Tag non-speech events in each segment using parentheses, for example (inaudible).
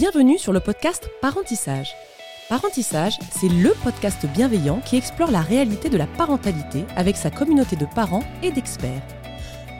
Bienvenue sur le podcast Parentissage. Parentissage, c'est le podcast bienveillant qui explore la réalité de la parentalité avec sa communauté de parents et d'experts.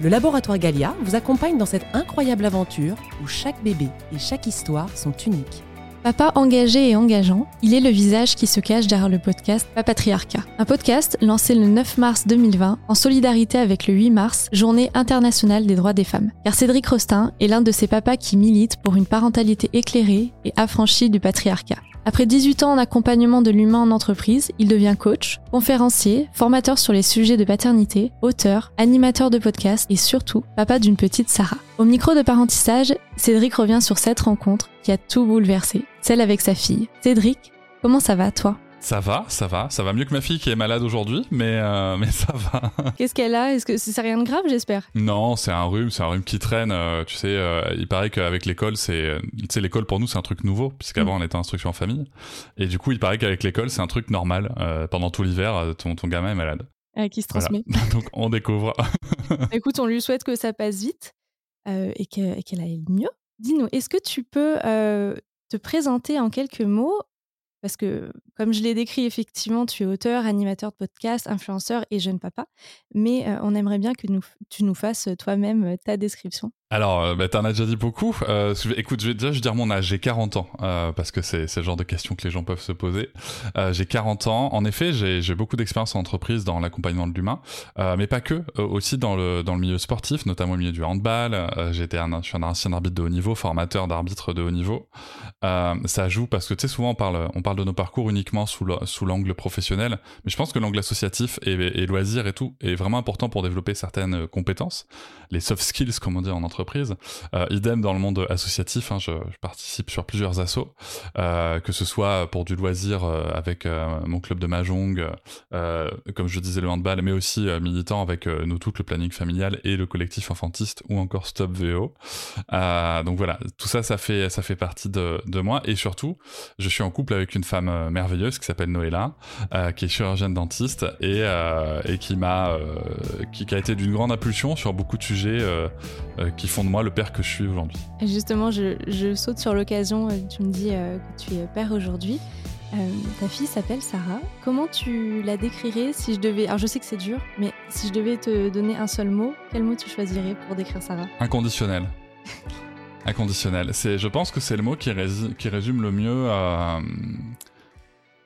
Le laboratoire Galia vous accompagne dans cette incroyable aventure où chaque bébé et chaque histoire sont uniques. Papa engagé et engageant, il est le visage qui se cache derrière le podcast Papatriarcat. Un podcast lancé le 9 mars 2020 en solidarité avec le 8 mars, journée internationale des droits des femmes. Car Cédric Rostin est l'un de ces papas qui militent pour une parentalité éclairée et affranchie du patriarcat. Après 18 ans en accompagnement de l'humain en entreprise, il devient coach, conférencier, formateur sur les sujets de paternité, auteur, animateur de podcast et surtout papa d'une petite Sarah. Au micro de parentissage, Cédric revient sur cette rencontre qui a tout bouleversé, celle avec sa fille. Cédric, comment ça va toi? Ça va, ça va, ça va mieux que ma fille qui est malade aujourd'hui, mais, euh, (laughs) mais ça va. Qu'est-ce qu'elle a? Est-ce que c'est rien de grave, j'espère? Non, c'est un rhume, c'est un rhume qui traîne. euh, tu sais, euh, il paraît qu'avec l'école, c'est, tu sais, l'école pour nous c'est un truc nouveau, puisqu'avant on était en instruction en famille, et du coup il paraît qu'avec l'école c'est un truc normal. pendant tout l'hiver, ton, ton gamin est malade. Qui se Voilà. transmet. (laughs) Donc on découvre. Écoute, on lui souhaite que ça passe vite et que- et qu'elle aille mieux. Dis-nous, est-ce que tu peux te présenter en quelques mots Parce que, comme je l'ai décrit, effectivement, tu es auteur, animateur de podcast, influenceur et jeune papa. Mais on aimerait bien que tu nous fasses toi-même ta description. Alors, euh, bah, t'en as déjà dit beaucoup. Euh, écoute, je vais déjà je vais dire mon âge. J'ai 40 ans, euh, parce que c'est le genre de questions que les gens peuvent se poser. Euh, j'ai 40 ans. En effet, j'ai beaucoup d'expérience en entreprise dans l'accompagnement de l'humain, euh, mais pas que. euh, aussi dans le, dans le milieu sportif, notamment le milieu du handball. J'étais un, je suis un ancien arbitre de haut niveau, formateur d'arbitres de haut niveau. Ça joue parce que, tu sais, souvent on parle, on parle de nos parcours uniquement sous l'angle professionnel, mais je pense que l'angle associatif et, et loisirs et tout est vraiment important pour développer certaines compétences les soft skills, comme on dit en entreprise. Euh, idem dans le monde associatif, hein, je, participe sur plusieurs assos, euh, que ce soit pour du loisir euh, avec mon club de mahjong, comme je disais le handball, mais aussi militant avec nous toutes le planning familial et le collectif enfantiste ou encore Stop VO. Donc voilà, tout ça, ça fait ça fait partie de, de moi et surtout, je suis en couple avec une femme merveilleuse qui s'appelle Noëlla, qui est chirurgienne dentiste et, et qui m'a qui, a été d'une grande impulsion sur beaucoup de sujets qui font de moi le père que je suis aujourd'hui. Justement, je, je saute sur l'occasion. euh, Tu me dis euh, que tu es père aujourd'hui. Euh, ta fille s'appelle Sarah. Comment tu la décrirais si je devais. Alors, je sais que c'est dur, mais si je devais te donner un seul mot, quel mot tu choisirais pour décrire Sarah? Inconditionnel. (laughs) Inconditionnel. Je pense que c'est le mot qui résume le mieux, euh,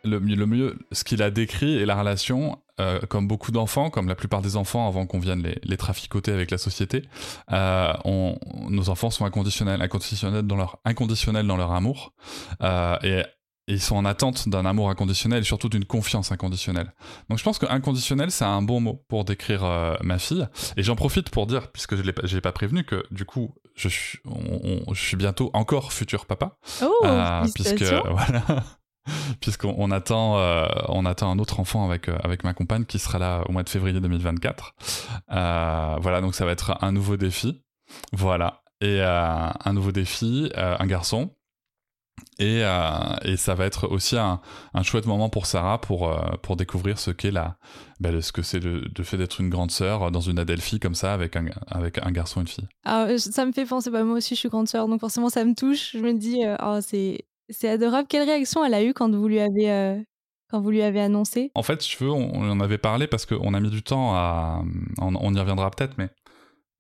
le, mieux- le mieux ce qu'il a décrit et la relation. euh, comme beaucoup d'enfants, comme la plupart des enfants avant qu'on vienne les, les traficoter avec la société, euh, on- nos enfants sont inconditionnels, inconditionnels dans leur, inconditionnels dans leur amour, euh, et, et ils sont en attente d'un amour inconditionnel et surtout d'une confiance inconditionnelle. Donc je pense que inconditionnel c'est un bon mot pour décrire euh, ma fille. Et j'en profite pour dire, puisque je l'ai pas- prévenu, que du coup je suis, on- on- je suis bientôt encore futur papa, Oh, Euh, puisque voilà, (laughs) puisqu'on on attend, euh, on attend un autre enfant avec euh, avec ma compagne qui sera là au mois de février 2024. Euh, voilà, donc ça va être un nouveau défi. Voilà, et un nouveau défi, un garçon. Et, et ça va être aussi un, un chouette moment pour Sarah pour, pour découvrir ce qu'est la, bah, ce que c'est le, le fait d'être une grande sœur dans une Adelphi comme ça avec un, avec un garçon et une fille. Ah, ça me fait penser, bah, moi aussi je suis grande sœur, donc forcément ça me touche. Je me dis, oh, c'est c'est adorable. Quelle réaction elle a eue quand vous lui avez, euh, quand vous lui avez annoncé? En fait, tu veux, on, en avait parlé parce qu'on a mis du temps à. On, y reviendra peut-être, mais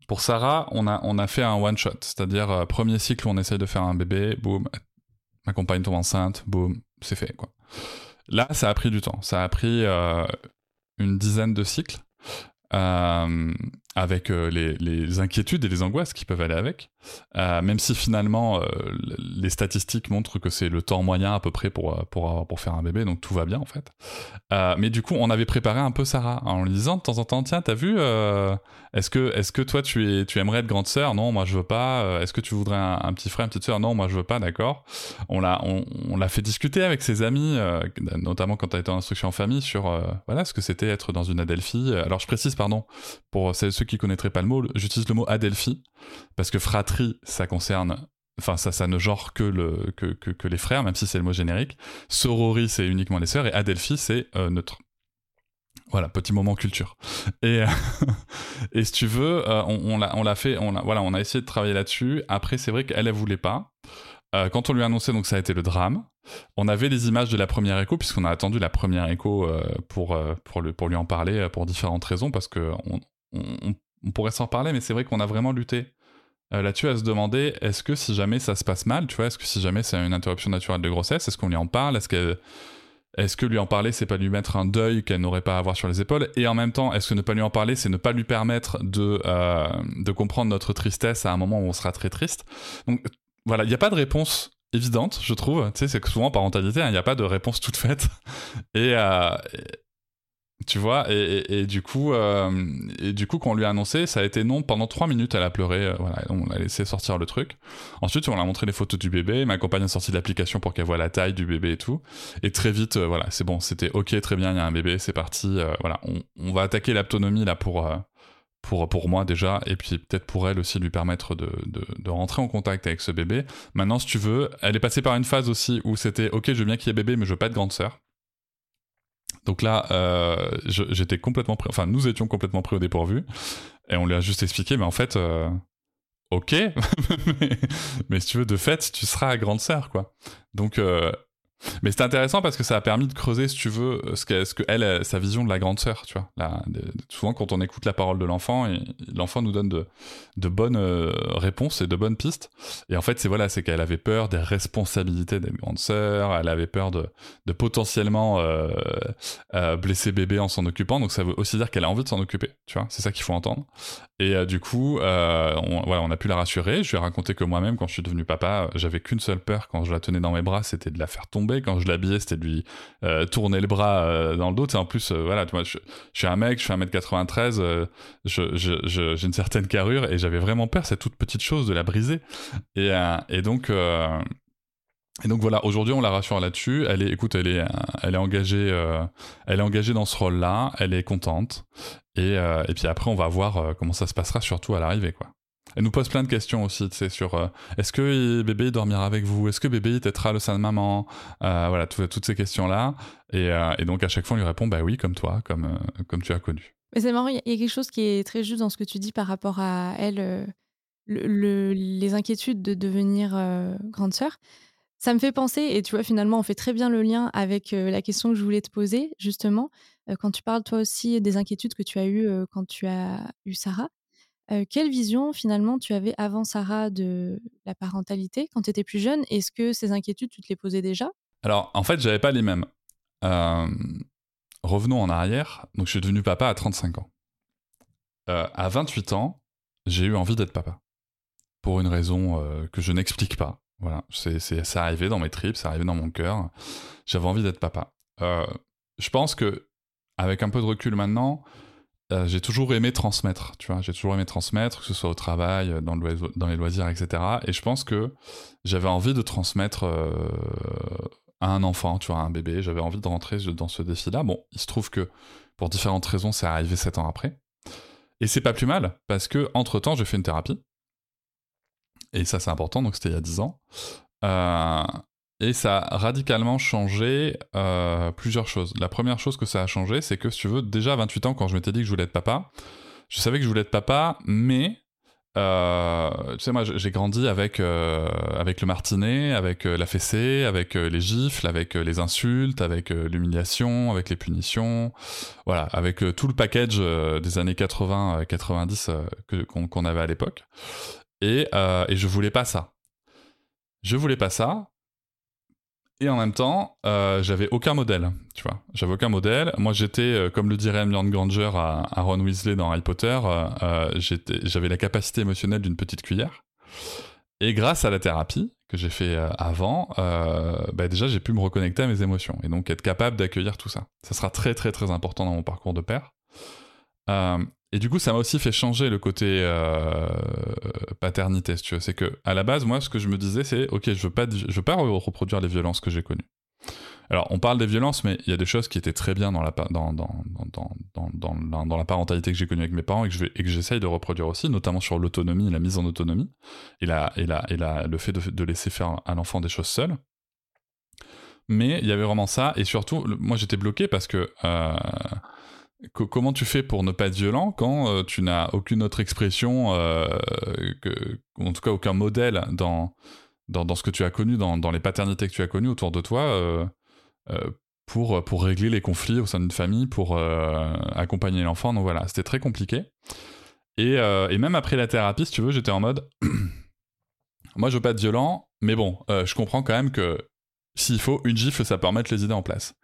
pour Sarah, on a, on a fait un one shot. C'est-à-dire, euh, premier cycle on essaye de faire un bébé, boum, ma compagne tombe enceinte, boum, c'est fait, quoi. Là, ça a pris du temps. Ça a pris euh, une dizaine de cycles. euh, avec euh, les, inquiétudes et les angoisses qui peuvent aller avec. Euh, même si finalement euh, les statistiques montrent que c'est le temps moyen à peu près pour, pour, faire un bébé, donc tout va bien en fait. Mais du coup, on avait préparé un peu Sarah en lui disant de temps en temps, tiens, t'as vu, est-ce que, est que toi tu, es, tu aimerais être grande sœur? Non, moi je veux pas. Est-ce que tu voudrais un, petit frère, une petite sœur? Non, moi je veux pas, d'accord. On l'a, on, fait discuter avec ses amis, notamment quand elle était en instruction en famille, sur voilà ce que c'était être dans une Adelphi. Alors je précise, pardon, pour celles- ceux qui connaîtraient pas le mot, j'utilise le mot Adelphi parce que fratrie, ça concerne. Enfin, ça, ça ne genre que, le, que, que, les frères, même si c'est le mot générique. Sorori, c'est uniquement les sœurs, et Adelphi, c'est euh, neutre. Voilà, petit moment culture. Et, (laughs) et si tu veux, euh, on, on l'a fait, on a, voilà, on a essayé de travailler là-dessus. Après, c'est vrai qu'elle, elle voulait pas. euh, quand on lui a annoncé, donc ça a été le drame. On avait les images de la première écho, puisqu'on a attendu la première écho euh, pour, pour, le, pour lui en parler pour différentes raisons, parce que on, pourrait s'en parler, mais c'est vrai qu'on a vraiment lutté là-dessus à se demander est-ce que si jamais ça se passe mal, tu vois, est-ce que si jamais c'est une interruption naturelle de grossesse, est-ce qu'on lui en parle? Est-ce que, est que lui en parler, c'est pas lui mettre un deuil qu'elle n'aurait pas à avoir sur les épaules? Et en même temps, est-ce que ne pas lui en parler, c'est ne pas lui permettre de, de comprendre notre tristesse à un moment où on sera très triste? Donc voilà, il n'y a pas de réponse évidente, je trouve. Tu sais, c'est que souvent, parentalité, hein, il n'y a pas de réponse toute faite. (laughs) Et, euh, tu vois, et, du coup, euh, coup, quand on lui a annoncé, ça a été non. Pendant trois minutes, elle a pleuré. Euh, voilà, on l'a laissé sortir le truc. Ensuite, on l'a montré les photos du bébé. Ma compagne a sorti l'application pour qu'elle voit la taille du bébé et tout. Et très vite, voilà, c'est bon, c'était ok, très bien, il y a un bébé, c'est parti. voilà, on, va attaquer l'autonomie là pour pour, pour moi déjà, et puis peut-être pour elle aussi lui permettre de, de, de, rentrer en contact avec ce bébé. Maintenant, si tu veux, elle est passée par une phase aussi où c'était ok, je veux bien qu'il y ait bébé, mais je veux pas de grande sœur. Donc là, euh, j'étais complètement pris, enfin nous étions complètement pris au dépourvu, et on lui a juste expliqué, mais en fait, euh, ok, (laughs) mais, si tu veux, de fait, tu seras grande sœur, quoi. Donc euh, mais c'est intéressant parce que ça a permis de creuser, si tu veux, ce que, ce que elle, sa vision de la grande sœur, tu vois. souvent, quand on écoute la parole de l'enfant, l'enfant nous donne de, de bonnes euh, réponses et de bonnes pistes. Et en fait, c'est voilà, c'est qu'elle avait peur des responsabilités des grandes sœurs, elle avait peur de, de potentiellement euh, euh, blesser bébé en s'en occupant. Donc, ça veut aussi dire qu'elle a envie de s'en occuper, tu vois. C'est ça qu'il faut entendre. Et du coup, voilà, on a pu la rassurer. Je lui ai raconté que moi-même, quand je suis devenu papa, j'avais qu'une seule peur quand je la tenais dans mes bras, c'était de la faire tomber quand je l'habillais, c'était de lui euh, tourner le bras euh, dans le dos. Et en plus, euh, voilà, tu vois, je, suis un mec, je fais 1m93, j'ai une certaine carrure et j'avais vraiment peur, cette toute petite chose, de la briser. Et, et donc. Et donc voilà, aujourd'hui on la rassure là-dessus. Elle est, écoute, elle est, elle est engagée, elle est engagée dans ce rôle-là. Elle est contente. Et, et puis après on va voir comment ça se passera surtout à l'arrivée, quoi. Elle nous pose plein de questions aussi, tu sais, sur euh, est-ce que bébé dormira avec vous? Est-ce que bébé têtera le sein de maman? Euh, Voilà, toutes ces questions-là. Euh, et, donc à chaque fois, on lui répond bah oui, comme toi, comme, comme tu as connu. Mais c'est marrant, il y a quelque chose qui est très juste dans ce que tu dis par rapport à elle, le, les inquiétudes de devenir grande sœur. Ça me fait penser, et tu vois, finalement, on fait très bien le lien avec la question que je voulais te poser, justement, quand tu parles toi aussi des inquiétudes que tu as eues quand tu as eu Sarah quelle vision finalement tu avais avant Sarah de la parentalité quand tu étais plus jeune? Est-ce que ces inquiétudes, tu te les posais déjà? Alors en fait, j'avais pas les mêmes. revenons en arrière. Donc je suis devenu papa à 35 ans. à 28 ans, j'ai eu envie d'être papa. Pour une raison que je n'explique pas. Voilà, c'est, c'est, arrivé dans mes tripes, c'est arrivé dans mon cœur. J'avais envie d'être papa. je pense que, avec un peu de recul maintenant, euh, j'ai toujours aimé transmettre, tu vois, j'ai toujours aimé transmettre, que ce soit au travail, euh, dans, le dans les loisirs, etc. Et je pense que j'avais envie de transmettre euh, à un enfant, tu vois, à un bébé, j'avais envie de rentrer dans ce défi-là. Bon, il se trouve que pour différentes raisons, c'est arrivé sept ans après. Et c'est pas plus mal, parce que entre temps, j'ai fait une thérapie. Et ça, c'est important, donc c'était il y a dix ans. Et ça a radicalement changé euh, plusieurs choses. La première chose que ça a changé, c'est que si tu veux, déjà à 28 ans, quand je m'étais dit que je voulais être papa, je savais que je voulais être papa, mais euh, tu sais, moi, j'ai grandi avec euh, avec le martinet, avec la fessée, avec les gifles, avec les insultes, avec l'humiliation, avec les punitions, voilà, avec tout le package des années 80-90 qu'on avait à l'époque. Et, et je voulais pas ça. Je voulais pas ça et en même temps, euh, j'avais aucun modèle, tu vois. J'avais aucun modèle. Moi, j'étais, euh, comme le dirait Hermione Granger à, Ron Weasley dans Harry Potter, euh, j'avais la capacité émotionnelle d'une petite cuillère. Et grâce à la thérapie que j'ai fait avant, bah déjà, j'ai pu me reconnecter à mes émotions et donc être capable d'accueillir tout ça. Ça sera très, très, très important dans mon parcours de père. Et du coup, ça m'a aussi fait changer le côté euh, paternité, tu veux. C'est que, à la base, moi, ce que je me disais, c'est, ok, je veux pas, veux pas reproduire les violences que j'ai connues. Alors, on parle des violences, mais il y a des choses qui étaient très bien dans la, parentalité que j'ai connue avec mes parents et que, je j'essaye de reproduire aussi, notamment sur l'autonomie, la mise en autonomie, et, le fait de, laisser faire à l'enfant des choses seul. Mais il y avait vraiment ça, et surtout, moi j'étais bloqué parce que euh, comment tu fais pour ne pas être violent quand euh, tu n'as aucune autre expression, euh, en tout cas aucun modèle dans, dans, ce que tu as connu, dans, les paternités que tu as connues autour de toi, euh, pour, pour régler les conflits au sein d'une famille, pour accompagner l'enfant. Donc voilà, c'était très compliqué. Et, et, même après la thérapie, si tu veux, j'étais en mode, (clears throat) moi je veux pas être violent, mais bon, je comprends quand même que s'il faut, une gifle, ça peut remettre les idées en place.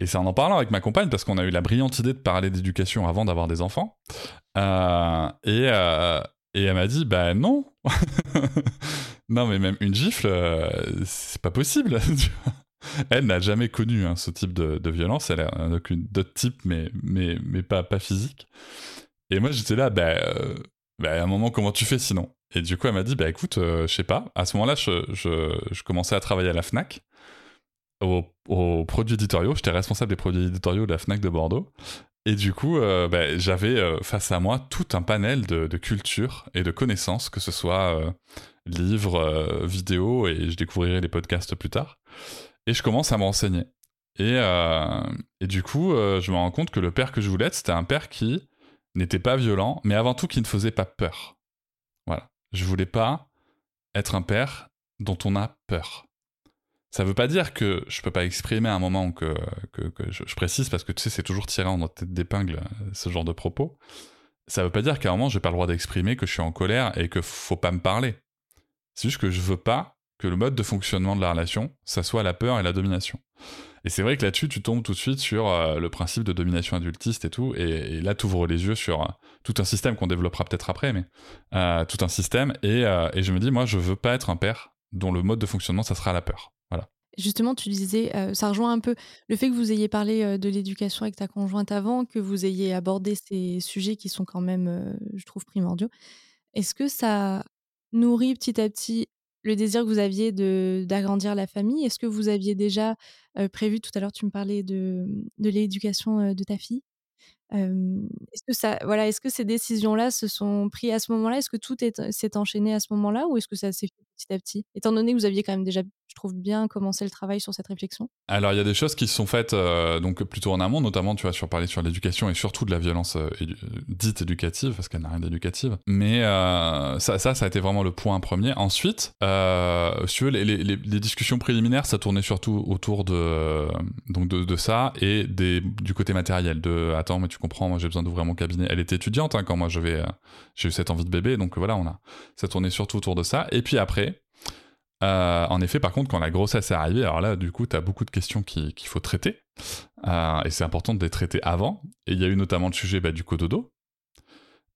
Et c'est en en parlant avec ma compagne, parce qu'on a eu la brillante idée de parler d'éducation avant d'avoir des enfants. Euh, et, euh, et elle m'a dit, bah non. (laughs) non, mais même une gifle, euh, c'est pas possible. (laughs) elle n'a jamais connu hein, ce type de, violence. Elle a d'autres types, mais, mais, mais pas, pas physique. Et moi, j'étais là, bah, bah, à un moment, comment tu fais sinon? Et du coup, elle m'a dit, bah écoute, je sais pas. À ce moment-là, je, je commençais à travailler à la FNAC aux, produits éditoriaux. J'étais responsable des produits éditoriaux de la FNAC de Bordeaux. Et du coup, euh, bah, j'avais euh, face à moi tout un panel de, culture et de connaissances, que ce soit euh, livres, vidéos, et je découvrirai les podcasts plus tard. Et je commence à me renseigner. Et, et du coup, je me rends compte que le père que je voulais être, c'était un père qui n'était pas violent, mais avant tout qui ne faisait pas peur. Voilà. Je voulais pas être un père dont on a peur. Ça veut pas dire que je peux pas exprimer à un moment que, je, précise parce que tu sais, c'est toujours tiré en tête d'épingle euh, ce genre de propos. Ça veut pas dire qu'à un moment j'ai pas le droit d'exprimer que je suis en colère et que faut pas me parler. C'est juste que je veux pas que le mode de fonctionnement de la relation, ça soit la peur et la domination. Et c'est vrai que là-dessus, tu tombes tout de suite sur euh, le principe de domination adultiste et tout, et, là, tu ouvres les yeux sur euh, tout un système qu'on développera peut-être après, mais tout un système, et, et, je me dis, moi, je veux pas être un père dont le mode de fonctionnement, ça sera la peur. Justement, tu disais, ça rejoint un peu le fait que vous ayez parlé de l'éducation avec ta conjointe avant, que vous ayez abordé ces sujets qui sont quand même, je trouve, primordiaux. Est-ce que ça nourrit petit à petit le désir que vous aviez de d'agrandir la famille? Est-ce que vous aviez déjà prévu, tout à l'heure tu me parlais de, de l'éducation de ta fille? Est-ce que ça, voilà, est-ce que ces décisions-là se sont prises à ce moment-là? Est-ce que tout s'est enchaîné à ce moment-là, ou est-ce que ça s'est fait petit à petit Étant donné que vous aviez quand même déjà, je trouve bien commencé le travail sur cette réflexion? Alors il y a des choses qui se sont faites donc plutôt en amont, notamment tu vas sur parler sur l'éducation et surtout de la violence dite éducative, parce qu'elle n'a rien d'éducative. Mais ça, ça, a été vraiment le point premier. Ensuite, si tu veux, les, discussions préliminaires, ça tournait surtout autour de donc de, ça et du côté matériel. De attends, mais tu comprends, moi j'ai besoin d'ouvrir mon cabinet. Elle était étudiante hein, quand moi euh, j'ai eu cette envie de bébé, donc voilà, on a, ça tournait surtout autour de ça. Et puis après, euh, en effet, par contre, quand la grossesse est arrivée, alors là, du coup, tu as beaucoup de questions qu'il faut traiter. Euh, et c'est important de les traiter avant. Et il y a eu notamment le sujet bah, du cododo.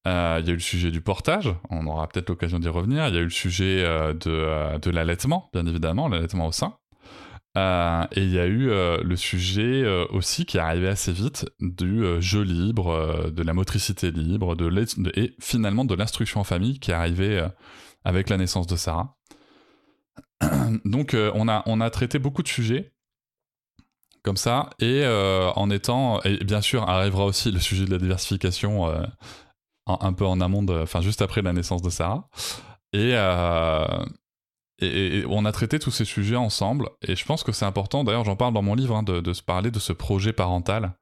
Il y a eu le sujet du portage, on aura peut-être l'occasion d'y revenir. Il y a eu le sujet de, de l'allaitement, bien évidemment, l'allaitement au sein. Euh, et il y a eu euh, le sujet euh, aussi qui est arrivé assez vite du jeu libre, de la motricité libre, de, et finalement de l'instruction en famille qui est arrivé avec la naissance de Sarah. (clears throat) Donc on, a, on a traité beaucoup de sujets comme ça, et en étant, et bien sûr arrivera aussi le sujet de la diversification un, peu en amont, enfin juste après la naissance de Sarah. Et, et, on a traité tous ces sujets ensemble, et je pense que c'est important, d'ailleurs j'en parle dans mon livre, hein, de, se parler de ce projet parental,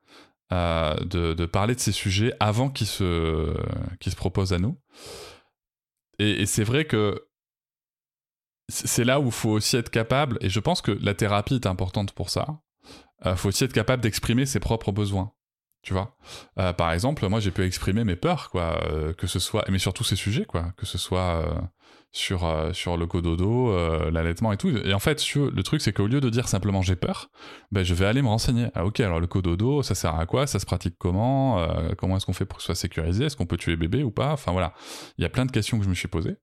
euh, de, parler de ces sujets avant qu'ils se, se proposent à nous. Et, c'est vrai que c'est là où il faut aussi être capable, et je pense que la thérapie est importante pour ça, il euh, faut aussi être capable d'exprimer ses propres besoins. Tu vois, euh, par exemple, moi j'ai pu exprimer mes peurs, quoi, que ce soit, mais surtout ces sujets, quoi, que ce soit sur, euh, sur le cododo, euh, l'allaitement et tout. Et en fait, le truc, c'est qu'au lieu de dire simplement j'ai peur, ben, je vais aller me renseigner. Ah, ok, alors le cododo, ça sert à quoi? Ça se pratique comment? Euh, Comment est-ce qu'on fait pour que ce soit sécurisé? Est-ce qu'on peut tuer bébé ou pas? Enfin voilà, il y a plein de questions que je me suis posées.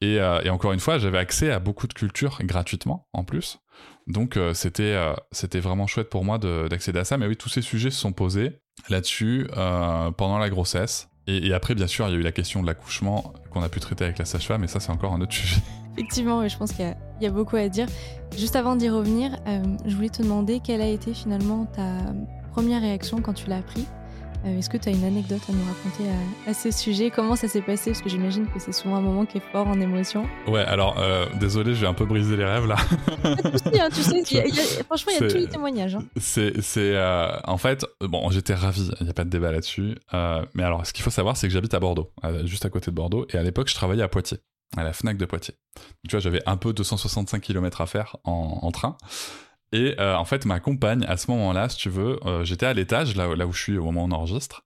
Et, et encore une fois, j'avais accès à beaucoup de culture gratuitement en plus. Donc c'était c'était vraiment chouette pour moi d'accéder à ça. Mais oui, tous ces sujets se sont posés là-dessus pendant la grossesse. Et, après, bien sûr, il y a eu la question de l'accouchement qu'on a pu traiter avec la sage-femme, et ça, c'est encore un autre sujet. (laughs) Effectivement, je pense qu'il y, a beaucoup à dire. Juste avant d'y revenir, euh, je voulais te demander quelle a été finalement ta première réaction quand tu l'as appris? euh, est-ce que tu as une anecdote à nous raconter à, ce sujet? Comment ça s'est passé? Parce que j'imagine que c'est souvent un moment qui est fort en émotion. Ouais, alors euh, désolé, je vais un peu briser les rêves là. (laughs) hein, tu sais, franchement, il y a tous les témoignages. Hein. C'est, euh, en fait, bon, j'étais ravi, il n'y a pas de débat là-dessus. mais alors, ce qu'il faut savoir, c'est que j'habite à Bordeaux, juste à côté de Bordeaux, et à l'époque, je travaillais à Poitiers. à la Fnac de Poitiers. tu vois, j'avais un peu 265 km à faire en, train. Et euh, en fait, ma compagne, à ce moment-là, si tu veux, euh, j'étais à l'étage, là, où je suis au moment où on enregistre.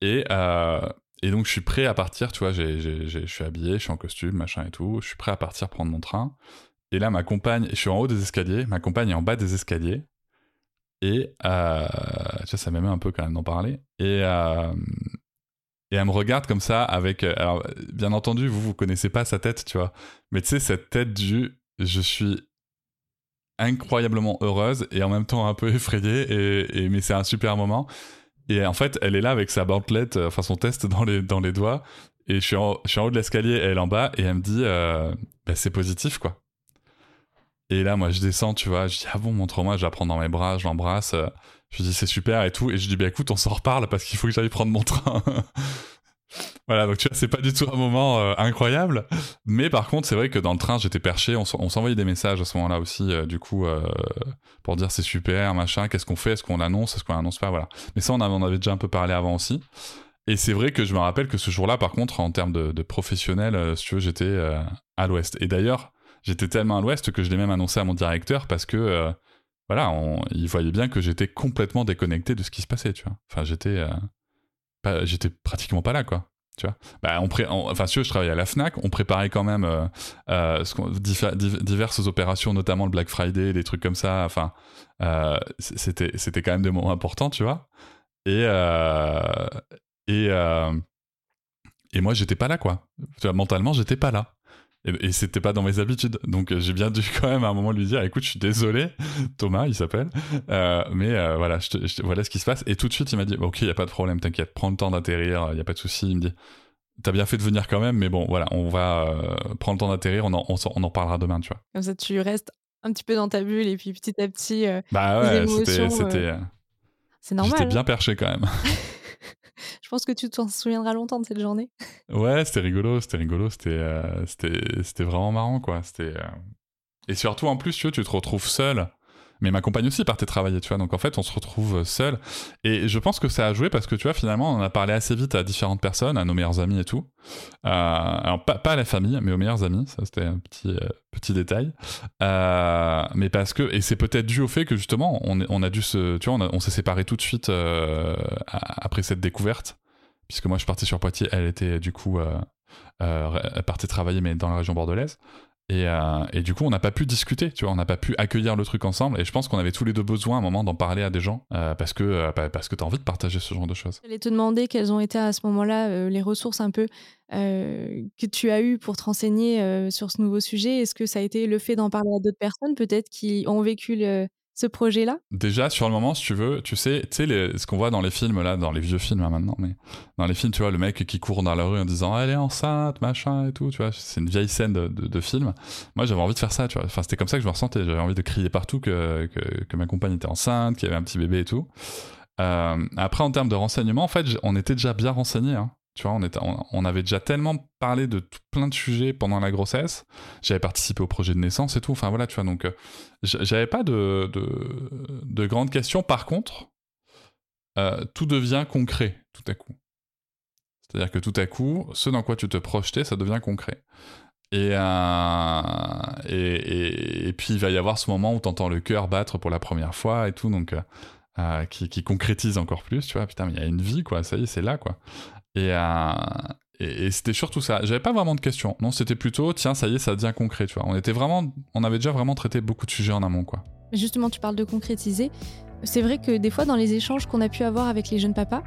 Et, euh, donc, je suis prêt à partir, tu vois, je suis habillé, je suis en costume, machin et tout. Je suis prêt à partir prendre mon train. Et là, ma compagne, je suis en haut des escaliers, ma compagne est en bas des escaliers. Et tu vois, ça m'aimait un peu quand même d'en parler. Et, elle me regarde comme ça avec. Alors, bien entendu, vous, vous connaissez pas sa tête, tu vois. Mais tu sais, cette tête du. Je suis incroyablement heureuse et en même temps un peu effrayée. Et, mais c'est un super moment. Et en fait, elle est là avec sa bandelette, enfin son test dans les, dans les doigts. Et je suis en, je suis en haut de l'escalier, elle en bas, et elle me dit bah, c'est positif, quoi. Et là, moi, je descends, tu vois, je dis, ah bon, montre-moi, je la prends dans mes bras, je l'embrasse. Je dis, c'est super et tout. Et je dis, bah écoute, on s'en reparle parce qu'il faut que j'aille prendre mon train. Voilà, donc tu vois, c'est pas du tout un moment euh, incroyable. Mais par contre, c'est vrai que dans le train, j'étais perché. On s'envoyait des messages à ce moment-là aussi, euh, du coup, euh, pour dire c'est super, machin, qu'est-ce qu'on fait, est-ce qu'on annonce, est-ce qu'on annonce pas, voilà. Mais ça, on avait, on avait déjà un peu parlé avant aussi. Et c'est vrai que je me rappelle que ce jour-là, par contre, en termes de, professionnel, si tu veux, j'étais à l'ouest. Et d'ailleurs, j'étais tellement à l'ouest que je l'ai même annoncé à mon directeur parce que voilà, il voyait bien que j'étais complètement déconnecté de ce qui se passait, tu vois. Enfin, j'étais euh, j'étais pratiquement pas là, quoi. Tu vois. Bah, on pré enfin, si je travaillais à la Fnac, on préparait quand même euh, diverses opérations, notamment le Black Friday, des trucs comme ça. Enfin, c'était c'était quand même des moments importants, tu vois. Et et et moi, j'étais pas là, quoi. Tu vois, mentalement, j'étais pas là. Et, c'était pas dans mes habitudes. Donc euh, j'ai bien dû (laughs) quand même à un moment lui dire écoute, je suis désolé, (laughs) Thomas, il s'appelle, euh, mais euh, voilà, je voilà ce qui se passe. Et tout de suite, il m'a dit ok, il y a pas de problème, t'inquiète, prends le temps d'atterrir, il y a pas de souci. Il me dit t'as bien fait de venir quand même, mais bon, voilà, on va prendre le temps d'atterrir, on en, on, on en reparlera demain, tu vois. Comme ça, tu restes un petit peu dans ta bulle et puis petit à petit. bah ouais, c'était. C'est normal. J'étais bien perché quand même. (laughs) Je pense que tu t'en souviendras longtemps de cette journée. Ouais, c'était rigolo, c'était rigolo, c'était euh, vraiment marrant quoi. Euh, et surtout en plus tu, tu te retrouves seul mais ma compagne aussi partait travailler, tu vois. Donc en fait, on se retrouve seul. Et je pense que ça a joué parce que, tu vois, finalement, on a parlé assez vite à différentes personnes, à nos meilleurs amis et tout. Euh, alors, pas, pas, à la famille, mais aux meilleurs amis. Ça, c'était un petit, euh, petit détail. Euh, mais parce que, et c'est peut-être dû au fait que, justement, on, on a dû se, tu vois, on, on s'est séparés tout de suite après cette découverte. Puisque moi, je partais sur Poitiers, elle était, du coup, elle partait travailler, mais dans la région bordelaise. Euh, et, du coup, on n'a pas pu discuter, tu vois, on n'a pas pu accueillir le truc ensemble. Et je pense qu'on avait tous les deux besoin à un moment d'en parler à des gens euh, parce que euh, que t'as envie de partager ce genre de choses. J'allais te demander quelles ont été à ce moment-là les ressources un peu que tu as eues pour te renseigner sur ce nouveau sujet. Est-ce que ça a été le fait d'en parler à d'autres personnes peut-être qui ont vécu le, ce projet-là? Déjà, sur le moment, si tu veux, tu sais, tu sais ce qu'on voit dans les films, là, dans les vieux films hein, maintenant, mais dans les films, tu vois, le mec qui court dans la rue en disant elle est enceinte, machin et tout, tu vois, c'est une vieille scène de, film. Moi, j'avais envie de faire ça, tu vois. Enfin, c'était comme ça que je me ressentais. J'avais envie de crier partout que, que, que ma compagne était enceinte, qu'il y avait un petit bébé et tout. Euh, après, en termes de renseignements, en fait, on était déjà bien renseignés. Hein. Tu vois, on, était, on, avait déjà tellement parlé de plein de sujets pendant la grossesse. J'avais participé au projet de naissance et tout. Enfin voilà, tu vois. Donc, euh, j'avais pas de, de, grandes questions. Par contre, euh, tout devient concret tout à coup. C'est-à-dire que tout à coup, ce dans quoi tu te projetais, ça devient concret. Et, euh, et, et, puis il va y avoir ce moment où tu entends le cœur battre pour la première fois et tout, donc qui, qui, concrétise encore plus, tu vois, putain, mais il y a une vie, quoi, ça y est, c'est là, quoi. Euh, et, et, c'était surtout ça. J'avais pas vraiment de questions. Non, c'était plutôt, tiens, ça y est, ça devient concret, tu vois. On était vraiment, on avait déjà vraiment traité beaucoup de sujets en amont, quoi. Justement, tu parles de concrétiser. C'est vrai que des fois, dans les échanges qu'on a pu avoir avec les jeunes papas,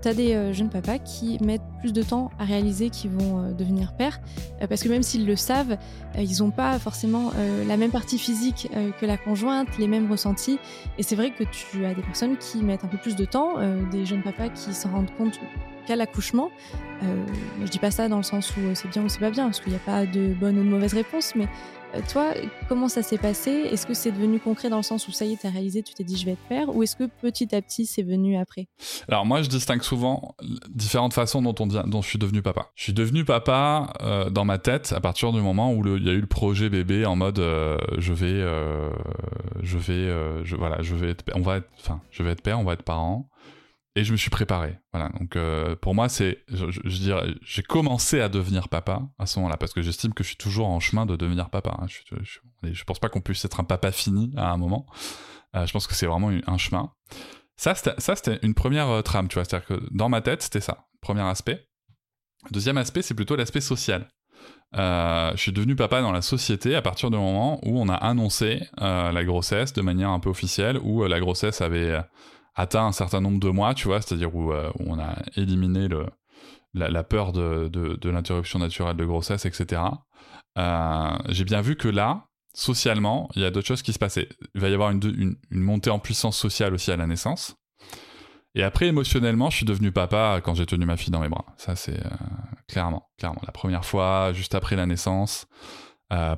tu as des euh, jeunes papas qui mettent plus de temps à réaliser qu'ils vont euh, devenir pères, parce que même s'ils le savent, ils n'ont pas forcément la même partie physique que la conjointe, les mêmes ressentis. Et c'est vrai que tu as des personnes qui mettent un peu plus de temps, des jeunes papas qui s'en rendent compte qu'à l'accouchement. Euh, je dis pas ça dans le sens où c'est bien ou c'est pas bien, parce qu'il n'y a pas de bonne ou de mauvaise réponse, mais euh, toi, comment ça s'est passé? Est-ce que c'est devenu concret dans le sens où ça y est, tu as réalisé, tu t'es dit je vais être père, ou est-ce que petit à petit c'est venu après? Alors moi, je distingue souvent différentes façons dont, on, dont je suis devenu papa. Je suis devenu papa euh, dans ma tête à partir du moment où il y a eu le projet bébé en mode euh, je vais, je vais, voilà, je vais être, on va être, enfin, je vais être père, on va être parent. Et je me suis préparé. Voilà. Donc euh, pour moi, c'est, je, dirais, j'ai commencé à devenir papa à ce moment-là parce que j'estime que je suis toujours en chemin de devenir papa. hein. Je, je, je, pense pas qu'on puisse être un papa fini à un moment. Euh, je pense que c'est vraiment un chemin. Ça, c'était, ça, c'était une première euh, trame, tu vois. C'est-à-dire que dans ma tête, c'était ça, premier aspect. Deuxième aspect, c'est plutôt l'aspect social. Je suis devenu papa dans la société à partir du moment où on a annoncé la grossesse de manière un peu officielle, où la grossesse avait atteint un certain nombre de mois, tu vois, c'est-à-dire où, euh, on a éliminé la, peur de, l'interruption naturelle de grossesse, etc. Euh, J'ai bien vu que là, socialement, il y a d'autres choses qui se passaient. Il va y avoir une, montée en puissance sociale aussi à la naissance. Et après, émotionnellement, je suis devenu papa quand j'ai tenu ma fille dans mes bras. Ça, c'est euh, clairement, clairement. La première fois, juste après la naissance,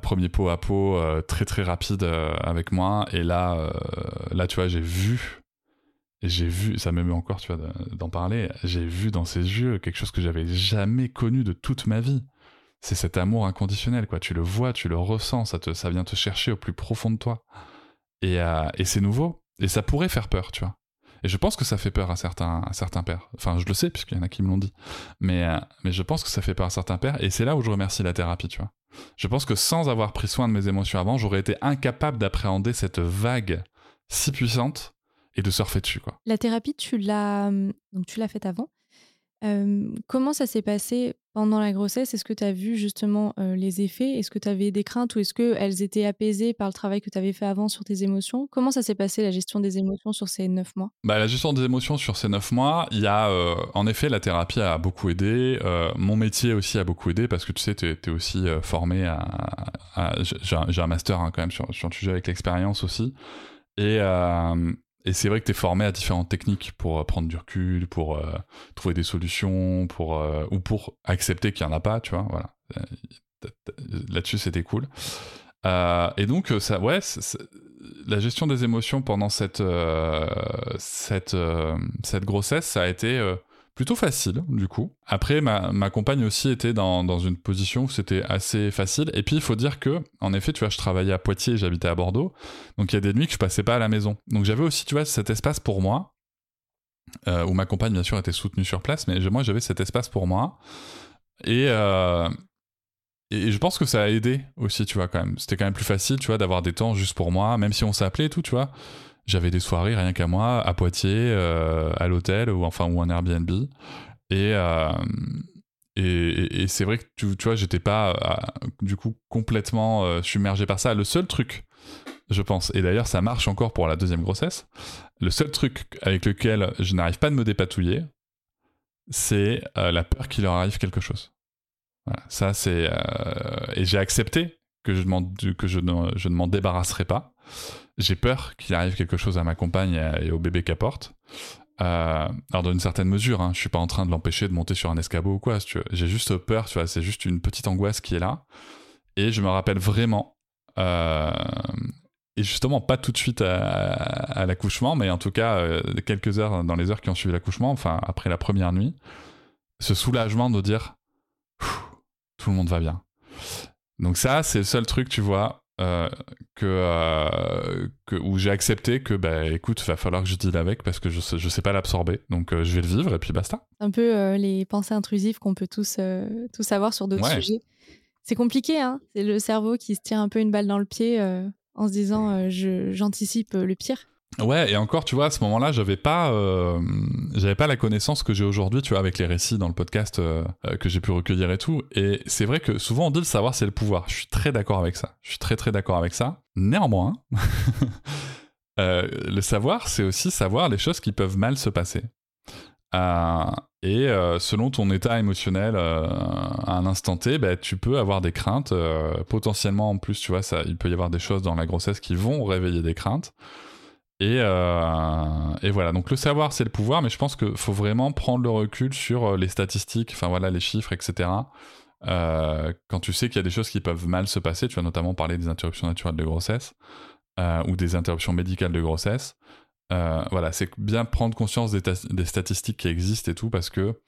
premier pot à pot, très très rapide avec moi. Et là, là, tu vois, j'ai vu, j'ai vu, ça m'émeut encore, tu vois, de- d'en parler. J'ai vu dans ses yeux quelque chose que j'avais jamais connu de toute ma vie. C'est cet amour inconditionnel, quoi. Tu le vois, tu le ressens, ça, te, ça vient te chercher au plus profond de toi. Et, euh, et c'est nouveau. Et ça pourrait faire peur, tu vois. Et je pense que ça fait peur à certains, à certains pères. Enfin, je le sais, puisqu'il y en a qui me l'ont dit. Mais, euh, mais je pense que ça fait peur à certains pères. Et c'est là où je remercie la thérapie, tu vois. Je pense que sans avoir pris soin de mes émotions avant, j'aurais été incapable d'appréhender cette vague si puissante et de surfer dessus, quoi. La thérapie, tu l'as donc tu l'as faite avant. Euh, comment ça s'est passé pendant la grossesse? Est-ce que tu as vu justement euh, les effets? Est-ce que tu avais des craintes ou est-ce qu'elles étaient apaisées par le travail que tu avais fait avant sur tes émotions? Comment ça s'est passé la gestion des émotions sur ces neuf mois? Bah, la gestion des émotions sur ces neuf mois, il y a, euh, en effet, la thérapie a beaucoup aidé. mon métier aussi a beaucoup aidé parce que tu sais, tu es, aussi formé à. à- j'ai un- master hein, quand même sur, sur le sujet avec l'expérience aussi. Et, euh, et c'est vrai que tu es formé à différentes techniques pour euh, prendre du recul, pour euh, trouver des solutions, pour, euh, ou pour accepter qu'il n'y en a pas, tu vois. Voilà. Là-dessus, c'était cool. Et donc, ça, ouais, la gestion des émotions pendant cette, cette, cette grossesse, ça a été plutôt facile, du coup. Après, ma, compagne aussi était dans, une position où c'était assez facile. Et puis, il faut dire que, en effet, tu vois, je travaillais à Poitiers et j'habitais à Bordeaux. Donc, il y a des nuits que je passais pas à la maison. Donc, j'avais aussi, tu vois, cet espace pour moi, euh, où ma compagne, bien sûr, était soutenue sur place, mais moi, j'avais cet espace pour moi. Et, euh, et je pense que ça a aidé aussi, tu vois, quand même. C'était quand même plus facile, tu vois, d'avoir des temps juste pour moi, même si on s'appelait et tout, tu vois. J'avais des soirées rien qu'à moi, à Poitiers, euh, à l'hôtel, ou enfin, ou un Airbnb. Et, euh, et, et- c'est vrai que, tu, tu vois, j'étais pas, euh, du coup, complètement submergé par ça. Le seul truc, je pense, et d'ailleurs, ça marche encore pour la deuxième grossesse, le seul truc avec lequel je n'arrive pas de me dépatouiller, c'est la peur qu'il leur arrive quelque chose. Ça c'est et j'ai accepté que je m'en que je ne, ne m'en débarrasserai pas. J'ai peur qu'il arrive quelque chose à ma compagne et, au bébé qu'elle porte. Euh, alors dans une certaine mesure, hein, je suis pas en train de l'empêcher de monter sur un escabeau ou quoi. J'ai juste peur. C'est juste une petite angoisse qui est là. Et je me rappelle vraiment. euh, et justement, pas tout de suite à, à l'accouchement, mais en tout cas euh, quelques heures dans les heures qui ont suivi l'accouchement, enfin après la première nuit, ce soulagement de dire tout le monde va bien. Donc ça, c'est le seul truc, tu vois, euh, que, euh, que où j'ai accepté que, bah, écoute, va falloir que je deal avec parce que je sais, je sais pas l'absorber, donc euh, je vais le vivre et puis basta. Un peu les pensées intrusives qu'on peut tous, tous avoir sur d'autres Ouais. sujets. C'est compliqué, hein C'est le cerveau qui se tire un peu une balle dans le pied en se disant je- j'anticipe le pire. Ouais, et encore, tu vois, à ce moment-là, j'avais pas, euh, j'avais pas la connaissance que j'ai aujourd'hui, tu vois, avec les récits dans le podcast euh, euh, que j'ai pu recueillir et tout. Et c'est vrai que souvent on dit le savoir, c'est le pouvoir. Je suis très d'accord avec ça. Je suis très très d'accord avec ça. Néanmoins, (laughs) le savoir, c'est aussi savoir les choses qui peuvent mal se passer. Et selon ton état émotionnel à un instant T, bah, tu peux avoir des craintes. potentiellement, en plus, tu vois, ça, il peut y avoir des choses dans la grossesse qui vont réveiller des craintes. Et, euh, et voilà, donc le savoir c'est le pouvoir, mais je pense qu'il faut vraiment prendre le recul sur euh, les statistiques, enfin voilà, les chiffres, etc. Euh, quand tu sais qu'il y a des choses qui peuvent mal se passer, tu vas notamment parler des interruptions naturelles de grossesse ou des interruptions médicales de grossesse. Voilà, c'est bien prendre conscience des, ta- des statistiques qui existent et tout parce que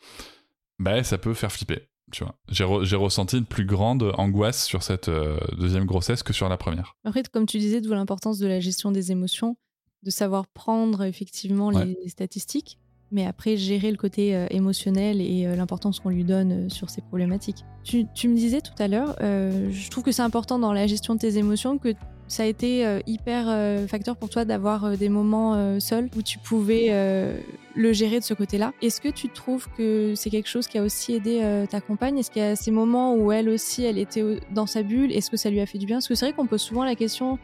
bah, ça peut faire flipper. Tu vois, j'ai re- j'ai ressenti une plus grande angoisse sur cette deuxième grossesse que sur la première. Après, comme tu disais, d'où l'importance de la gestion des émotions, de savoir prendre effectivement Ouais. les, statistiques. mais après gérer le côté euh, émotionnel et euh, l'importance qu'on lui donne euh, sur ces problématiques. Tu, tu, me disais tout à l'heure, je trouve que c'est important dans la gestion de tes émotions que ça a été hyper facteur pour toi d'avoir des moments seuls où tu pouvais le gérer de ce côté-là. Est-ce que tu trouves que c'est quelque chose qui a aussi aidé ta compagne? Est-ce qu'il y a ces moments où elle aussi, elle était dans sa bulle? Est-ce que ça lui a fait du bien? Parce que c'est vrai qu'on pose souvent la question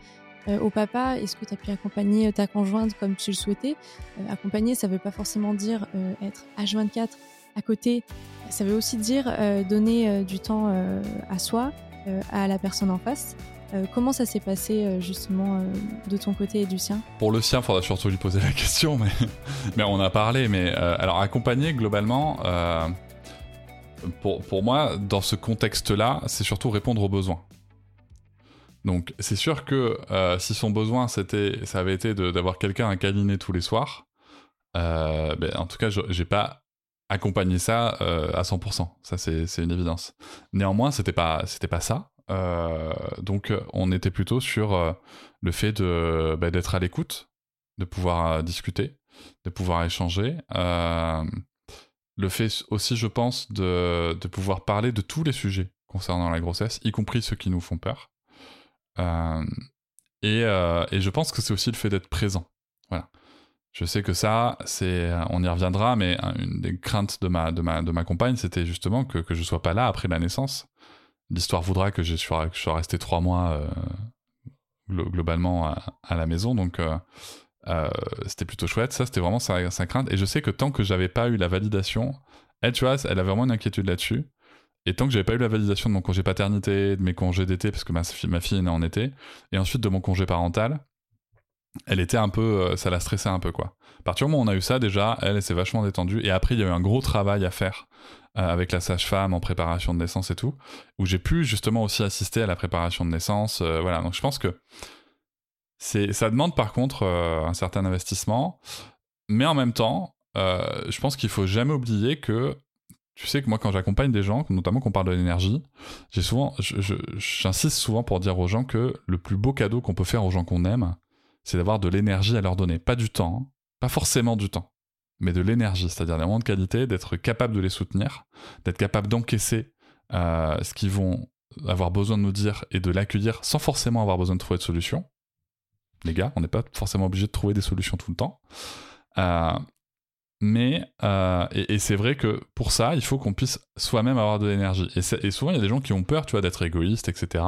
au papa, est-ce que tu as pu accompagner ta conjointe comme tu le souhaitais euh, Accompagner, ça veut pas forcément dire euh, être H24 à côté, ça veut aussi dire donner du temps à soi, à la personne en face. comment ça s'est passé justement de ton côté et du sien? Pour le sien, il faudra surtout lui poser la question, mais, (laughs) mais on a parlé. Mais alors accompagner globalement, pour, pour moi, dans ce contexte-là, c'est surtout répondre aux besoins. Donc c'est sûr que euh, si son besoin c'était, ça avait été d'avoir quelqu'un à câliner tous les soirs, euh, ben, en tout cas j'ai pas accompagné ça euh, à 100%. Ça c'est une évidence. Néanmoins c'était pas pas ça. donc on était plutôt sur le fait de ben, d'être à l'écoute, de pouvoir discuter, de pouvoir échanger. le fait aussi je pense de pouvoir parler de tous les sujets concernant la grossesse, y compris ceux qui nous font peur. Euh, et, euh, et, je pense que c'est aussi le fait d'être présent. Voilà. Je sais que ça, c'est, on y reviendra, mais une des craintes de ma, de ma, de ma compagne, c'était justement que, que je sois pas là après la naissance. L'histoire voudra que je sois, que je sois resté trois mois euh, globalement à, la maison, donc c'était plutôt chouette. Ça, c'était vraiment sa, sa, crainte. Et je sais que tant que j'avais pas eu la validation, elle, tu vois, elle avait vraiment une inquiétude là-dessus. Et tant que j'avais pas eu la validation de mon congé paternité, de mes congés d'été, parce que ma fille, ma fille est née en été, et ensuite de mon congé parental, elle était un peu, euh, ça la stressait un peu quoi. À partir du moment où on a eu ça déjà, elle, s'est vachement détendue. Et après, il y a eu un gros travail à faire euh, avec la sage-femme en préparation de naissance et tout, où j'ai pu justement aussi assister à la préparation de naissance. Euh, voilà, donc je pense que c'est, ça demande par contre un certain investissement, mais en même temps, je pense qu'il faut jamais oublier que tu sais que moi, quand j'accompagne des gens, notamment qu'on parle de l'énergie, j'ai souvent, j'insiste souvent pour dire aux gens que le plus beau cadeau qu'on peut faire aux gens qu'on aime, c'est d'avoir de l'énergie à leur donner. Pas du temps, pas forcément du temps, mais de l'énergie, c'est-à-dire des moments de qualité, d'être capable de les soutenir, d'être capable d'encaisser euh, ce qu'ils vont avoir besoin de nous dire et de l'accueillir sans forcément avoir besoin de trouver de solution. Les gars, on n'est pas forcément obligé de trouver des solutions tout le temps. Euh, mais, euh, et, c'est vrai que pour ça, il faut qu'on puisse soi-même avoir de l'énergie. Et, souvent, il y a des gens qui ont peur, tu d'être égoïstes, etc.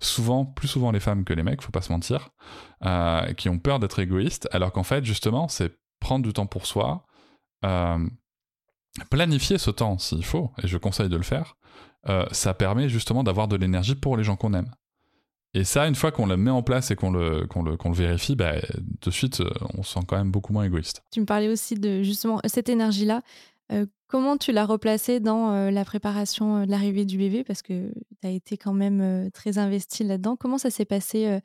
Souvent, plus souvent les femmes que les mecs, faut pas se mentir, euh, qui ont peur d'être égoïstes, alors qu'en fait, justement, c'est prendre du temps pour soi, euh, planifier ce temps s'il faut, et je conseille de le faire. ça permet justement d'avoir de l'énergie pour les gens qu'on aime. Et ça, une fois qu'on le met en place et qu'on le, qu'on le, qu'on le vérifie, bah, de suite, euh, on se sent quand même beaucoup moins égoïste. Tu me parlais aussi de justement cette énergie-là. Euh, comment tu l'as replacée dans euh, la préparation de l'arrivée du bébé? Parce que tu as été quand même très investi là-dedans. Comment ça s'est passé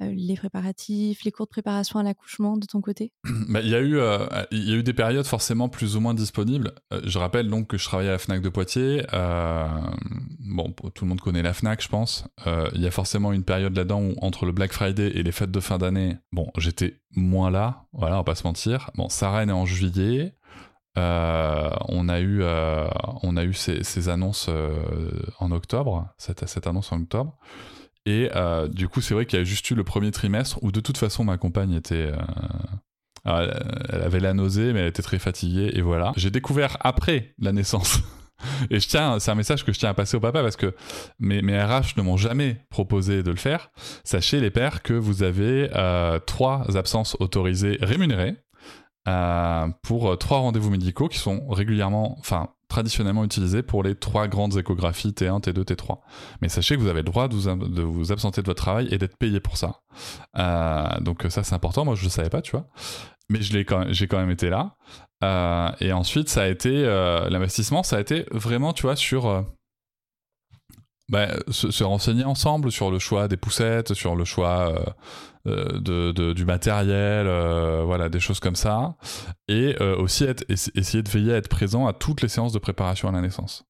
les préparatifs, les cours de préparation à l'accouchement de ton côté? (clears throat) Bah, Il y, a eu, euh, il y a eu des périodes forcément plus ou moins disponibles. Je rappelle donc que je travaillais à la FNAC de Poitiers. bon, tout le monde connaît la FNAC, je pense. Il y a forcément une période là-dedans où entre le Black Friday et les fêtes de fin d'année, bon, j'étais moins là, voilà, on va pas se mentir. Bon, Sarah est en juillet. on a eu, on a eu ces, ces annonces en octobre, cette annonce en octobre. Et euh, du coup, c'est vrai qu'il y a juste eu le premier trimestre où de toute façon ma compagne était... Euh, elle avait la nausée, mais elle était très fatiguée, et voilà. J'ai découvert après la naissance. (laughs) et je tiens, c'est un message que je tiens à passer au papa parce que mes, mes RH ne m'ont jamais proposé de le faire. Sachez les pères que vous avez euh, trois absences autorisées rémunérées euh, pour trois rendez-vous médicaux qui sont régulièrement, enfin traditionnellement utilisés pour les trois grandes échographies T1, T2, T3. Mais sachez que vous avez le droit de vous, absenter de votre travail et d'être payé pour ça. Euh, donc ça c'est important, moi je ne savais pas, tu vois. Mais je l'ai quand j'ai quand même été là. Euh, et ensuite ça a été, euh, l'investissement ça a été vraiment, tu vois, sur... Bah, se, renseigner ensemble sur le choix des poussettes, sur le choix de, de, du matériel, euh, voilà, des choses comme ça, et euh, aussi essayer de veiller à être présent à toutes les séances de préparation à la naissance.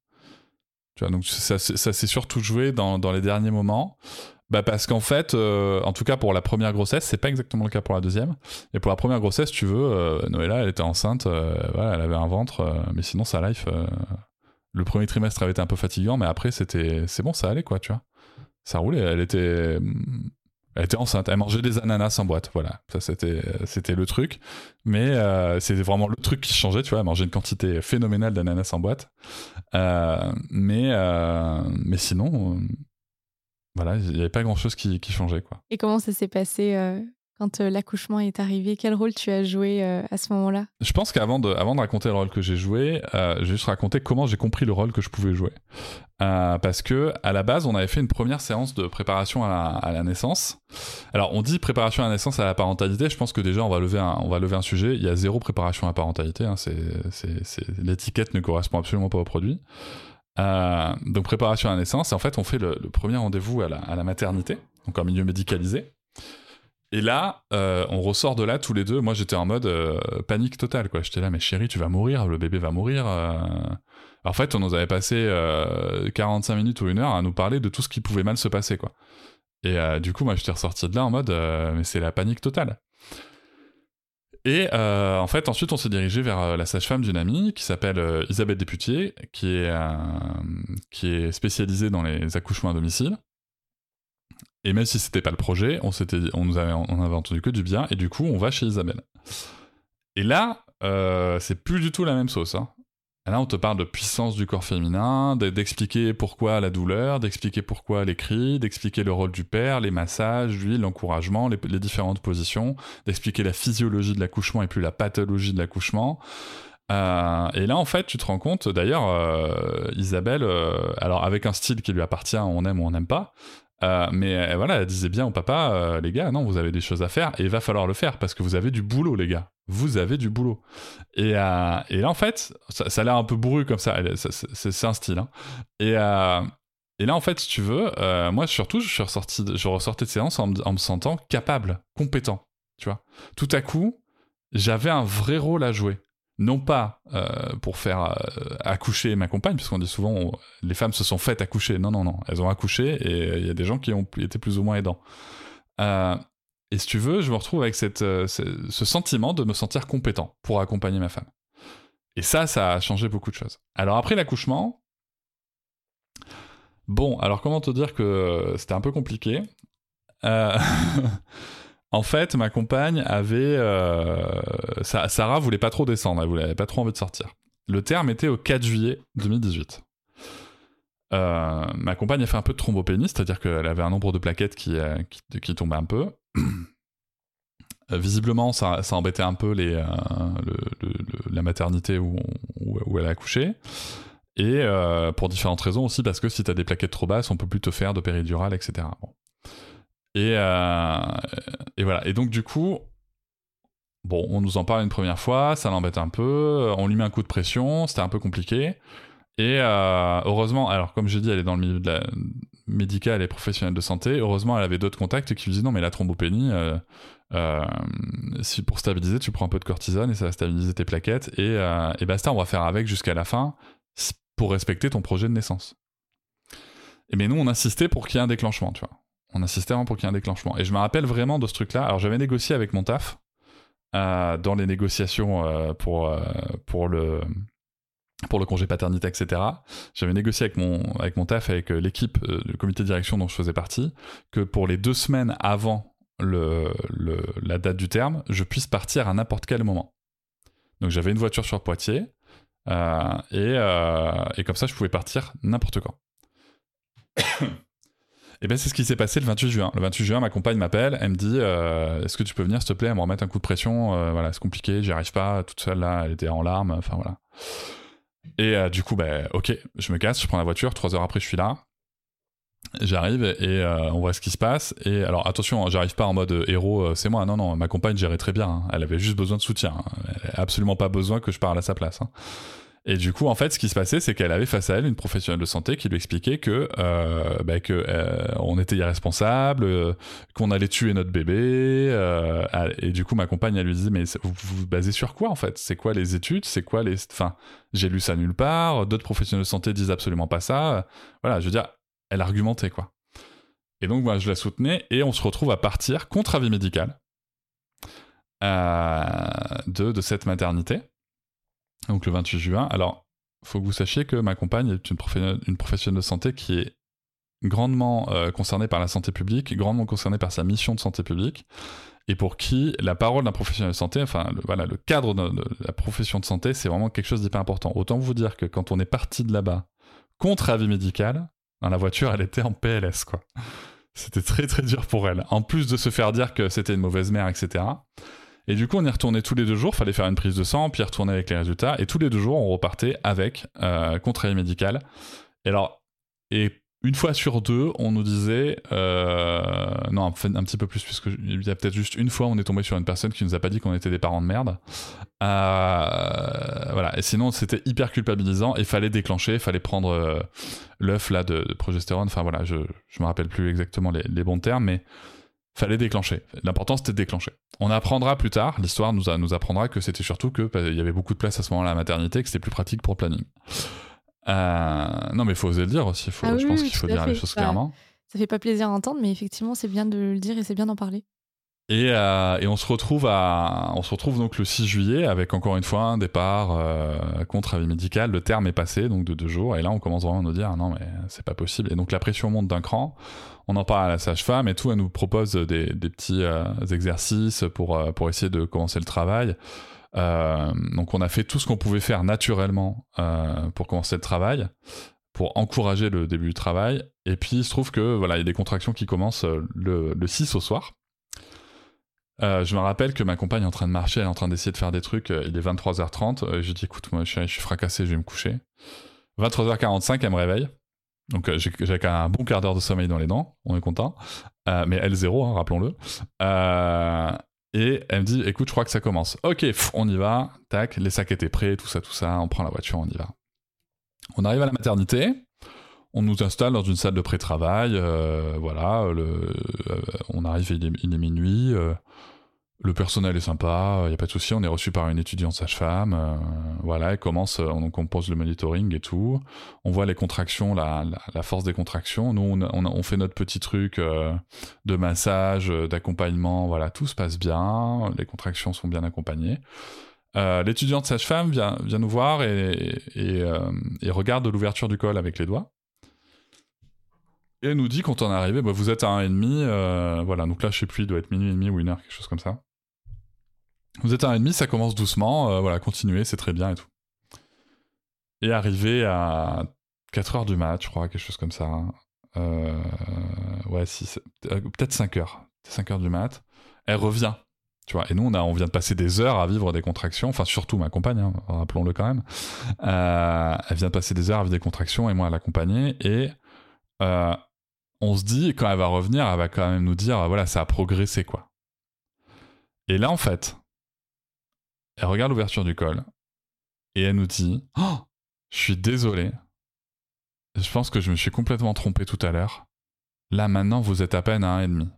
Tu vois, donc ça, ça s'est surtout joué dans, dans, les derniers moments. Bah parce qu'en fait, euh, en tout cas pour la première grossesse, c'est pas exactement le cas pour la deuxième. Et pour la première grossesse, tu veux, euh, Noëlla, elle était enceinte, euh, elle avait un ventre, euh, mais sinon sa life, euh, le premier trimestre avait été un peu fatigant, mais après c'était, c'est bon, ça allait quoi, tu vois. Ça roulait, elle était, elle était enceinte, elle mangeait des ananas en boîte, voilà. Ça c'était, c'était le truc. Mais c'était vraiment le truc qui changeait, tu vois. Elle mangeait une quantité phénoménale d'ananas en boîte. mais, mais sinon voilà, il n'y avait pas grand chose qui, changeait. Et comment ça s'est passé euh, quand euh, l'accouchement est arrivé Quel rôle tu as joué euh, à ce moment-là? Je pense qu'avant de, raconter le rôle que j'ai joué, j'ai juste raconté comment j'ai compris le rôle que je pouvais jouer. parce que à la base, on avait fait une première séance de préparation à la, naissance. Alors, on dit préparation à la naissance à la parentalité. Je pense que déjà, on va lever un, sujet. Il y a zéro préparation à la parentalité. Hein. L'étiquette ne correspond absolument pas au produit. Euh, donc préparation à la naissance, et en fait on fait le, le premier rendez-vous à la, à la, maternité, donc en milieu médicalisé. Et là, euh, on ressort de là tous les deux. Moi j'étais en mode euh, panique totale, quoi. J'étais là, mais chérie, tu vas mourir, le bébé va mourir. Euh. En fait, on nous avait passé 45 minutes ou une heure à nous parler de tout ce qui pouvait mal se passer, quoi. Et du coup, moi j'étais ressorti de là en mode, mais c'est la panique totale. Et en fait, ensuite, on s'est dirigé vers la sage-femme d'une amie qui s'appelle Isabelle Députier, qui est, qui est spécialisée dans les accouchements à domicile. Et même si c'était pas le projet, on, s'était, on, nous avait, on avait entendu que du bien, et du coup, on va chez Isabelle. Et là, euh, c'est plus du tout la même sauce. Hein. Là, on te parle de puissance du corps féminin, d'expliquer pourquoi la douleur, d'expliquer pourquoi les cris, d'expliquer le rôle du père, les massages, l'huile, l'encouragement, les, les, différentes positions, d'expliquer la physiologie de l'accouchement et plus la pathologie de l'accouchement. Euh, et là, en fait, tu te rends compte, d'ailleurs, euh, Isabelle, euh, alors avec un style qui lui appartient, on aime ou on n'aime pas, euh, mais euh, voilà, elle disait bien au papa, euh, les gars, non, vous avez des choses à faire et il va falloir le faire parce que vous avez du boulot, les gars. Vous avez du boulot. Et, et là, en fait, ça, ça a l'air un peu bourru comme ça. C'est un style. Hein. Et, et là, en fait, si tu veux, moi, surtout, je suis ressorti, je ressortais de séance en, en me sentant capable, compétent. Tu vois. Tout à coup, j'avais un vrai rôle à jouer non pas euh, pour faire euh, accoucher ma compagne, parce qu'on dit souvent on, les femmes se sont faites accoucher. Non, non, non, elles ont accouché et il y a des gens qui ont été plus ou moins aidants. Euh, et si tu veux, je me retrouve avec cette, ce, ce sentiment de me sentir compétent pour accompagner ma femme. Et ça, ça a changé beaucoup de choses. Alors après l'accouchement, bon, alors comment te dire que c'était un peu compliqué (laughs) En fait, ma compagne avait. Euh, Sarah voulait pas trop descendre, elle voulait pas trop envie de sortir. Le terme était au 4 juillet 2018. Euh, ma compagne a fait un peu de thrombopénie, c'est-à-dire qu'elle avait un nombre de plaquettes qui, euh, qui, tombait un peu. Euh, visiblement, ça, ça, embêtait un peu les, le, le, la maternité où, où, elle a accouché. Et pour différentes raisons aussi, parce que si tu as des plaquettes trop basses, on peut plus te faire de péridurale, etc. Bon. Et, euh, et voilà. Et donc, du coup, bon, on nous en parle une première fois, ça l'embête un peu, on lui met un coup de pression, c'était un peu compliqué. Et euh, heureusement, alors comme j'ai dit, elle est dans le milieu de la médicale et professionnelle de santé. Heureusement, elle avait d'autres contacts qui lui disaient non, mais la thrombopénie, euh, euh, pour stabiliser, tu prends un peu de cortisone et ça va stabiliser tes plaquettes et, euh, et basta, on va faire avec jusqu'à la fin pour respecter ton projet de naissance. Mais nous, on insistait pour qu'il y ait un déclenchement, tu vois. On insistait vraiment pour qu'il y ait un déclenchement. Et je me rappelle vraiment de ce truc-là. Alors j'avais négocié avec mon taf euh, dans les négociations euh, pour, euh, pour, le, congé paternité, etc. J'avais négocié avec mon, avec mon taf, avec l'équipe, le comité de direction dont je faisais partie, que pour les deux semaines avant la date du terme, je puisse partir à n'importe quel moment. Donc j'avais une voiture sur Poitiers, et, et comme ça je pouvais partir n'importe quand. Et ben c'est ce qui s'est passé le 28 juin. Le 28 juin, ma compagne m'appelle, elle me dit euh, Est-ce que tu peux venir, s'il te plaît, à me remettre un coup de pression euh, Voilà, c'est compliqué, j'y arrive pas, toute seule là, elle était en larmes, enfin voilà. Et euh, du coup, ben ok, je me casse, je prends la voiture, trois heures après, je suis là. J'arrive et on voit ce qui se passe. Et alors attention, j'arrive pas en mode héros, c'est moi. Non, non, ma compagne gérait très bien. Hein. Elle avait juste besoin de soutien. Hein. Elle avait absolument pas besoin que je parle à sa place. Hein. Et du coup, en fait, ce qui se passait, c'est qu'elle avait face à elle une professionnelle de santé qui lui expliquait que, euh, bah, que euh, on était irresponsable, euh, qu'on allait tuer notre bébé. euh, et du coup, ma compagne, elle lui dit, mais vous vous basez sur quoi en fait? C'est quoi les études? C'est quoi les, enfin, j'ai lu ça nulle part. D'autres professionnels de santé disent absolument pas ça. Voilà, je veux dire, elle argumentait quoi. Et donc, moi, je la soutenais et on se retrouve à partir contre avis médical de, de cette maternité donc le 28 juin. Alors, faut que vous sachiez que ma compagne est une, professionnelle, de santé qui est grandement euh, concernée par la santé publique, grandement concernée par sa mission de santé publique, et pour qui la parole d'un professionnel de santé, enfin le, voilà, le cadre de, la profession de santé, c'est vraiment quelque chose d'hyper important. Autant vous dire que quand on est parti de là-bas contre avis médical, la voiture, elle était en PLS, quoi. C'était très très dur pour elle. En plus de se faire dire que c'était une mauvaise mère, etc. Et du coup, on y retournait tous les deux jours. Fallait faire une prise de sang, puis retourner avec les résultats. Et tous les deux jours, on repartait avec euh, contre avis médical. Et alors, et une fois sur deux, on nous disait, euh, non, un petit peu plus, puisque il y a peut-être juste une fois, on est tombé sur une personne qui nous a pas dit qu'on était des parents de merde. Euh, voilà. Et sinon, c'était hyper culpabilisant. Et fallait déclencher, fallait prendre euh, l'œuf là de, progestérone. Enfin voilà, je je me rappelle plus exactement les bons termes, mais fallait déclencher. L'important c'était de déclencher. On apprendra plus tard, l'histoire nous, a- nous apprendra que c'était surtout que bah, il y avait beaucoup de place à ce moment-là à la maternité, que c'était plus pratique pour le planning. Euh, non mais il faut oser le dire aussi, faut, Ah je oui, pense oui, qu'il faut dire les choses Bah, clairement. Ça fait pas plaisir à entendre, mais effectivement, c'est bien de le dire et c'est bien d'en parler. Et, euh, et on se retrouve à, on se retrouve donc le 6 juillet avec encore une fois un départ euh, contre avis médical. Le terme est passé donc de deux jours et là on commence vraiment à nous dire ah non mais c'est pas possible. Et donc la pression monte d'un cran. On en parle à la sage-femme et tout. Elle nous propose des, petits euh, exercices pour euh, pour essayer de commencer le travail. Euh, donc on a fait tout ce qu'on pouvait faire naturellement pour commencer le travail, pour encourager le début du travail. Et puis il se trouve que voilà il y a des contractions qui commencent le, le 6 au soir. Je me rappelle que ma compagne est en train de marcher, elle est en train d'essayer de faire des trucs. il est 23h30. Euh, je dis écoute, moi je suis, je suis fracassé, je vais me coucher. 23h45, elle me réveille. Donc euh, j'ai j'ai quand même un bon quart d'heure de sommeil dans les dents, on est content. Euh, mais elle zéro, hein, rappelons-le. Euh, et elle me dit écoute, je crois que ça commence. Ok, on y va. Tac, les sacs étaient prêts, tout ça, tout ça. On prend la voiture, on y va. On arrive à la maternité. On nous installe dans une salle de pré-travail. voilà, on arrive, il est minuit. Euh, le personnel est sympa, il n'y a pas de souci. On est reçu par une étudiante sage-femme. euh, voilà, elle commence, euh, donc on pose le monitoring et tout. On voit les contractions, la, force des contractions. Nous, on, on, on fait notre petit truc euh, de massage, euh, d'accompagnement. Voilà, tout se passe bien. Les contractions sont bien accompagnées. Euh, L'étudiante sage-femme vient, nous voir et, et, euh, regarde l'ouverture du col avec les doigts. Et elle nous dit quand on est arrivé, bah, vous êtes à 1,5, euh, voilà, donc là je sais plus, il doit être minuit et demi ou une heure, quelque chose comme ça. Vous êtes à 1,5, ça commence doucement, euh, voilà, continuez, c'est très bien et tout. Et arrivé à 4 heures du mat, je crois, quelque chose comme ça. Euh, ouais, euh, peut-être 5 heures. 5 heures du mat. Elle revient. Tu vois, et nous, on, a, on vient de passer des heures à vivre des contractions, enfin surtout ma compagne, hein, rappelons-le quand même. Euh, elle vient de passer des heures à vivre des contractions et moi à l'accompagner. Et on se dit, quand elle va revenir, elle va quand même nous dire, voilà, ça a progressé, quoi. Et là, en fait, elle regarde l'ouverture du col et elle nous dit, oh, je suis désolé. Je pense que je me suis complètement trompé tout à l'heure. Là, maintenant, vous êtes à peine à 1,5.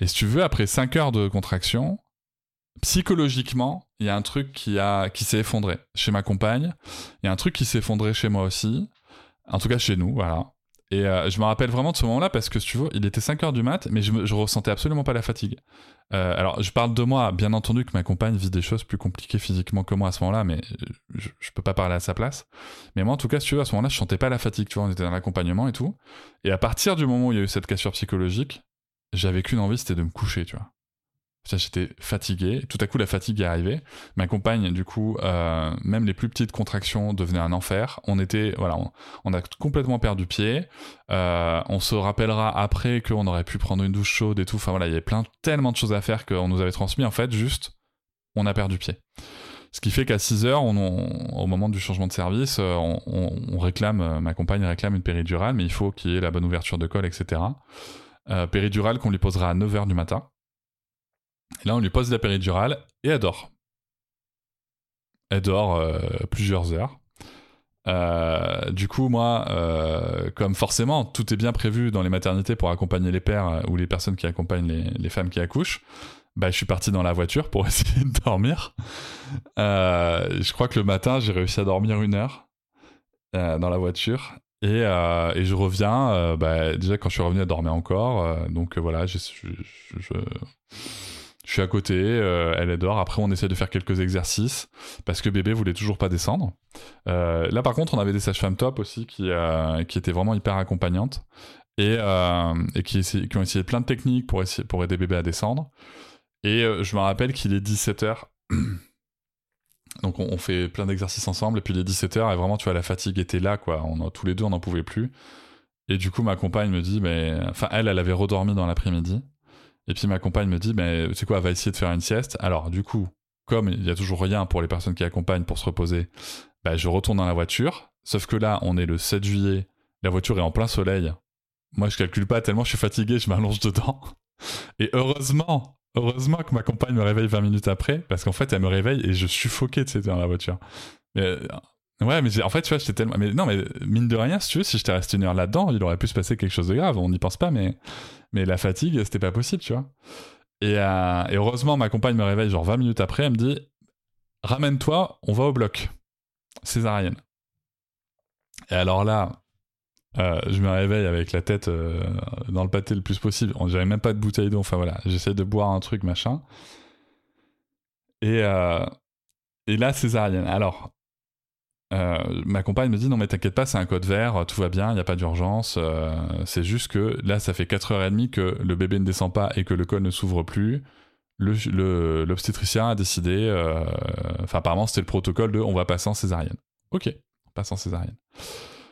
Et si tu veux, après 5 heures de contraction, psychologiquement, il y a un truc qui, a, qui s'est effondré chez ma compagne. Il y a un truc qui s'est effondré chez moi aussi. En tout cas, chez nous, voilà. Et euh, je me rappelle vraiment de ce moment-là parce que, si tu veux, il était 5 heures du mat, mais je, je ressentais absolument pas la fatigue. Euh, alors, je parle de moi, bien entendu que ma compagne vit des choses plus compliquées physiquement que moi à ce moment-là, mais je, je peux pas parler à sa place. Mais moi, en tout cas, si tu veux, à ce moment-là, je sentais pas la fatigue, tu vois, on était dans l'accompagnement et tout. Et à partir du moment où il y a eu cette cassure psychologique, j'avais qu'une envie, c'était de me coucher, tu vois. J'étais fatigué. Tout à coup, la fatigue est arrivée. Ma compagne, du coup, euh, même les plus petites contractions devenaient un enfer. On était, on, a complètement perdu pied. Euh, on se rappellera après qu'on aurait pu prendre une douche chaude et tout. Enfin voilà, il y avait plein, tellement de choses à faire qu'on nous avait transmis. En fait, juste, on a perdu pied. Ce qui fait qu'à 6 heures, au moment du changement de service, euh, on, réclame, ma compagne réclame une péridurale, mais il faut qu'il y ait la bonne ouverture de col, etc. Péridurale qu'on lui posera à 9 heures du matin. Et là, on lui pose la péridurale et elle dort. Elle dort plusieurs heures. Euh, du coup, moi, euh, comme forcément, tout est bien prévu dans les maternités pour accompagner les pères euh, ou les personnes qui accompagnent les, femmes qui accouchent, bah, je suis parti dans la voiture pour (laughs) essayer de dormir. je crois que le matin, j'ai réussi à dormir une heure dans la voiture. Et, je reviens, bah, déjà quand je suis revenu, à dormir encore. donc voilà, je je suis à côté, euh, elle est dehors. Après, on essaie de faire quelques exercices parce que bébé voulait toujours pas descendre. Euh, là, par contre, on avait des sages-femmes top aussi qui, euh, qui étaient vraiment hyper accompagnantes et, et qui, ont essayé plein de techniques pour aider bébé à descendre. Et je me rappelle qu'il est 17h. (clears throat) Donc, on, fait plein d'exercices ensemble. Et puis, il est 17h et vraiment, tu vois, la fatigue était là, quoi. On, tous les deux, on n'en pouvait plus. Et du coup, ma compagne me dit, mais. Enfin, elle, elle avait redormi dans l'après-midi. Et puis ma compagne me dit, mais c'est quoi, va essayer de faire une sieste. Alors du coup, comme il y a toujours rien pour les personnes qui accompagnent pour se reposer, bah, je retourne dans la voiture. Sauf que là, on est le 7 juillet, la voiture est en plein soleil. Moi, je calcule pas tellement je suis fatigué, je m'allonge dedans. (laughs) Et heureusement, heureusement que ma compagne me réveille 20 minutes après, parce qu'en fait, elle me réveille et je suffoquais, tu sais, dans la voiture. Mais Ouais, mais en fait, tu vois, j'étais tellement. Mais non, mais mine de rien, si tu veux, si j'étais resté une heure là-dedans, il aurait pu se passer quelque chose de grave. On n'y pense pas, mais, mais la fatigue, c'était pas possible, tu vois. Et, euh, heureusement, ma compagne me réveille genre 20 minutes après, elle me dit Ramène-toi, on va au bloc. Césarienne. Et alors là, euh, je me réveille avec la tête euh, dans le pâté le plus possible. J'avais même pas de bouteille d'eau. Enfin voilà, j'essaie de boire un truc, machin. Et là, césarienne. Alors, euh, ma compagne me dit non mais t'inquiète pas c'est un code vert tout va bien il n'y a pas d'urgence euh, c'est juste que là ça fait 4h30 que le bébé ne descend pas et que le col ne s'ouvre plus. L'obstétricien a décidé euh, enfin apparemment c'était le protocole de on va passer en césarienne. Ok on passe en césarienne.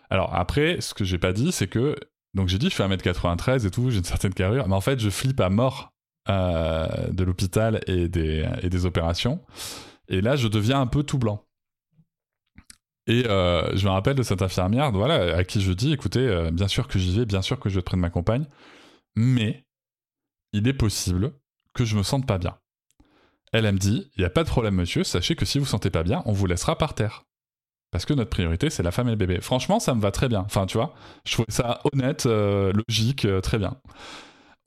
Alors après ce que j'ai pas dit c'est que donc j'ai dit je fais 1m93 et tout j'ai une certaine carrure mais en fait je flippe à mort de l'hôpital et des, et des opérations. Et là je deviens un peu tout blanc et euh, je me rappelle de cette infirmière, voilà, à qui je dis, écoutez, euh, bien sûr que j'y vais, bien sûr que je vais prendre ma compagne, mais il est possible que je me sente pas bien. Elle, me dit, il n'y a pas de problème, monsieur, sachez que si vous sentez pas bien, on vous laissera par terre. Parce que notre priorité, c'est la femme et le bébé. Franchement, ça me va très bien. Enfin, tu vois, je trouvais ça honnête, euh, logique, très bien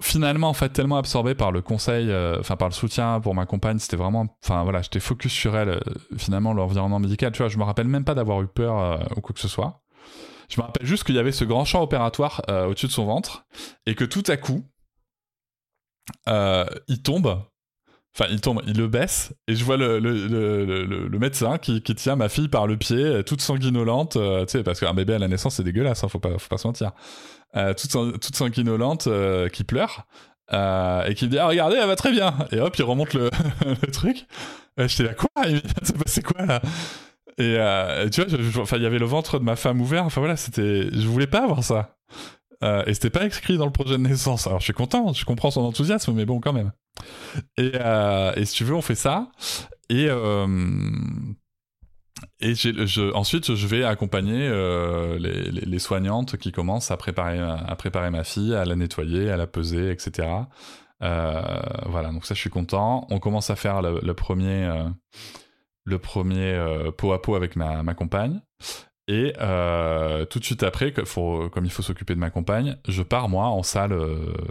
finalement en fait tellement absorbé par le conseil euh, enfin par le soutien pour ma compagne c'était vraiment enfin voilà j'étais focus sur elle euh, finalement l'environnement médical. Tu vois je me rappelle même pas d'avoir eu peur euh, ou quoi que ce soit. Je me rappelle juste qu'il y avait ce grand champ opératoire au-dessus de son ventre et que tout à coup il tombe. Enfin, il tombe, il le baisse, et je vois le, le, le, le médecin qui, qui, tient ma fille par le pied, toute sanguinolente, tu sais, parce qu'un bébé à la naissance, c'est dégueulasse, hein, faut, pas, faut pas se mentir. Euh, toute, sanguinolente, euh, qui pleure. Euh, et qui me dit ah regardez elle va très bien. Et hop il remonte le, (laughs) truc. J'étais là quoi? Il passé quoi là? Et tu vois enfin il y avait le ventre de ma femme ouvert. Enfin voilà c'était je voulais pas avoir ça. Et c'était pas écrit dans le projet de naissance. Alors je suis content je comprends son enthousiasme mais bon quand même. Et, et si tu veux on fait ça. Et et ensuite, je vais accompagner euh, les, soignantes qui commencent à préparer, à préparer ma fille, à la nettoyer, à la peser, etc. Euh, voilà, donc ça, je suis content. On commence à faire le, premier, euh, le premier pot à pot avec ma, ma compagne. Et tout de suite après, comme il faut s'occuper de ma compagne, je pars moi en salle,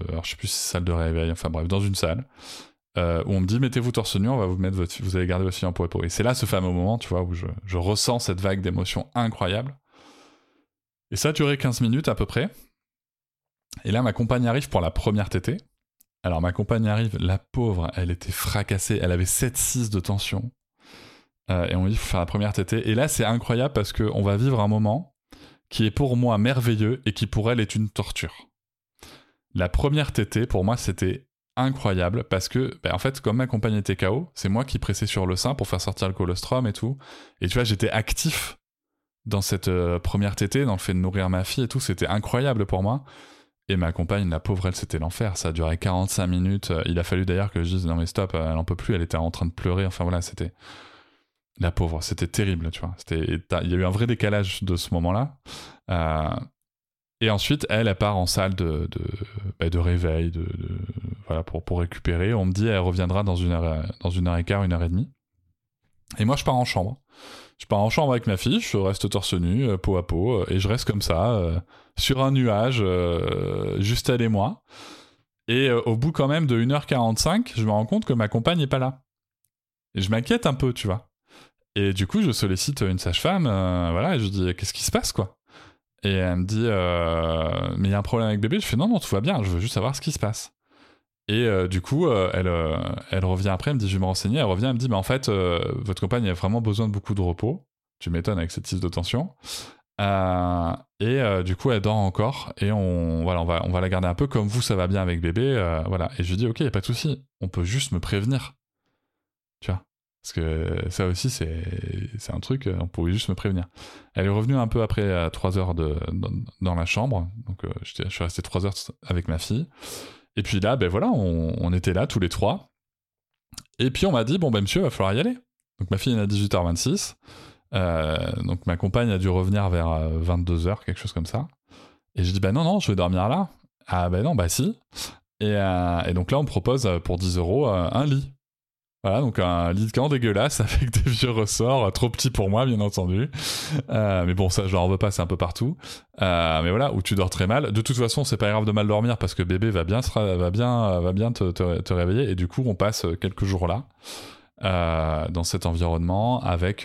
alors je sais plus si c'est salle de réveil, enfin bref, dans une salle. Euh, où on me dit mettez-vous torse nu, on va vous mettre votre, vous allez garder votre fille en peau à peau. Et c'est là ce fameux moment, tu vois, où je, ressens cette vague d'émotions incroyable. Et ça a duré 15 minutes à peu près. Et là, ma compagne arrive pour la première tétée. Alors, ma compagne arrive, la pauvre, elle était fracassée, elle avait 7-6 de tension. Euh, et on me dit, faut faire la première tétée. Et là, c'est incroyable parce qu'on va vivre un moment qui est pour moi merveilleux et qui pour elle est une torture. La première tétée, pour moi, c'était incroyable parce que, ben, en fait, comme ma compagne était KO, c'est moi qui pressais sur le sein pour faire sortir le colostrum et tout. Et tu vois, j'étais actif dans cette euh, première tétée, dans le fait de nourrir ma fille et tout. C'était incroyable pour moi. Et ma compagne, la pauvre, elle, c'était l'enfer. Ça a duré 45 minutes. Il a fallu d'ailleurs que je dise non mais stop, elle en peut plus. Elle était en train de pleurer. Enfin voilà, c'était la pauvre. C'était terrible, tu vois. Il y a eu un vrai décalage de ce moment-là. Euh, et ensuite, elle, elle part en salle de, de, bah, réveil, voilà, pour, récupérer. On me dit, elle reviendra dans une heure, dans une et quart, une heure et demie. Et moi, je pars en chambre. Je pars en chambre avec ma fille, je reste torse nu, euh, peau à peau, et je reste comme ça, euh, sur un nuage, euh, juste elle et moi. Et euh, au bout quand même de 1h45, je me rends compte que ma compagne n'est pas là. Et je m'inquiète un peu, tu vois. Et du coup, je sollicite une sage-femme, euh, voilà, et je dis qu'est-ce qui se passe, quoi? Et elle me dit euh, mais il y a un problème avec bébé. Je fais non, non, tout va bien, je veux juste savoir ce qui se passe. Et euh, du coup, euh, elle, elle revient après, elle me dit je vais me renseigner. Elle revient, elle me dit mais en fait, votre compagne a vraiment besoin de beaucoup de repos. Tu m'étonnes avec cette type de tension. Et du coup, elle dort encore. Et on, voilà, on, va, on va la garder un peu comme vous, ça va bien avec bébé. voilà. Et je lui dis ok, y a pas de souci. On peut juste me prévenir. Parce que ça aussi, c'est un truc, euh, on pouvait juste me prévenir. Elle est revenue un peu après 3 heures dans, dans la chambre. Donc, euh, je suis resté 3 heures avec ma fille. Et puis là, ben voilà, on, était là tous les trois. Et puis on m'a dit, bon ben monsieur, va falloir y aller. Donc ma fille est à 18h26. Euh, donc ma compagne a dû revenir vers 22h, quelque chose comme ça. Et je dis, bah non, non, je vais dormir là. Ah ben non, bah si. Et, euh, donc là, on propose euh, pour 10 euros euh, un lit. Voilà, donc un lit de camp dégueulasse (laughs) avec des vieux ressorts, euh, trop petits pour moi, bien entendu. Euh, mais bon, ça, je leur veux pas, c'est un peu partout. Euh, mais voilà, où tu dors très mal. De toute façon, c'est pas grave de mal dormir parce que bébé va bien, va bien, va bien te, réveiller. Et du coup, on passe quelques jours là, dans cet environnement, avec,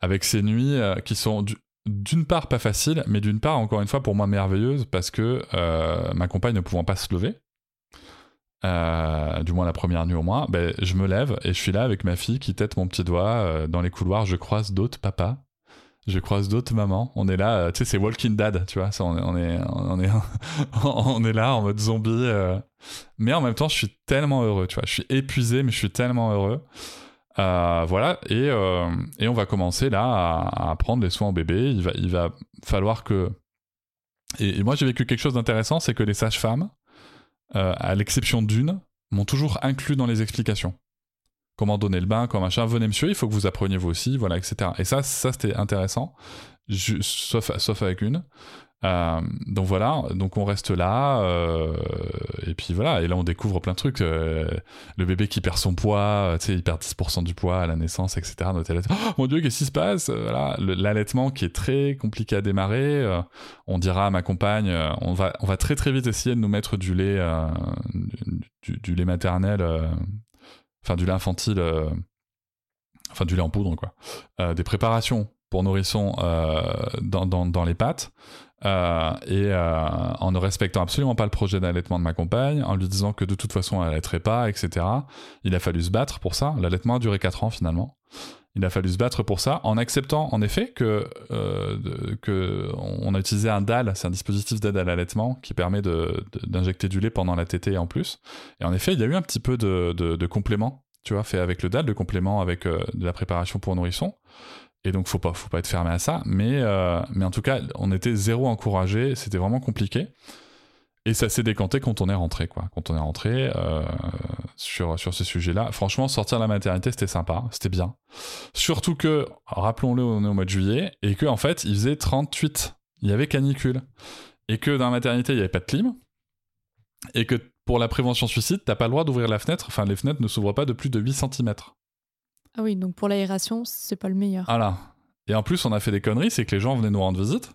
avec ces nuits qui sont du- d'une part pas faciles, mais d'une part, encore une fois, pour moi merveilleuses parce que ma compagne ne pouvant pas se lever, euh, du moins la première nuit au moins, ben, je me lève et je suis là avec ma fille qui tête mon petit doigt euh, dans les couloirs. Je croise d'autres papas, je croise d'autres mamans. On est là, euh, tu sais, c'est Walking Dead, tu vois. On, est, on est, on (laughs) est, on est là en mode zombie. Mais en même temps, je suis tellement heureux, tu vois. Je suis épuisé, mais je suis tellement heureux. Voilà, et, et on va commencer là à, prendre les soins au bébé. Il va, il va falloir que. Et moi, j'ai vécu quelque chose d'intéressant, c'est que les sages-femmes, euh, à l'exception d'une, m'ont toujours inclus dans les explications. Comment donner le bain, comment machin. Venez, monsieur, il faut que vous appreniez vous aussi, voilà, etc. Et ça, ça c'était intéressant, sauf avec une. Euh, donc voilà, donc on reste là, euh, et puis voilà, et là on découvre plein de trucs. euh, le bébé qui perd son poids, tu sais, il perd 10% du poids à la naissance, etc. Oh mon dieu, qu'est-ce qui se passe? Voilà, l'allaitement qui est très compliqué à démarrer. on dira à ma compagne, on va, on va très très vite essayer de nous mettre du lait, du, lait maternel, enfin du lait infantile, enfin du lait en poudre quoi, des préparations pour nourrissons dans, dans, dans les pâtes. Euh, et euh, en ne respectant absolument pas le projet d'allaitement de ma compagne, en lui disant que de toute façon elle allaiterait pas, etc. Il a fallu se battre pour ça. L'allaitement a duré 4 ans finalement. Il a fallu se battre pour ça, en acceptant en effet que, euh, que on a utilisé un DAL, c'est un dispositif d'aide à l'allaitement qui permet d'injecter du lait pendant la tétée en plus. Et en effet, il y a eu un petit peu de, de, de complément, tu vois, fait avec le DAL, de complément avec euh, de la préparation pour nourrissons. Et donc, faut pas, faut pas être fermé à ça. Mais, euh, mais en tout cas, on était zéro encouragé. C'était vraiment compliqué. Et ça s'est décanté quand on est rentré, quoi. Quand on est rentré euh, sur, sur ce sujet-là. Franchement, sortir de la maternité, c'était sympa. C'était bien. Surtout que, rappelons-le, on est au mois de juillet. Et que, en fait, il faisait 38. Il y avait canicule. Et que dans la maternité, il n'y avait pas de clim. Et que pour la prévention suicide, t'as pas le droit d'ouvrir la fenêtre. Enfin, les fenêtres ne s'ouvrent pas de plus de 8 cm. Ah oui, donc pour l'aération, c'est pas le meilleur. Voilà. Et en plus, on a fait des conneries, c'est que les gens venaient nous rendre visite.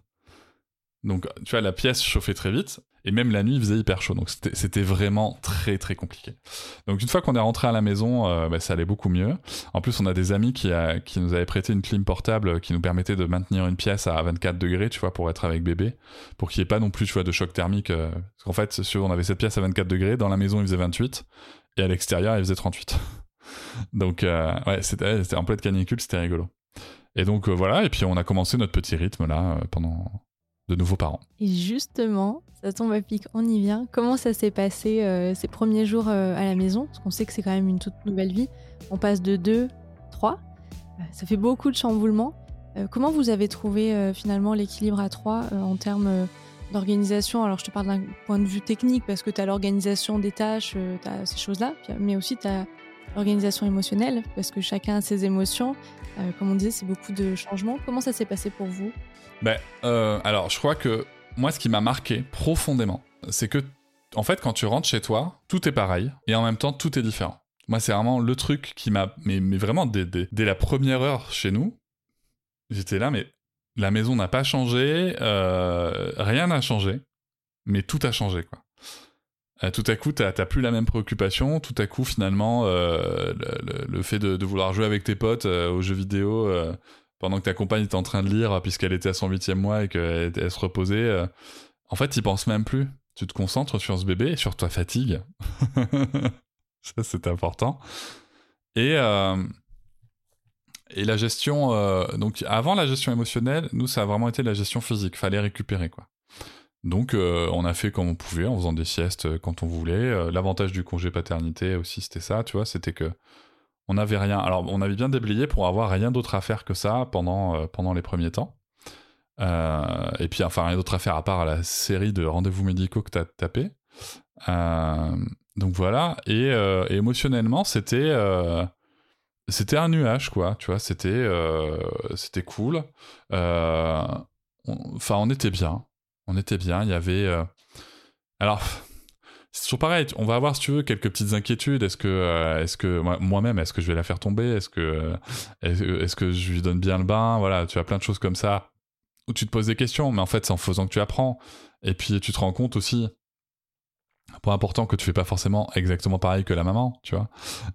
Donc, tu vois, la pièce chauffait très vite. Et même la nuit, il faisait hyper chaud. Donc, c'était vraiment très, très compliqué. Donc, une fois qu'on est rentré à la maison, euh, bah, ça allait beaucoup mieux. En plus, on a des amis qui, nous avaient prêté une clim portable qui nous permettait de maintenir une pièce à 24 degrés, tu vois, pour être avec bébé. Pour qu'il n'y ait pas non plus, tu vois, de choc thermique. euh, parce qu'en fait, si on avait cette pièce à 24 degrés. Dans la maison, il faisait 28. Et à l'extérieur, il faisait 38. Donc, euh, ouais, c'était c'était en pleine canicule, c'était rigolo. Et donc, euh, voilà. Et puis, on a commencé notre petit rythme, là, euh, pendant de nouveaux parents. Et justement, ça tombe à pic, on y vient. Comment ça s'est passé ces premiers jours à la maison? Parce qu'on sait que c'est quand même une toute nouvelle vie. On passe de 2, 3. ça fait beaucoup de chamboulements. Comment vous avez trouvé finalement l'équilibre à 3 en termes d'organisation? Alors, je te parle d'un point de vue technique parce que tu as l'organisation des tâches, tu as ces choses-là, mais aussi tu as l'organisation émotionnelle parce que chacun a ses émotions. Euh, comme on disait, c'est beaucoup de changements. Comment ça s'est passé pour vous? Ben, euh, alors, je crois que moi, ce qui m'a marqué profondément, c'est que, en fait, quand tu rentres chez toi, tout est pareil et en même temps, tout est différent. Moi, c'est vraiment le truc qui m'a. Mais, vraiment, dès la première heure chez nous, j'étais là, mais la maison n'a pas changé, euh, rien n'a changé, mais tout a changé, quoi. Euh, tout à coup, t'as plus la même préoccupation. Tout à coup, finalement, euh, le, fait de, vouloir jouer avec tes potes euh, aux jeux vidéo euh, pendant que ta compagne était en train de lire puisqu'elle était à son huitième mois et qu'elle elle se reposait, en fait, t'y penses même plus. Tu te concentres sur ce bébé sur ta fatigue. (laughs) Ça, c'est important. Et, et la gestion... donc, avant la gestion émotionnelle, nous, ça a vraiment été la gestion physique. Fallait récupérer, quoi. Donc, euh, on a fait comme on pouvait, en faisant des siestes euh, quand on voulait. Euh, L'avantage du congé paternité aussi, c'était ça, tu vois, c'était que on n'avait rien. Alors, on avait bien déblayé pour avoir rien d'autre à faire que ça pendant, pendant les premiers temps. Et puis, enfin, rien d'autre à faire à part la série de rendez-vous médicaux que t'as tapé. Donc voilà. Et, émotionnellement, c'était c'était un nuage, quoi. Tu vois, c'était c'était cool. Enfin, on était bien. On était bien. Il y avait. euh, Alors, c'est toujours pareil. On va avoir, si tu veux, quelques petites inquiétudes. Est-ce que, euh, est-ce que moi- moi-même, est-ce que je vais la faire tomber? Est-ce que, euh, est-ce que je lui donne bien le bain? Voilà, tu as plein de choses comme ça où tu te poses des questions, mais en fait, c'est en faisant que tu apprends. Et puis, tu te rends compte aussi, point important, que tu fais pas forcément exactement pareil que la maman, tu vois,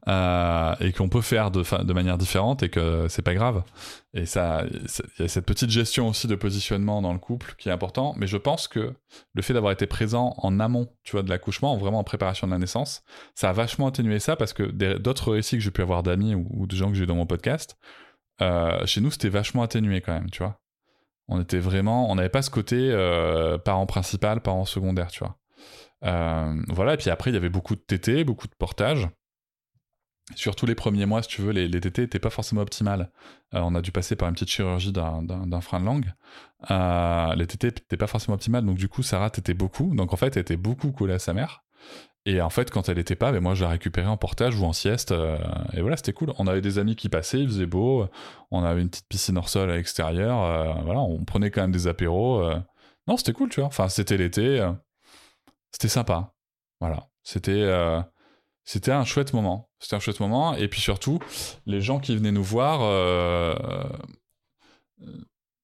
Euh, et qu'on peut faire de, manière différente et que c'est pas grave. Et ça, il y a cette petite gestion aussi de positionnement dans le couple qui est important. Mais je pense que le fait d'avoir été présent en amont, tu vois, de l'accouchement, vraiment en préparation de la naissance, ça a vachement atténué ça parce que d'autres récits que j'ai pu avoir d'amis ou, de gens que j'ai dans mon podcast, euh, chez nous, c'était vachement atténué quand même, tu vois. On était vraiment, on n'avait pas ce côté euh, parent principal, parent secondaire, tu vois. Euh, voilà, et puis après, il y avait beaucoup de tétés, beaucoup de portages. Surtout les premiers mois, si tu veux, les, les tétés n'étaient pas forcément optimales. Euh, on a dû passer par une petite chirurgie d'un- frein de langue. Euh, les tétés n'étaient pas forcément optimales, donc du coup, Sarah tétait beaucoup. Donc en fait, elle était beaucoup collée à sa mère. Et en fait, quand elle était pas, ben moi, je la récupérais en portage ou en sieste. et voilà, c'était cool. On avait des amis qui passaient, il faisait beau. On avait une petite piscine hors sol à l'extérieur. voilà, on prenait quand même des apéros. Non, c'était cool, tu vois. Enfin, c'était l'été. C'était sympa. Voilà. C'était euh, c'était un chouette moment. C'était un chouette moment. Et puis surtout, les gens qui venaient nous voir, euh, euh,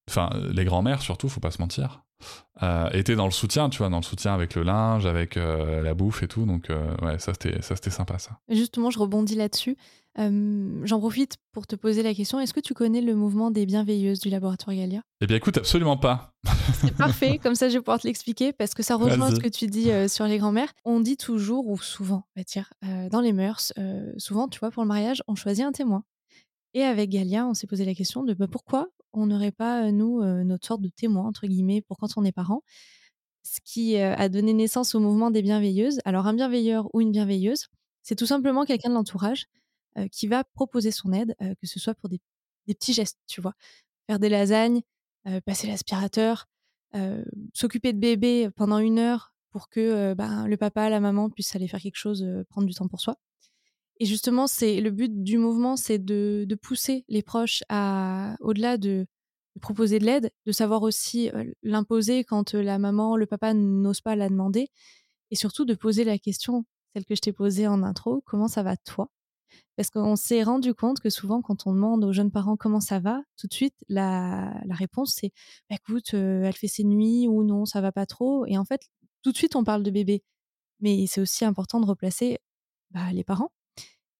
enfin, les grands-mères surtout, faut pas se mentir, étaient dans le soutien, tu vois, dans le soutien avec le linge, avec la bouffe et tout. Donc, ouais, ça c'était ça c'était sympa, ça. Justement, je rebondis là-dessus. Euh, J'en profite pour te poser la question. Est-ce que tu connais le mouvement des bienveilleuses du laboratoire Galia Eh bien, écoute, absolument pas. C'est parfait, comme ça je vais pouvoir te l'expliquer parce que ça rejoint ce que tu dis euh, sur les grands-mères. On dit toujours, ou souvent, on va dire, euh, dans les mœurs, euh, souvent, tu vois, pour le mariage, on choisit un témoin. Et avec Galia, on s'est posé la question de bah, pourquoi on n'aurait pas, nous, notre sorte de témoin, entre guillemets, pour quand on est parent? Ce qui a donné naissance au mouvement des bienveilleuses. Alors, un bienveilleur ou une bienveilleuse, c'est tout simplement quelqu'un de l'entourage qui va proposer son aide, euh, que ce soit pour des, petits gestes, tu vois. Faire des lasagnes, euh, passer l'aspirateur, euh, s'occuper de bébé pendant une heure pour que euh, ben, le papa, la maman puissent aller faire quelque chose, euh, prendre du temps pour soi. Et justement, c'est le but du mouvement, c'est de, pousser les proches à, au-delà de, proposer de l'aide, de savoir aussi euh, l'imposer quand euh, la maman, le papa n'ose pas la demander, et surtout de poser la question, celle que je t'ai posée en intro, comment ça va toi? Parce qu'on s'est rendu compte que souvent, quand on demande aux jeunes parents comment ça va, tout de suite, la, réponse c'est bah, écoute, euh, elle fait ses nuits ou non, ça va pas trop. Et en fait, tout de suite, on parle de bébé. Mais c'est aussi important de replacer bah, les parents.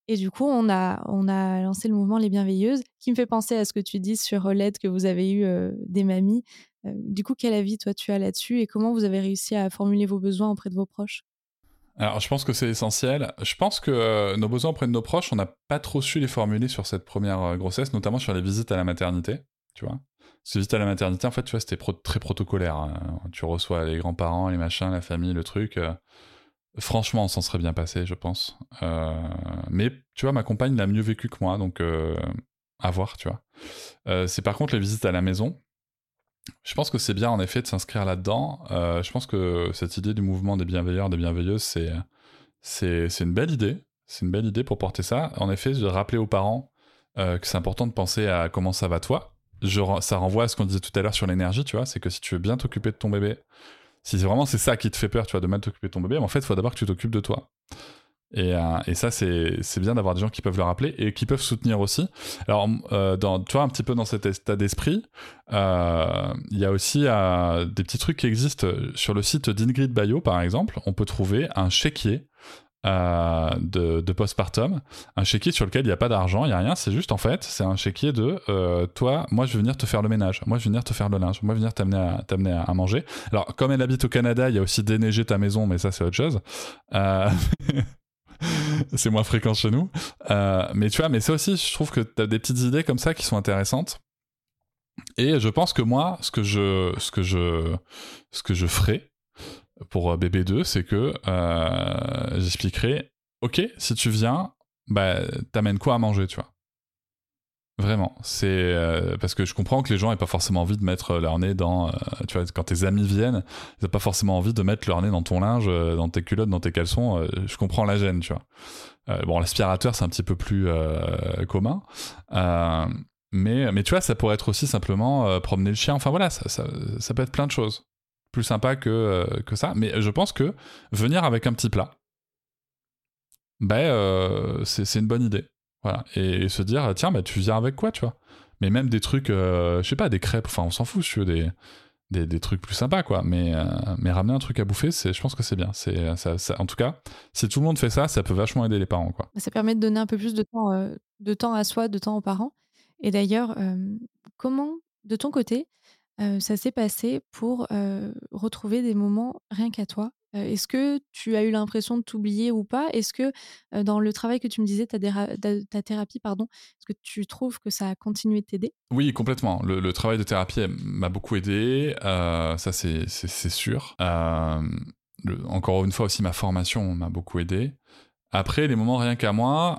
Et du coup, on a, on a lancé le mouvement Les Bienveilleuses, qui me fait penser à ce que tu dis sur l'aide que vous avez eue euh, des mamies. Euh, du coup, quel avis toi tu as là-dessus et comment vous avez réussi à formuler vos besoins auprès de vos proches? Alors, je pense que c'est essentiel. Je pense que euh, nos besoins auprès de nos proches, on n'a pas trop su les formuler sur cette première euh, grossesse, notamment sur les visites à la maternité, tu vois. Ces visites à la maternité, en fait, tu vois, c'était très protocolaire. hein. Tu reçois les grands-parents, les machins, la famille, le truc. euh. Franchement, on s'en serait bien passé, je pense. Mais, tu vois, ma compagne l'a mieux vécu que moi, donc à voir, tu vois. C'est par contre les visites à la maison. Je pense que c'est bien, en effet, de s'inscrire là-dedans. Euh, je pense que cette idée du mouvement des bienveilleurs, des bienveilleuses, c'est c'est c'est une belle idée. C'est une belle idée pour porter ça. En effet, de rappeler aux parents euh, que c'est important de penser à comment ça va toi. Je, ça renvoie à ce qu'on disait tout à l'heure sur l'énergie, tu vois. C'est que si tu veux bien t'occuper de ton bébé, si vraiment c'est ça qui te fait peur, tu vois, de mal t'occuper de ton bébé, en fait, il faut d'abord que tu t'occupes de toi. Et, euh, et ça, c'est bien d'avoir des gens qui peuvent le rappeler et qui peuvent soutenir aussi. Alors, euh, tu vois, un petit peu dans cet état d'esprit, euh, il y a aussi euh, des petits trucs qui existent sur le site d'Ingrid Bayo, par exemple. On peut trouver un chéquier de, de postpartum, un chéquier sur lequel il n'y a pas d'argent, il n'y a rien, c'est juste en fait, c'est un chéquier de toi, moi je vais venir te faire le ménage, moi je vais venir te faire le linge, moi je vais venir t'amener à, à, manger. Alors, comme elle habite au Canada, il y a aussi déneiger ta maison, mais ça c'est autre chose. (laughs) (laughs) c'est moins fréquent chez nous. Euh, mais tu vois, mais ça aussi, je trouve que tu as des petites idées comme ça qui sont intéressantes. Et je pense que moi, ce que je, ce que je, ce que je ferai pour BB2, c'est que euh, j'expliquerai, ok, si tu viens, bah, t'amènes quoi à manger, tu vois? Vraiment, c'est euh, parce que je comprends que les gens n'aient pas forcément envie de mettre leur nez dans, euh, tu vois, quand tes amis viennent, ils n'ont pas forcément envie de mettre leur nez dans ton linge, euh, dans tes culottes, dans tes caleçons. euh, je comprends la gêne, tu vois. Euh, bon, l'aspirateur c'est un petit peu plus euh, commun, Euh, mais mais tu vois, ça pourrait être aussi simplement euh, promener le chien. Enfin voilà, ça, peut être plein de choses plus sympa que euh, que ça. Mais je pense que venir avec un petit plat, ben euh, c'est une bonne idée. Voilà. Et, se dire, tiens, bah, tu viens avec quoi, tu vois? Mais même des trucs, euh, je sais pas, des crêpes, enfin, on s'en fout, tu veux, des, des, des trucs plus sympas, quoi. Mais, euh, mais ramener un truc à bouffer, je pense que c'est bien. C'est, ça, ça- en tout cas, si tout le monde fait ça, ça peut vachement aider les parents, quoi. Ça permet de donner un peu plus de temps, euh, de temps à soi, de temps aux parents. Et d'ailleurs, euh, comment, de ton côté, euh, ça s'est passé pour euh, retrouver des moments rien qu'à toi Est-ce que tu as eu l'impression de t'oublier ou pas? Est-ce que dans le travail que tu me disais, ta, thérapie, pardon, est-ce que tu trouves que ça a continué de t'aider? Oui, complètement. Le, travail de thérapie m'a beaucoup aidé, ça c'est, sûr. Encore une fois aussi, ma formation m'a beaucoup aidé. Après, les moments rien qu'à moi,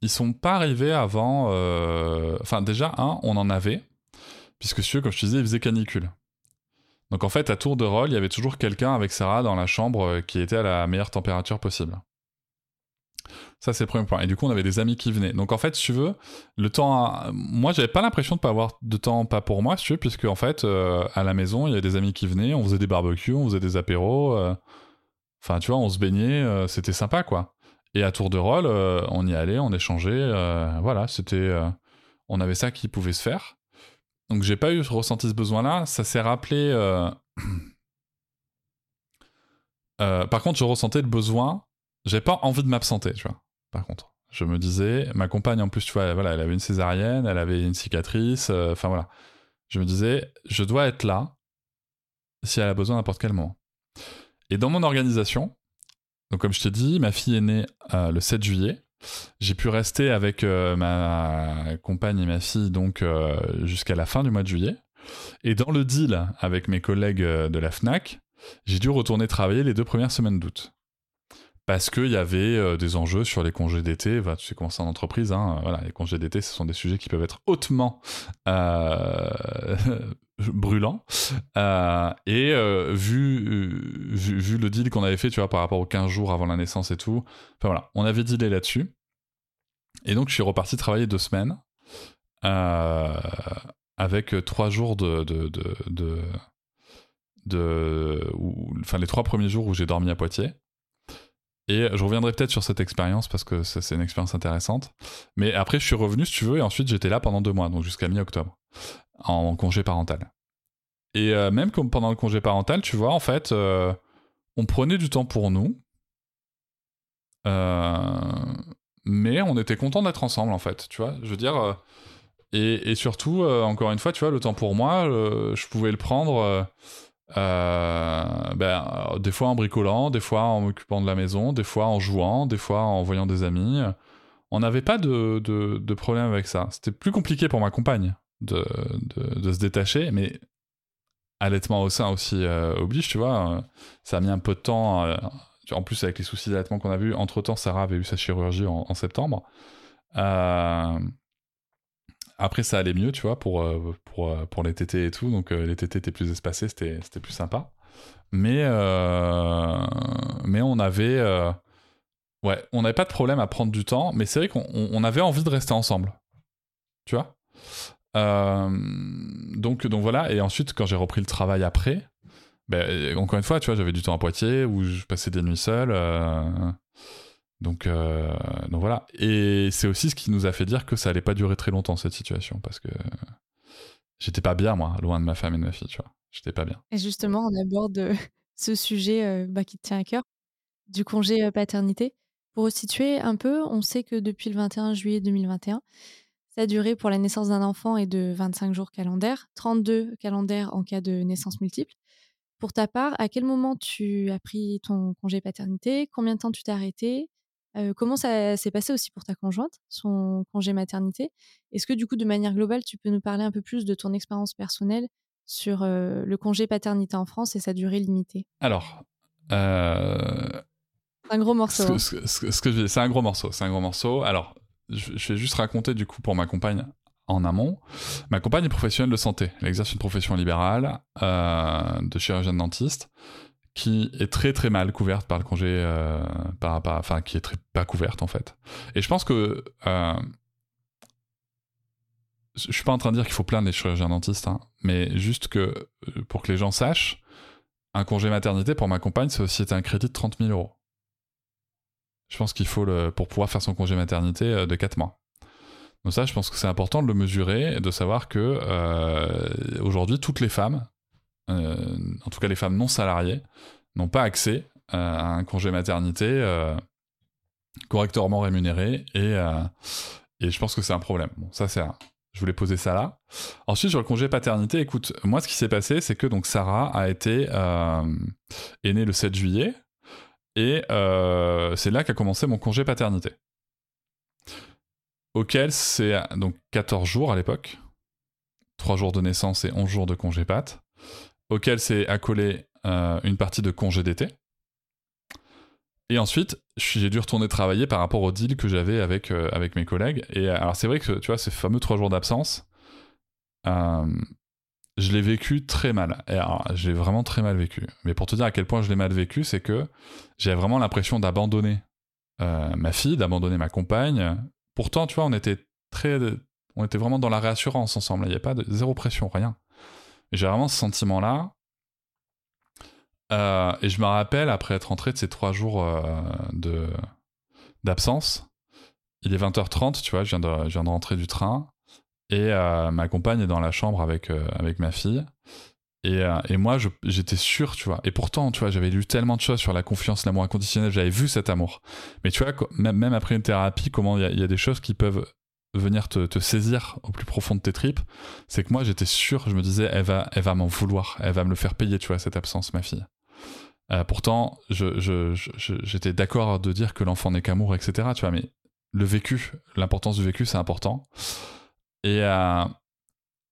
ils sont pas arrivés avant. Enfin, déjà, un, on en avait, puisque veux, comme je te disais, il faisait canicule. Donc en fait, à tour de rôle, il y avait toujours quelqu'un avec Sarah dans la chambre euh, qui était à la meilleure température possible. Ça, c'est le premier point. Et du coup, on avait des amis qui venaient. Donc, en fait, si tu veux, le temps. Moi, j'avais pas l'impression de pas avoir de temps, pas pour moi, si tu veux, puisque, en fait, euh, à la maison, il y avait des amis qui venaient, on faisait des barbecues, on faisait des apéros. euh, Enfin, tu vois, on se baignait, c'était sympa, quoi. Et à tour de rôle, on y allait, on échangeait. voilà, c'était. On avait ça qui pouvait se faire. Donc, j'ai pas eu ressenti ce besoin-là. Ça s'est rappelé. euh, (clears throat) euh, par contre, je ressentais le besoin. J'avais pas envie de m'absenter, tu vois. Par contre, je me disais, ma compagne en plus, tu vois, voilà, elle avait une césarienne, elle avait une cicatrice. euh, Enfin voilà, je me disais, je dois être là si elle a besoin n'importe quel moment. Et dans mon organisation, donc comme je t'ai dit, ma fille est née le 7 juillet. J'ai pu rester avec euh, ma compagne et ma fille donc euh, jusqu'à la fin du mois de juillet. Et dans le deal avec mes collègues euh, de la FNAC, j'ai dû retourner travailler les deux premières semaines d'août. Parce qu'il y avait des enjeux sur les congés d'été. Tu sais comment c'est en entreprise. Hein, les congés d'été, ce sont des sujets qui peuvent être hautement (laughs) euh, brûlants. Euh, et euh, vu, vu, vu le deal qu'on avait fait, tu vois, par rapport aux 15 jours avant la naissance et tout, enfin voilà, on avait dealé là-dessus. Et donc, je suis reparti travailler deux semaines euh, avec trois jours de. de, de, enfin, les trois premiers jours où j'ai dormi à Poitiers. Et je reviendrai peut-être sur cette expérience parce que c'est une expérience intéressante. Mais après, je suis revenu, si tu veux, et ensuite j'étais là pendant deux mois, donc jusqu'à mi-octobre, en congé parental. Et euh, même comme pendant le congé parental, tu vois, en fait, euh, on prenait du temps pour nous. Euh, mais on était content d'être ensemble, en fait, tu vois. Je veux dire. et, surtout, encore une fois, tu vois, le temps pour moi, je pouvais le prendre. ben, des fois en bricolant, des fois en m'occupant de la maison, des fois en jouant, des fois en voyant des amis. On n'avait pas de, de, de problème avec ça. C'était plus compliqué pour ma compagne de, de, se détacher, mais allaitement au sein aussi euh, oblige, tu vois. euh, ça a mis un peu de temps. euh, en plus, avec les soucis d'allaitement qu'on a vus, entre-temps, Sarah avait eu sa chirurgie en, septembre. Après, ça allait mieux, tu vois, pour, pour, pour les tétés et tout. Donc, les tétés étaient plus espacés, c'était plus sympa. Mais, mais on avait. ouais, on n'avait pas de problème à prendre du temps, mais c'est vrai qu'on on- on avait envie de rester ensemble. Tu vois Euh, donc, donc voilà, et ensuite, quand j'ai repris le travail après, ben, encore une fois, tu vois, j'avais du temps à Poitiers où je passais des nuits seul. euh, Donc, euh, donc voilà. Et c'est aussi ce qui nous a fait dire que ça allait pas durer très longtemps cette situation parce que j'étais pas bien moi, loin de ma femme et de ma fille, tu vois. J'étais pas bien. Et justement, on aborde ce sujet bah, qui te tient à cœur, du congé paternité. Pour resituer un peu, on sait que depuis le 21 juillet 2021, sa durée pour la naissance d'un enfant est de 25 jours calendaires, 32 calendaires en cas de naissance multiple. Pour ta part, à quel moment tu as pris ton congé paternité? Combien de temps tu t'es arrêté euh, Comment ça s'est passé aussi pour ta conjointe, son congé maternité? Est-ce que du coup, de manière globale, tu peux nous parler un peu plus de ton expérience personnelle sur euh, le congé paternité en France et sa durée limitée? Alors, euh, un gros morceau. Ce, que c'est un gros morceau. C'est un gros morceau. Alors, je, vais juste raconter du coup pour ma compagne en amont. Ma compagne est professionnelle de santé. Elle exerce une profession libérale euh, de chirurgienne dentiste qui est très très mal couverte par le congé, euh, enfin qui est très pas couverte en fait. Et je pense que euh, je suis pas en train de dire qu'il faut plaindre les chirurgiens dentistes, hein, mais juste que pour que les gens sachent, un congé maternité pour ma compagne, c'est aussi un crédit de 30 000 euros. Je pense qu'il faut le, pour pouvoir faire son congé maternité de 4 mois. Donc ça, je pense que c'est important de le mesurer et de savoir que euh, aujourd'hui, toutes les femmes, euh, en tout cas les femmes non salariées, n'ont pas accès euh, à un congé maternité correctement rémunéré et, et je pense que c'est un problème. Bon, ça c'est Je voulais poser ça là. Ensuite, sur le congé paternité, écoute, moi, ce qui s'est passé, c'est que donc Sarah a été est née le 7 juillet et c'est là qu'a commencé mon congé paternité auquel c'est donc 14 jours à l'époque, 3 jours de naissance et 11 jours de congé pat, auquel c'est accolé euh, une partie de congé d'été. Et ensuite, j'ai dû retourner travailler par rapport au deal que j'avais avec, euh, avec mes collègues. Et alors, c'est vrai que, tu vois, ces fameux 3 jours d'absence, euh, je l'ai vécu très mal. Et alors, j'ai vraiment très mal vécu. Mais pour te dire à quel point je l'ai mal vécu, c'est que j'ai vraiment l'impression d'abandonner ma fille, d'abandonner ma compagne, Pourtant, tu vois, on était très, on était vraiment dans la réassurance ensemble. Il n'y avait pas de zéro pression, rien. J'ai vraiment ce sentiment-là. Euh, et je me rappelle, après être rentré de ces trois jours euh, d'absence, il est 20h30, tu vois, je viens de, je viens de rentrer du train. Et euh, ma compagne est dans la chambre avec, avec ma fille. Et, euh, et moi, j'étais sûr, tu vois. Et pourtant, tu vois, j'avais lu tellement de choses sur la confiance, l'amour inconditionnel, j'avais vu cet amour. Mais tu vois, même, après une thérapie, comment il y, a des choses qui peuvent venir te, saisir au plus profond de tes tripes. C'est que moi, j'étais sûr, je me disais, elle va, elle va m'en vouloir, elle va me le faire payer, tu vois, cette absence, ma fille. Euh, pourtant, j'étais je, je, d'accord de dire que l'enfant n'est qu'amour, etc. Tu vois, mais le vécu, l'importance du vécu, c'est important. Et, euh,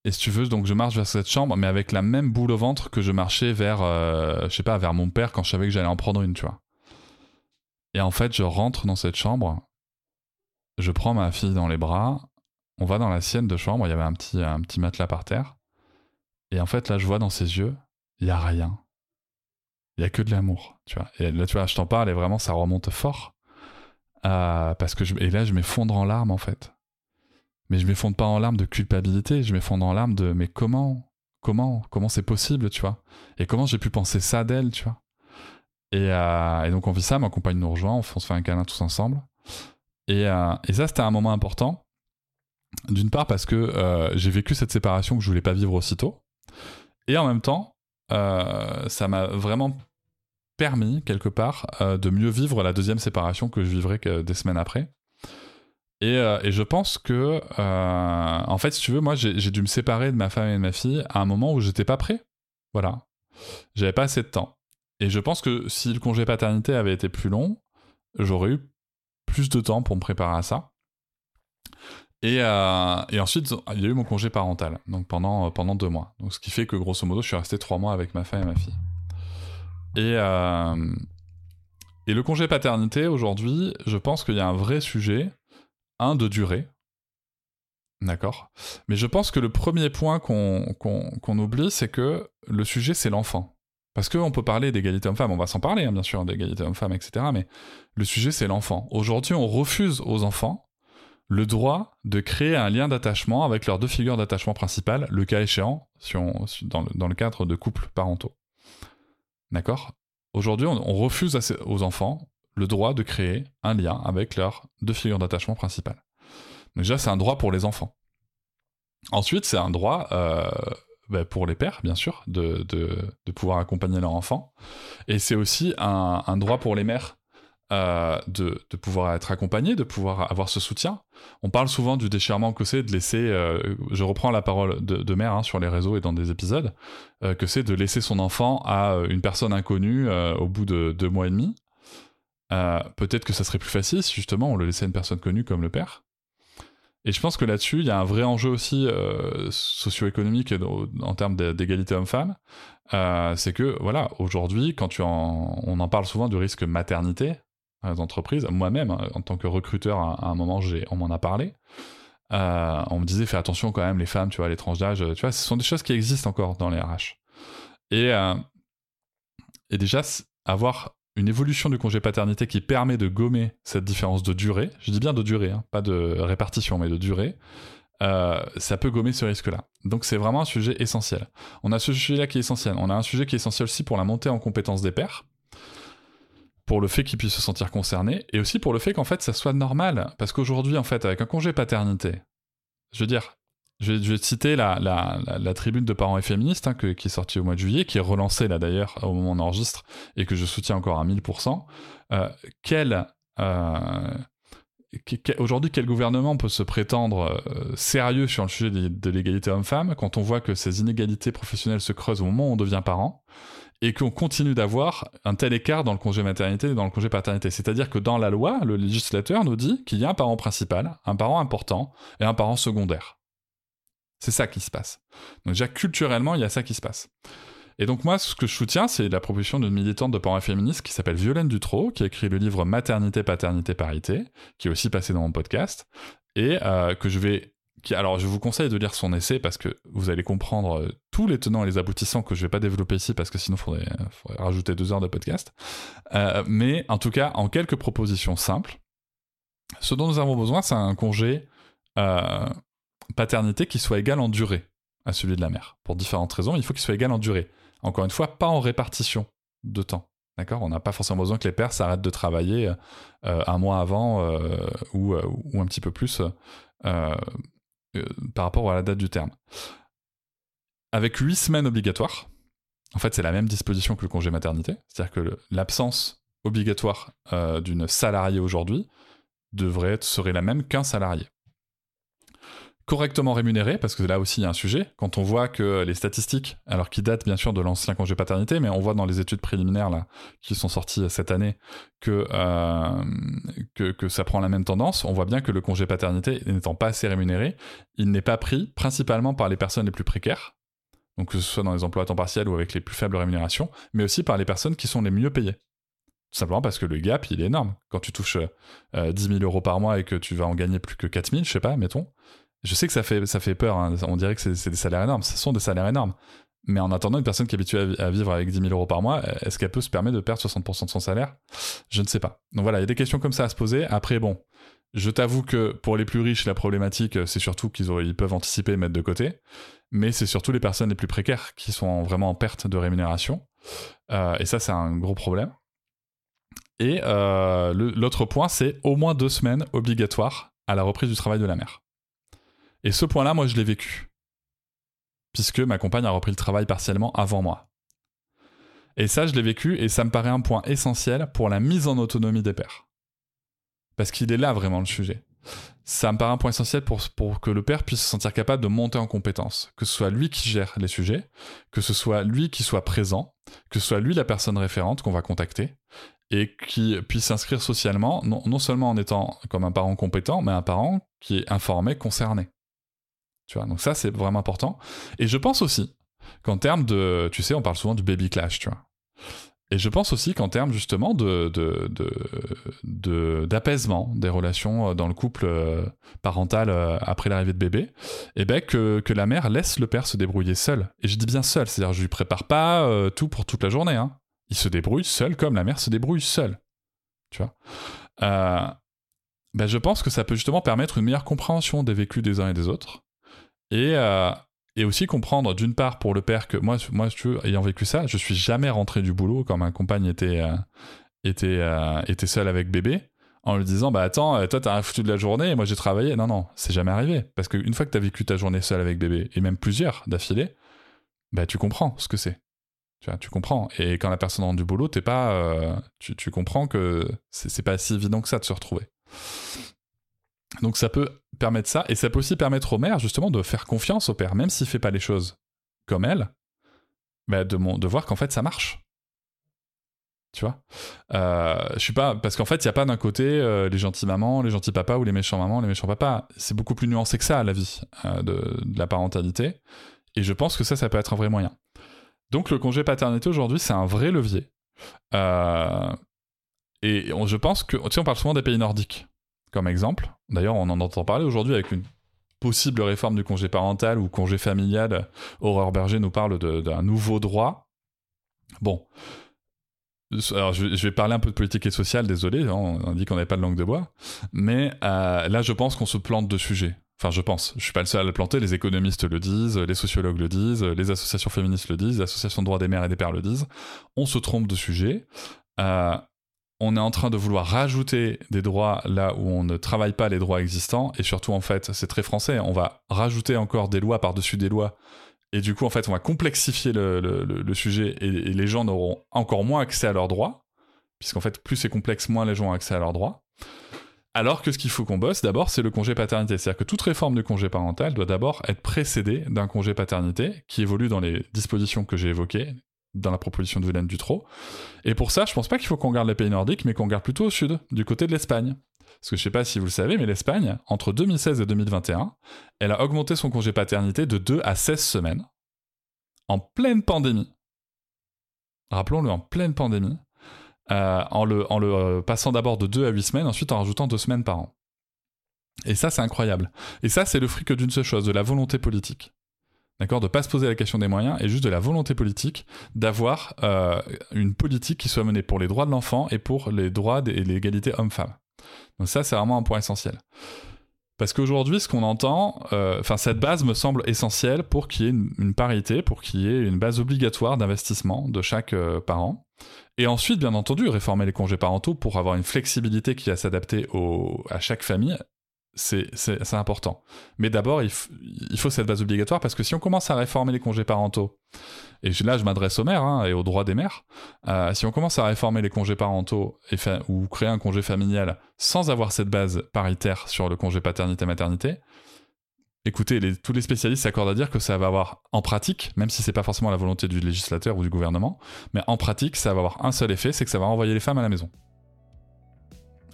et si tu veux, donc je marche vers cette chambre, mais avec la même boule au ventre que je marchais vers, euh, je sais pas, vers mon père quand je savais que j'allais en prendre une, tu vois. Et en fait, je rentre dans cette chambre, je prends ma fille dans les bras, on va dans la sienne de chambre, il y avait un petit, un petit matelas par terre. Et en fait, là, je vois dans ses yeux, il y a rien. Il y a que de l'amour, tu vois. Et là, tu vois, je t'en parle et vraiment, ça remonte fort. Euh, parce que je, et là, je m'effondre en larmes, en fait mais je m'effondre pas en larmes de culpabilité, je m'effondre en larmes de mais comment, comment, comment c'est possible, tu vois? Et comment j'ai pu penser ça d'elle, tu vois? Et, euh, et, donc on vit ça, ma compagne nous rejoint, on, se fait un câlin tous ensemble. Et, euh, et ça, c'était un moment important. D'une part parce que euh, j'ai vécu cette séparation que je voulais pas vivre aussitôt. Et en même temps, ça m'a vraiment permis, quelque part, de mieux vivre la deuxième séparation que je vivrais des semaines après. Et, euh, et, je pense que, euh, en fait, si tu veux, moi, j'ai dû me séparer de ma femme et de ma fille à un moment où j'étais pas prêt. Voilà. J'avais pas assez de temps. Et je pense que si le congé paternité avait été plus long, j'aurais eu plus de temps pour me préparer à ça. Et, euh, ensuite, il y a eu mon congé parental, donc pendant, pendant deux mois. Donc, ce qui fait que, grosso modo, je suis resté trois mois avec ma femme et ma fille. Et le congé paternité, aujourd'hui, je pense qu'il y a un vrai sujet un de durée. D'accord Mais je pense que le premier point qu'on oublie, c'est que le sujet, c'est l'enfant. Parce qu'on peut parler d'égalité homme-femme, on va s'en parler, hein, bien sûr, d'égalité homme-femme, etc. Mais le sujet, c'est l'enfant. Aujourd'hui, on refuse aux enfants le droit de créer un lien d'attachement avec leurs deux figures d'attachement principales, le cas échéant, dans, le, dans, le, cadre de couples parentaux. D'accord? Aujourd'hui, on, refuse aux enfants le droit de créer un lien avec leurs deux figures d'attachement principales. Déjà, c'est un droit pour les enfants. Ensuite, c'est un droit euh, bah, pour les pères, bien sûr, de, pouvoir accompagner leur enfant. Et c'est aussi un, droit pour les mères euh, de, pouvoir être accompagnées, de pouvoir avoir ce soutien. On parle souvent du déchirement que c'est de laisser, euh, je reprends la parole de, mère hein, sur les réseaux et dans des épisodes, que c'est de laisser son enfant à une personne inconnue au bout de deux mois et demi. Peut-être que ça serait plus facile si justement on le laissait à une personne connue comme le père. Et je pense que là-dessus, il y a un vrai enjeu aussi euh, socio-économique en termes d'égalité homme-femme. Euh, c'est que, voilà, aujourd'hui, quand tu en, on en parle souvent du risque maternité dans les entreprises, moi-même, hein, en tant que recruteur, à, un moment, on m'en a parlé. Euh, on me disait, fais attention quand même, les femmes, tu vois, les tranches d'âge, tu vois, ce sont des choses qui existent encore dans les RH. Et déjà, avoir une évolution du congé paternité qui permet de gommer cette différence de durée, je dis bien de durée, hein, pas de répartition, mais de durée, euh, ça peut gommer ce risque-là. Donc c'est vraiment un sujet essentiel. On a ce sujet-là qui est essentiel. On a un sujet qui est essentiel aussi pour la montée en compétence des pairs, pour le fait qu'ils puissent se sentir concernés, et aussi pour le fait qu'en fait ça soit normal. Parce qu'aujourd'hui, en fait, avec un congé paternité, je veux dire, je vais, citer la, tribune de parents et féministes hein, qui est sortie au mois de juillet, qui est relancée là d'ailleurs au moment où on enregistre et que je soutiens encore à 1000%. Euh, euh, aujourd'hui, quel gouvernement peut se prétendre euh, sérieux sur le sujet de, l'égalité homme-femme quand on voit que ces inégalités professionnelles se creusent au moment où on devient parent et qu'on continue d'avoir un tel écart dans le congé maternité et dans le congé paternité? C'est-à-dire que dans la loi, le législateur nous dit qu'il y a un parent principal, un parent important et un parent secondaire. C'est ça qui se passe. Donc déjà culturellement, il y a ça qui se passe. Et donc moi, ce que je soutiens, c'est la proposition d'une militante de parents féministes qui s'appelle Violaine Dutro, qui a écrit le livre Maternité, Paternité, Parité, qui est aussi passé dans mon podcast, et euh, que je vais... Alors je vous conseille de lire son essai parce que vous allez comprendre euh, tous les tenants et les aboutissants que je vais pas développer ici parce que sinon il faudrait, faudrait, rajouter deux heures de podcast. Euh, mais en tout cas, en quelques propositions simples, ce dont nous avons besoin, c'est un congé paternité qui soit égal en durée à celui de la mère. Pour différentes raisons, il faut qu'il soit égal en durée. Encore une fois, pas en répartition de temps. On n'a pas forcément besoin que les pères s'arrêtent de travailler euh, un mois avant euh, ou, euh, ou, un petit peu plus par rapport à la date du terme. Avec huit semaines obligatoires, en fait, c'est la même disposition que le congé maternité, c'est-à-dire que l'absence obligatoire d'une salariée aujourd'hui devrait serait la même qu'un salarié correctement rémunéré, parce que là aussi il y a un sujet, quand on voit que les statistiques, alors qui datent bien sûr de l'ancien congé paternité, mais on voit dans les études préliminaires là, qui sont sorties cette année que, euh, que, que, ça prend la même tendance, on voit bien que le congé paternité n'étant pas assez rémunéré, il n'est pas pris principalement par les personnes les plus précaires, donc que ce soit dans les emplois à temps partiel ou avec les plus faibles rémunérations, mais aussi par les personnes qui sont les mieux payées. Tout simplement parce que le gap, il est énorme. Quand tu touches euh, 10 000 euros par mois et que tu vas en gagner plus que 4 000, je sais pas, mettons, je sais que ça fait, ça fait peur, hein. on dirait que c'est des salaires énormes, ce sont des salaires énormes. Mais en attendant, une personne qui est habituée à, vivre avec 10 000 euros par mois, est-ce qu'elle peut se permettre de perdre 60% de son salaire? Je ne sais pas. Donc voilà, il y a des questions comme ça à se poser. Après, bon, je t'avoue que pour les plus riches, la problématique, c'est surtout qu'ils ils peuvent anticiper et mettre de côté. Mais c'est surtout les personnes les plus précaires qui sont vraiment en perte de rémunération. Euh, et ça, c'est un gros problème. Et euh, l'autre point, c'est au moins deux semaines obligatoires à la reprise du travail de la mère. Et ce point-là, moi, je l'ai vécu. Puisque ma compagne a repris le travail partiellement avant moi. Et ça, je l'ai vécu et ça me paraît un point essentiel pour la mise en autonomie des pères. Parce qu'il est là vraiment le sujet. Ça me paraît un point essentiel pour, pour que le père puisse se sentir capable de monter en compétence. Que ce soit lui qui gère les sujets, que ce soit lui qui soit présent, que ce soit lui la personne référente qu'on va contacter, et qui puisse s'inscrire socialement, non, non seulement en étant comme un parent compétent, mais un parent qui est informé, concerné donc ça, c'est vraiment important. Et je pense aussi qu'en termes de, tu sais, on parle souvent du baby clash, tu vois. Et je pense aussi qu'en termes justement de, d'apaisement des relations euh, dans le couple euh, parental euh, après l'arrivée de bébé, eh ben que, la mère laisse le père se débrouiller seul. Et je dis bien seul, c'est-à-dire je lui prépare pas tout pour toute la journée. Hein. Il se débrouille seul comme la mère se débrouille seule. Tu vois? ben je pense que ça peut justement permettre une meilleure compréhension des vécus des uns et des autres et, euh, et aussi comprendre, d'une part, pour le père, que moi, moi, ayant vécu ça, je suis jamais rentré du boulot quand ma compagne était, euh, était, euh, était seul avec bébé, en lui disant bah attends toi t'as rien foutu de la journée et moi j'ai travaillé. Non non c'est jamais arrivé. Parce qu'une fois que t'as vécu ta journée seule avec bébé et même plusieurs d'affilée bah tu comprends ce que c'est. Tu tu comprends. Et quand la personne rentre du boulot t'es pas tu, tu comprends que c'est pas si évident que ça de se retrouver donc ça peut permettre ça et ça peut aussi permettre aux mères justement de faire confiance au père même s'il fait pas les choses comme elle bah, de, voir qu'en fait ça marche. Tu vois? Euh, pas parce qu'en fait il y a pas d'un côté euh, les gentils mamans les gentils papas ou les méchants mamans les méchants papas. C'est beaucoup plus nuancé que ça la vie euh, de, la parentalité. Et je pense que ça ça peut être un vrai moyen. Donc le congé paternité aujourd'hui c'est un vrai levier. Et je pense que tu sais on parle souvent des pays nordiques comme exemple d'ailleurs on en entend parler aujourd'hui avec une possible réforme du congé parental ou congé familial Aurore Berger nous parle d'un nouveau droit bon alors, je vais, parler un peu de politique et sociale, désolé, hein, on dit qu'on n'avait pas de langue de bois, mais euh, là, je pense qu'on se plante de sujets. Enfin, je pense. Je suis pas le seul à le planter. Les économistes le disent, les sociologues le disent, les associations féministes le disent, les associations de droits des mères et des pères le disent. On se trompe de sujet. Euh, on est en train de vouloir rajouter des droits là où on ne travaille pas les droits existants. Et surtout, en fait, c'est très français. On va rajouter encore des lois par-dessus des lois et du coup, en fait, on va complexifier le, sujet et, et les gens n'auront encore moins accès à leurs droits, puisqu'en fait, plus c'est complexe, moins les gens ont accès à leurs droits. Alors que ce qu'il faut qu'on bosse d'abord, c'est le congé paternité. C'est-à-dire que toute réforme du congé parental doit d'abord être précédée d'un congé paternité qui évolue dans les dispositions que j'ai évoquées dans la proposition de Violaine Dutro. Et pour ça, je pense pas qu'il faut qu'on regarde les pays nordiques, mais qu'on regarde plutôt au sud, du côté de l'Espagne. Parce que je sais pas si vous le savez, mais l'Espagne, entre 2016 et 2021, elle a augmenté son congé paternité de 2 à 16 semaines, en pleine pandémie. Rappelons-le, en pleine pandémie, euh, en le, en le euh, passant d'abord de 2 à 8 semaines, ensuite en rajoutant 2 semaines par an. Et ça, c'est incroyable. Et ça, c'est le fruit que d'une seule chose, de la volonté politique. D'accord De pas se poser la question des moyens, et juste de la volonté politique d'avoir euh, une politique qui soit menée pour les droits de l'enfant et pour les droits et l'égalité homme-femme. Donc ça, c'est vraiment un point essentiel. Parce qu'aujourd'hui, ce qu'on entend, euh, enfin cette base me semble essentielle pour qu'il y ait une, parité, pour qu'il y ait une base obligatoire d'investissement de chaque euh, parent. Et ensuite, bien entendu, réformer les congés parentaux pour avoir une flexibilité qui va s'adapter à chaque famille, c'est important. Mais d'abord, il, faut cette base obligatoire parce que si on commence à réformer les congés parentaux, et là je m'adresse aux mères hein, et aux droits des mères, euh, si on commence à réformer les congés parentaux et ou créer un congé familial sans avoir cette base paritaire sur le congé paternité-maternité, écoutez, tous les spécialistes s'accordent à dire que ça va avoir en pratique, même si c'est pas forcément la volonté du législateur ou du gouvernement, mais en pratique, ça va avoir un seul effet, c'est que ça va renvoyer les femmes à la maison.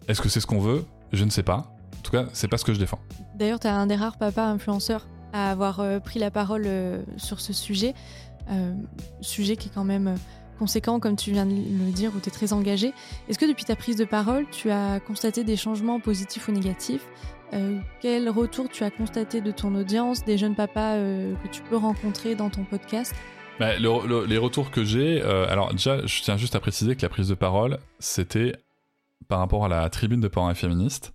Est-ce que c'est ce qu'on veut? Je ne sais pas. En tout cas, c'est pas ce que je défends. D'ailleurs, tu as un des rares papas influenceurs à avoir euh, pris la parole euh, sur ce sujet. Euh, sujet qui est quand même conséquent, comme tu viens de le dire, où tu es très engagé. Est-ce que depuis ta prise de parole, tu as constaté des changements positifs ou négatifs? Quel retour tu as constaté de ton audience, des jeunes papas que tu peux rencontrer dans ton podcast? Bah, le- le- les retours que j'ai, euh, alors déjà, je tiens juste à préciser que la prise de parole, c'était par rapport à la tribune de parents et féministes,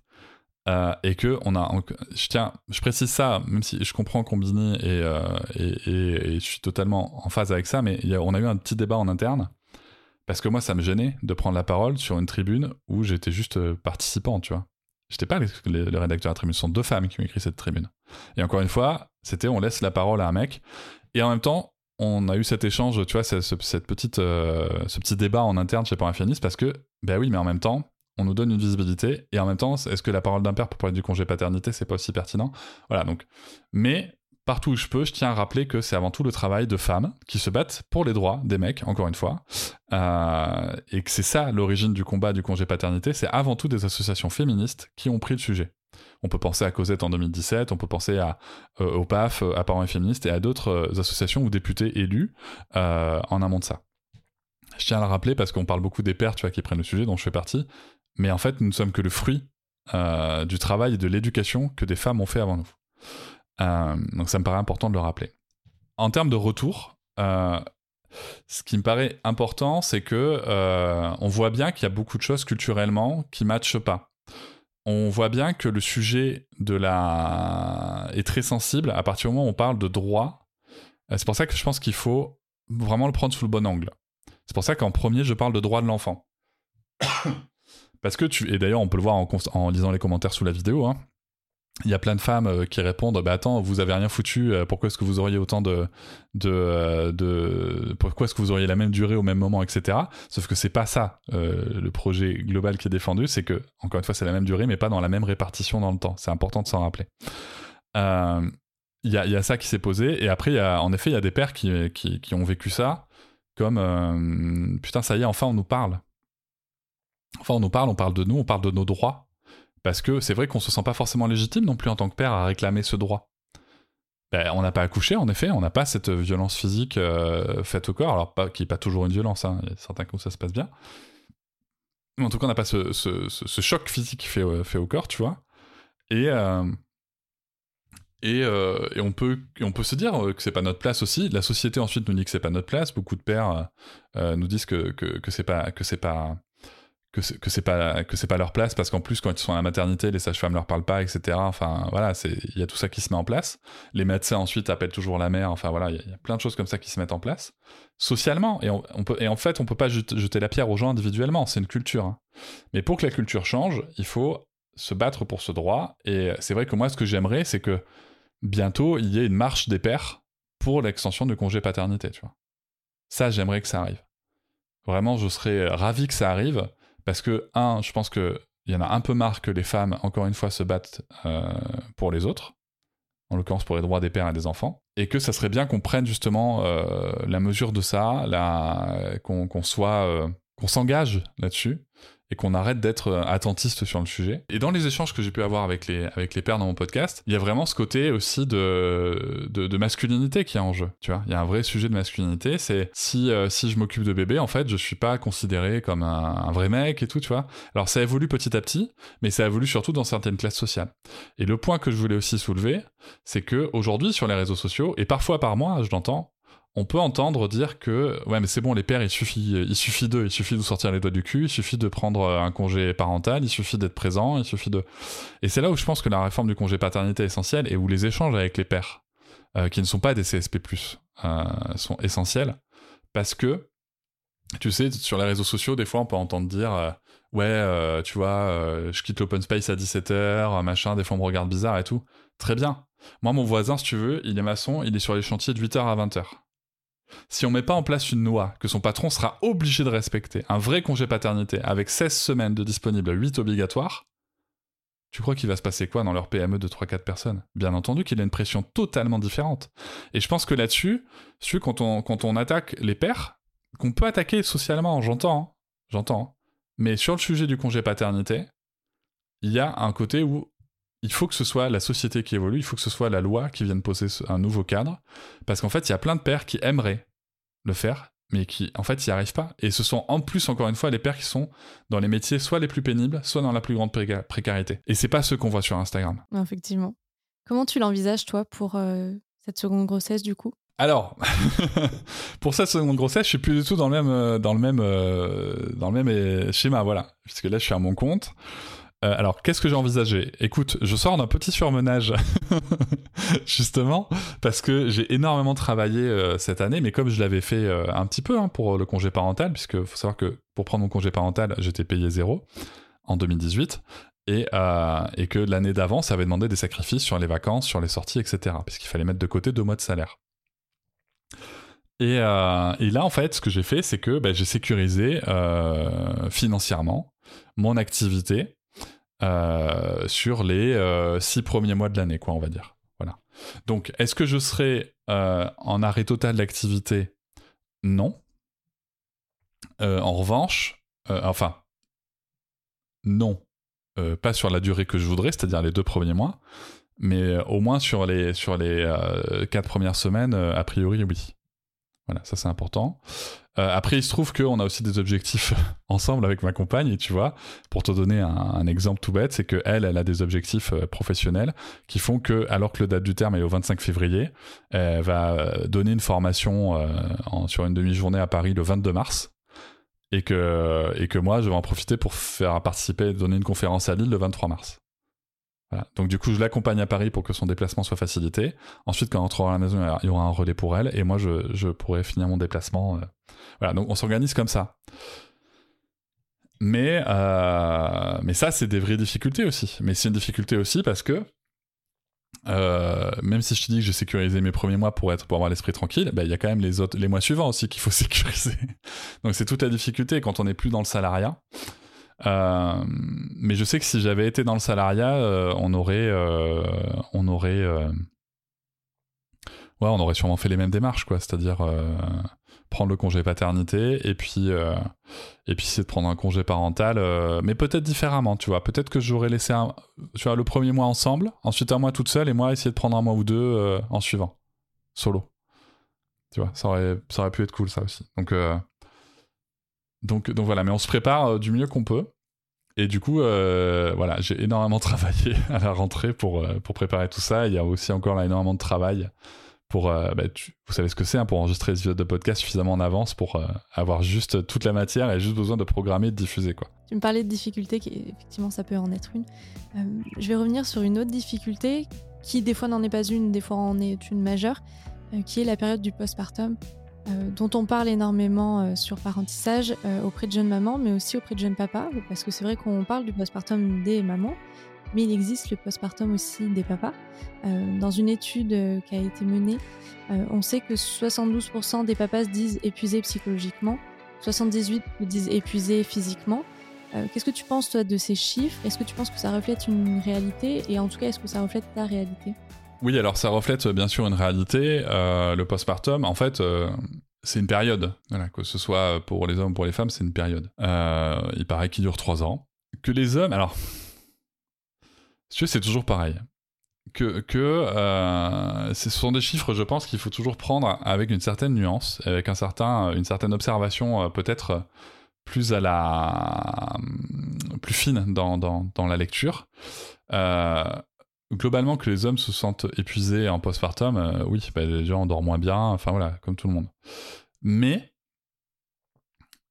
euh, et que on a, je tiens, je précise ça, même si je comprends Combini et, euh, et, je suis totalement en phase avec ça, mais on a eu un petit débat en interne. Parce que moi, ça me gênait de prendre la parole sur une tribune où j'étais juste euh, participant, tu vois. J'étais pas le, le- le rédacteur de la tribune, ce sont deux femmes qui ont écrit cette tribune. Et encore une fois, c'était on laisse la parole à un mec. Et en même temps, on a eu cet échange, tu vois, ce, ce- cette petite, ce petit débat en interne chez Féministes parce que, ben oui, mais en même temps, on nous donne une visibilité et en même temps, est-ce que la parole d'un père pour parler du congé paternité, c'est pas aussi pertinent? Voilà, donc. Mais partout où je peux, je tiens à rappeler que c'est avant tout le travail de femmes qui se battent pour les droits des mecs, encore une fois, Euh, et que c'est ça l'origine du combat du congé paternité, c'est avant tout des associations féministes qui ont pris le sujet. On peut penser à Cosette en 2017, on peut penser à, euh, au PAF, euh, à Parents et Féministes et à d'autres euh, associations ou députés élus en amont de ça. Je tiens à le rappeler parce qu'on parle beaucoup des pères tu vois, qui prennent le sujet, dont je fais partie, mais en fait, nous ne sommes que le fruit euh, du travail et de l'éducation que des femmes ont fait avant nous. Euh, donc ça me paraît important de le rappeler. En termes de retour, euh, ce qui me paraît important, c'est que on voit bien qu'il y a beaucoup de choses culturellement qui matchent pas. On voit bien que le sujet de la est très sensible à partir du moment où on parle de droit. C'est pour ça que je pense qu'il faut vraiment le prendre sous le bon angle. C'est pour ça qu'en premier, je parle de droit de l'enfant. Parce que tu. Et d'ailleurs, on peut le voir en, lisant les commentaires sous la vidéo. Hein il y a plein de femmes euh, qui répondent bah attends vous avez rien foutu euh, pourquoi est-ce que vous auriez autant de de, euh, de pourquoi est-ce que vous auriez la même durée au même moment etc sauf que c'est pas ça le projet global qui est défendu c'est que encore une fois c'est la même durée mais pas dans la même répartition dans le temps c'est important de s'en rappeler il y, a, ça qui s'est posé et après y a, en effet il y a des pères qui, qui ont vécu ça comme putain ça y est enfin on nous parle enfin on nous parle on parle de nous on parle de nos droits parce que c'est vrai qu'on se sent pas forcément légitime non plus en tant que père à réclamer ce droit. Ben, on n'a pas accouché, en effet, on n'a pas cette violence physique euh, faite au corps, alors pas, qui n'est pas toujours une violence, hein, il y a certains cas où ça se passe bien. Mais en tout cas, on n'a pas ce, choc physique fait, euh, fait au corps, tu vois. Et, euh, et, on peut, on peut se dire que c'est pas notre place aussi. La société ensuite nous dit que c'est pas notre place. Beaucoup de pères nous disent que, que, que c'est pas, que c'est pas, que que c'est pas que c'est pas leur place parce qu'en plus quand ils sont à la maternité les sages-femmes leur parlent pas etc enfin voilà c'est il y a tout ça qui se met en place. Les médecins ensuite appellent toujours la mère. Enfin voilà il y, a plein de choses comme ça qui se mettent en place. Socialement et on, peut et en fait on peut pas jeter, la pierre aux gens individuellement. C'est une culture hein. mais pour que la culture change il faut se battre pour ce droit. Et c'est vrai que moi ce que j'aimerais c'est que bientôt il y ait une marche des pères pour l'extension du congé paternité tu vois. Ça j'aimerais que ça arrive. Vraiment je serais ravi que ça arrive parce que, un, je pense qu'il y en a un peu marre que les femmes, encore une fois, se battent euh, pour les autres, en l'occurrence pour les droits des pères et des enfants, et que ça serait bien qu'on prenne justement euh, la mesure de ça, qu'on soit, euh, qu'on s'engage là-dessus, et qu'on arrête d'être euh, attentiste sur le sujet. Et dans les échanges que j'ai pu avoir avec les, avec les pères dans mon podcast, il y a vraiment ce côté aussi de, de, masculinité qui est en jeu. Tu vois, il y a un vrai sujet de masculinité. C'est si, euh, si je m'occupe de bébé, en fait, je suis pas considéré comme un, vrai mec et tout, tu vois. Alors ça évolue petit à petit, mais ça évolue surtout dans certaines classes sociales. Et le point que je voulais aussi soulever, c'est que aujourd'hui sur les réseaux sociaux, et parfois par mois, je l'entends, on peut entendre dire que ouais mais c'est bon les pères il suffit il suffit d'eux il suffit de sortir les doigts du cul il suffit de prendre un congé parental il suffit d'être présent il suffit de et c'est là où je pense que la réforme du congé paternité est essentielle et où les échanges avec les pères euh, qui ne sont pas des CSP+ euh, sont essentiels parce que tu sais sur les réseaux sociaux des fois on peut entendre dire euh, ouais tu vois je quitte l'open space à 17h machin des fois on me regarde bizarre et tout. Très bien. Moi mon voisin si tu veux il est maçon il est sur les chantiers de 8h à 20h si on met pas en place une loi que son patron sera obligé de respecter, un vrai congé paternité avec 16 semaines de disponibles, 8 obligatoires, tu crois qu'il va se passer quoi dans leur PME de 3-4 personnes? Bien entendu qu'il y a une pression totalement différente. Et je pense que là-dessus, quand on, quand on attaque les pères, qu'on peut attaquer socialement, j'entends, hein, j'entends, hein. mais sur le sujet du congé paternité, il y a un côté où il faut que ce soit la société qui évolue, il faut que ce soit la loi qui vienne poser un nouveau cadre, parce qu'en fait, il y a plein de pères qui aimeraient le faire, mais qui, en fait, n'y arrivent pas. Et ce sont en plus, encore une fois, les pères qui sont dans les métiers soit les plus pénibles, soit dans la plus grande précarité. Et c'est pas ce qu'on voit sur Instagram. Effectivement. Comment tu l'envisages, toi, pour euh, cette seconde grossesse, du coup? Alors, (laughs) pour cette seconde grossesse, je suis plus du tout dans le même, euh, dans le même, euh, dans le même schéma, voilà. Puisque là, je suis à mon compte. Euh, alors, qu'est-ce que j'ai envisagé? Écoute, je sors d'un petit surmenage, (laughs) justement, parce que j'ai énormément travaillé euh, cette année, mais comme je l'avais fait euh, un petit peu hein, pour le congé parental, puisque faut savoir que pour prendre mon congé parental, j'étais payé zéro en 2018, et, que l'année d'avant, ça avait demandé des sacrifices sur les vacances, sur les sorties, etc., puisqu'il fallait mettre de côté deux mois de salaire. Et, là, en fait, ce que j'ai fait, c'est que ben, j'ai sécurisé financièrement mon activité euh, sur les euh, six premiers mois de l'année, quoi, on va dire. Voilà. Donc, est-ce que je serai euh, en arrêt total d'activité? Non. en revanche, enfin, non, pas sur la durée que je voudrais, c'est-à-dire les deux premiers mois, mais au moins sur les, sur les quatre premières semaines, a priori, oui. Voilà, ça c'est important. Euh, après, il se trouve qu'on a aussi des objectifs (laughs) ensemble avec ma compagne, et tu vois, pour te donner un, exemple tout bête, c'est qu'elle, elle a des objectifs euh, professionnels qui font que, alors que le date du terme est au 25 février, elle va euh, donner une formation sur une demi-journée à Paris le 22 mars, et que, et que moi, je vais en profiter pour faire participer, donner une conférence à Lille le 23 mars. Donc du coup, je l'accompagne à Paris pour que son déplacement soit facilité. Ensuite, quand elle rentrera à la maison, il y aura un relais pour elle, et moi, je, pourrai finir mon déplacement. Euh. Voilà, donc on s'organise comme ça. Mais, euh, mais ça, c'est des vraies difficultés aussi. Mais c'est une difficulté aussi parce que euh, même si je te dis que j'ai sécurisé mes premiers mois pour être pour avoir l'esprit tranquille, ben, il y a quand même les autres les mois suivants aussi qu'il faut (laughs) sécuriser. Donc c'est toute la difficulté quand on n'est plus dans le salariat. Euh, mais je sais que si j'avais été dans le salariat, euh, on aurait euh, on aurait ouais, on aurait sûrement fait les mêmes démarches quoi, c'est-à-dire prendre le congé paternité et puis et puis de prendre un congé parental mais peut-être différemment tu vois. Peut-être que j'aurais laissé le premier mois ensemble ensuite un mois toute seule et moi essayer de prendre un mois ou deux en suivant solo. Tu vois ça aurait ça aurait pu être cool ça aussi. Donc donc donc voilà mais on se prépare du mieux qu'on peut et du coup, voilà, j'ai énormément (laughs) travaillé à la rentrée pour, pour préparer tout ça. Il y a aussi encore là énormément de travail pour, euh, bah, vous savez ce que c'est, hein, pour enregistrer des épisodes de podcast suffisamment en avance pour euh, avoir juste toute la matière et juste besoin de programmer de diffuser. Quoi. Tu me parlais de difficultés, qui, effectivement ça peut en être une. Euh, je vais revenir sur une autre difficulté qui des fois n'en est pas une, des fois en est une majeure, qui est la période du postpartum. Dont on parle énormément sur parentissage auprès de jeunes mamans, mais aussi auprès de jeunes papas, parce que c'est vrai qu'on parle du postpartum des mamans, mais il existe le postpartum aussi des papas. Euh, dans une étude euh, qui a été menée, euh, on sait que 72% des papas se disent épuisés psychologiquement, 78% disent épuisés physiquement. Qu'est-ce que tu penses toi de ces chiffres? Est-ce que tu penses que ça reflète une réalité? Et en tout cas, est-ce que ça reflète ta réalité? Oui, alors ça reflète bien sûr une réalité. le postpartum, en fait, c'est une période. Que ce soit pour les hommes ou pour les femmes, c'est une période. il paraît qu'il dure trois ans. Que les hommes, alors c'est toujours pareil. Que, que euh, ce sont des chiffres, je pense, qu'il faut toujours prendre avec une certaine nuance, avec un certain, une certaine observation euh, peut-être plus à la plus fine dans, dans, dans la lecture. Euh, globalement, que les hommes se sentent épuisés en postpartum, oui, bah, les gens dorment moins bien, enfin voilà, comme tout le monde. Mais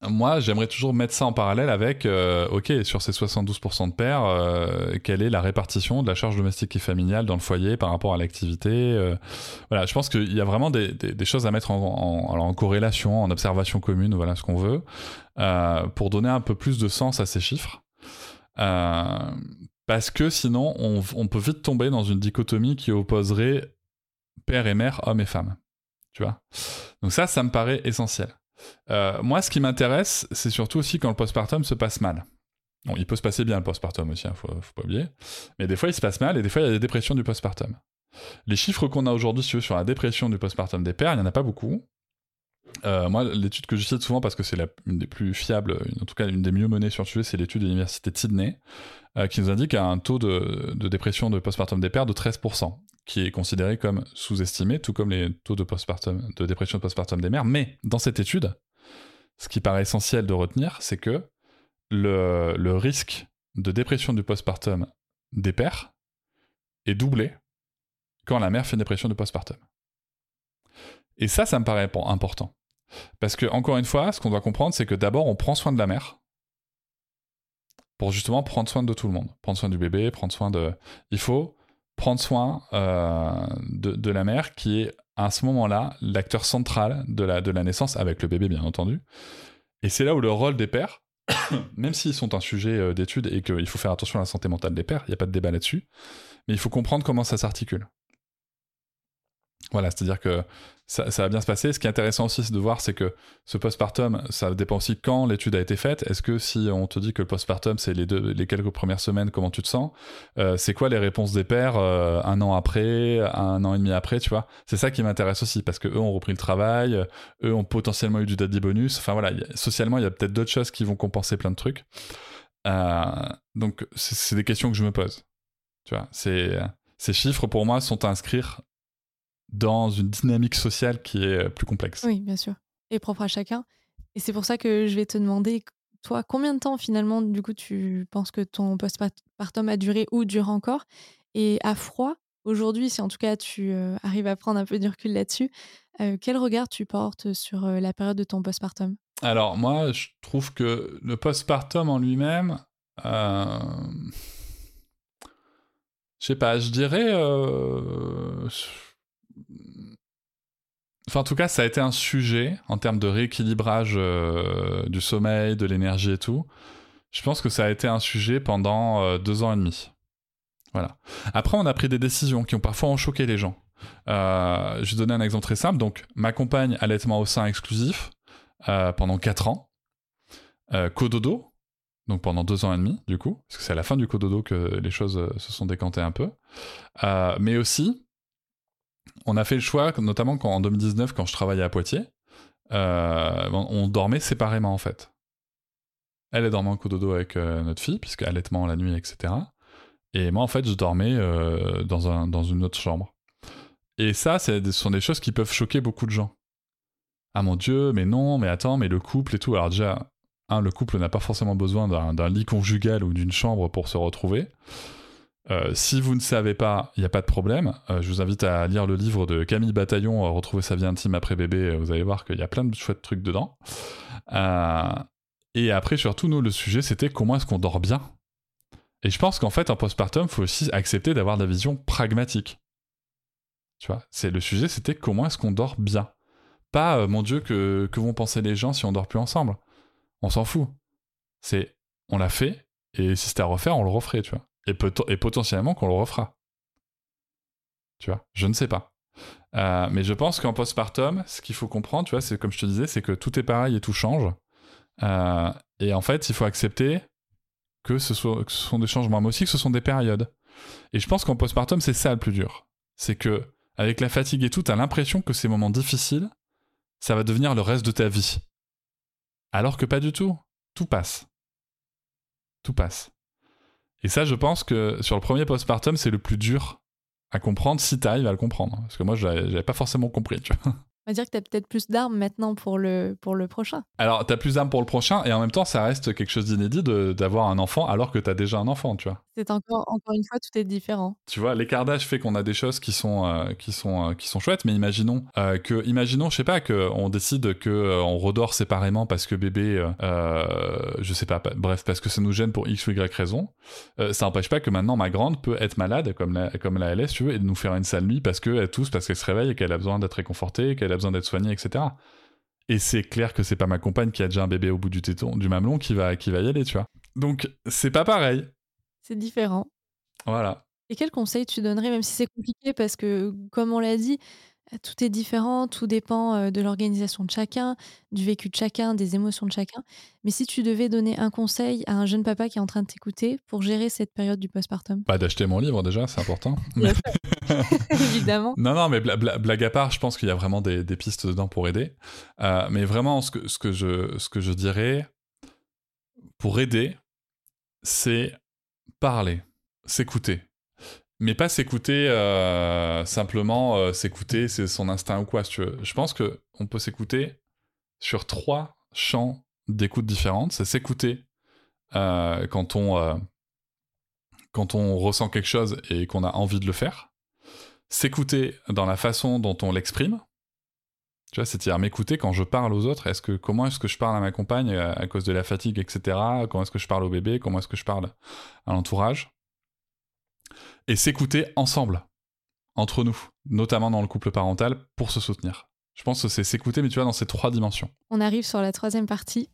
moi, j'aimerais toujours mettre ça en parallèle avec, euh, ok, sur ces 72% de pères, euh, quelle est la répartition de la charge domestique et familiale dans le foyer par rapport à l'activité euh, Voilà, je pense qu'il y a vraiment des, choses à mettre en, en, en, corrélation, en observation commune, voilà ce qu'on veut, pour donner un peu plus de sens à ces chiffres. Parce que sinon, on, peut vite tomber dans une dichotomie qui opposerait père et mère, homme et femme. Tu vois? Donc ça, ça me paraît essentiel. Euh, moi, ce qui m'intéresse, c'est surtout aussi quand le postpartum se passe mal. Bon, il peut se passer bien le postpartum aussi, hein, faut, pas oublier. Mais des fois, il se passe mal et des fois, il y a des dépressions du postpartum. Les chiffres qu'on a aujourd'hui sur la dépression du postpartum des pères, il n'y en a pas beaucoup. Euh, moi, l'étude que je cite souvent parce que c'est une des plus fiables, en tout cas une des mieux menées sur le sujet, c'est l'étude de l'université de Sydney, euh, qui nous indique un taux de, de dépression de postpartum des pères de 13% qui est considéré comme sous-estimé, tout comme les taux de, postpartum, de dépression de postpartum des mères. Mais dans cette étude, ce qui paraît essentiel de retenir, c'est que le, le, risque de dépression du postpartum des pères est doublé quand la mère fait une dépression du postpartum. Et ça, ça me paraît important. Parce que, encore une fois, ce qu'on doit comprendre, c'est que d'abord, on prend soin de la mère pour justement prendre soin de tout le monde. Prendre soin du bébé, prendre soin de... Il faut prendre soin euh, de, la mère qui est à ce moment-là l'acteur central de la, de la naissance, avec le bébé bien entendu. Et c'est là où le rôle des pères, (coughs) même s'ils sont un sujet euh, d'étude et qu'il faut faire attention à la santé mentale des pères, il n'y a pas de débat là-dessus, mais il faut comprendre comment ça s'articule. Voilà, c'est-à-dire que ça, va bien se passer. Ce qui est intéressant aussi de voir, c'est que ce postpartum, ça dépend aussi quand l'étude a été faite. Est-ce que si on te dit que le postpartum, c'est les, deux, les quelques premières semaines, comment tu te sens euh, C'est quoi les réponses des pères euh, un an après, un an et demi après, tu vois? C'est ça qui m'intéresse aussi, parce que eux ont repris le travail, eux ont potentiellement eu du daddy bonus. Enfin voilà, socialement, il y a peut-être d'autres choses qui vont compenser plein de trucs. Euh, donc, c'est des questions que je me pose. Tu vois, ces chiffres, pour moi, sont à inscrire dans une dynamique sociale qui est plus complexe. Oui, bien sûr. Et propre à chacun. Et c'est pour ça que je vais te demander, toi, combien de temps finalement, du coup, tu penses que ton postpartum a duré ou dure encore? Et à froid, aujourd'hui, si en tout cas tu euh, arrives à prendre un peu du recul là-dessus, euh, quel regard tu portes sur euh, la période de ton postpartum? Alors, moi, je trouve que le postpartum en lui-même. Je sais pas, je dirais Enfin, en tout cas, ça a été un sujet en termes de rééquilibrage euh, du sommeil, de l'énergie et tout, Je pense que ça a été un sujet pendant euh, deux ans et demi. Voilà. Après, on a pris des décisions qui ont parfois choqué les gens. Euh, je vais donner un exemple très simple. Donc, ma compagne allaitement au sein exclusif pendant quatre ans. cododo, donc pendant deux ans et demi, du coup, parce que c'est à la fin du cododo que les choses se sont décantées un peu. mais aussi, on a fait le choix, notamment quand, en 2019, quand je travaillais à Poitiers, on dormait séparément en fait. Elle, est dormait en cododo avec euh, notre fille, puisque allaitement la nuit, etc. Et moi, en fait, je dormais euh, dans, un, dans une autre chambre. Et ça, ce sont des choses qui peuvent choquer beaucoup de gens. Ah mon Dieu, mais non, mais attends, mais le couple et tout. Alors déjà, le couple n'a pas forcément besoin d'un lit conjugal ou d'une chambre pour se retrouver. Euh, si vous ne savez pas, il n'y a pas de problème. je vous invite à lire le livre de Camille Bataillon, Retrouver sa vie intime après bébé. Vous allez voir qu'il y a plein de chouettes trucs dedans. Et après, surtout, nous, le sujet, c'était comment est-ce qu'on dort bien. Et je pense qu'en fait, en postpartum, il faut aussi accepter d'avoir de la vision pragmatique. Tu vois, le sujet, c'était comment est-ce qu'on dort bien. Pas, euh, mon Dieu, que, que vont penser les gens si on dort plus ensemble. On s'en fout. C'est, on l'a fait, et si c'était à refaire, on le referait, tu vois. Et, potentiellement qu'on le refera. Tu vois, je ne sais pas. Euh, mais je pense qu'en postpartum, ce qu'il faut comprendre, tu vois, c'est comme je te disais, c'est que tout est pareil et tout change. Euh, et en fait, il faut accepter que ce sont des changements, mais aussi que ce sont des périodes. Et je pense qu'en postpartum, c'est ça le plus dur. C'est que, avec la fatigue et tout, t'as l'impression que ces moments difficiles, ça va devenir le reste de ta vie. Alors que pas du tout. Tout passe. Tout passe. Et ça, je pense que sur le premier postpartum, c'est le plus dur à comprendre si t'arrives à le comprendre. Parce que moi, j'avais pas forcément compris, tu vois. On va dire que tu as peut-être plus d'armes maintenant pour le, pour le prochain. Alors, tu as plus d'armes pour le prochain, et en même temps, ça reste quelque chose d'inédit d'avoir un enfant alors que tu as déjà un enfant, tu vois. C'est encore, encore une fois, tout est différent. Tu vois, l'écart d'âge fait qu'on a des choses qui sont, euh, qui sont, euh, qui sont chouettes, mais imaginons euh, que, imaginons, je sais pas, qu'on décide que on redort séparément parce que bébé, je sais pas, bref, parce que ça nous gêne pour X ou Y raison. ça n'empêche pas que maintenant ma grande peut être malade, comme la, comme la LS, tu veux, et de nous faire une sale nuit parce qu'elle tousse, parce qu'elle se réveille et qu'elle a besoin d'être réconfortée, qu'elle a besoin d'être soignée, etc. Et c'est clair que c'est pas ma compagne qui a déjà un bébé au bout du téton, du mamelon qui va, qui va y aller, tu vois. Donc, c'est pas pareil. C'est différent. Voilà. Et quel conseil tu donnerais, même si c'est compliqué, parce que, comme on l'a dit, tout est différent, tout dépend euh, de l'organisation de chacun, du vécu de chacun, des émotions de chacun. Mais si tu devais donner un conseil à un jeune papa qui est en train de t'écouter pour gérer cette période du postpartum? Pas d'acheter mon livre déjà, c'est important. (laughs) (laughs) Évidemment. Non, non, mais blague à part, je pense qu'il y a vraiment des, pistes dedans pour aider. Euh, mais vraiment, ce que, ce, que je, ce que je dirais pour aider, c'est parler, s'écouter. Mais pas s'écouter euh, simplement euh, s'écouter c'est son instinct ou quoi si tu veux. je pense que on peut s'écouter sur trois champs d'écoute différentes. C'est s'écouter euh, quand on quand on ressent quelque chose et qu'on a envie de le faire. S'écouter dans la façon dont on l'exprime tu vois c'est-à-dire m'écouter quand je parle aux autres est-ce que comment est-ce que je parle à ma compagne à cause de la fatigue etc comment est-ce que je parle au bébé? Comment est-ce que je parle à l'entourage? Et s'écouter ensemble, entre nous, notamment dans le couple parental, pour se soutenir. Je pense que c'est s'écouter, mais tu vois, dans ces trois dimensions. On arrive sur la troisième partie,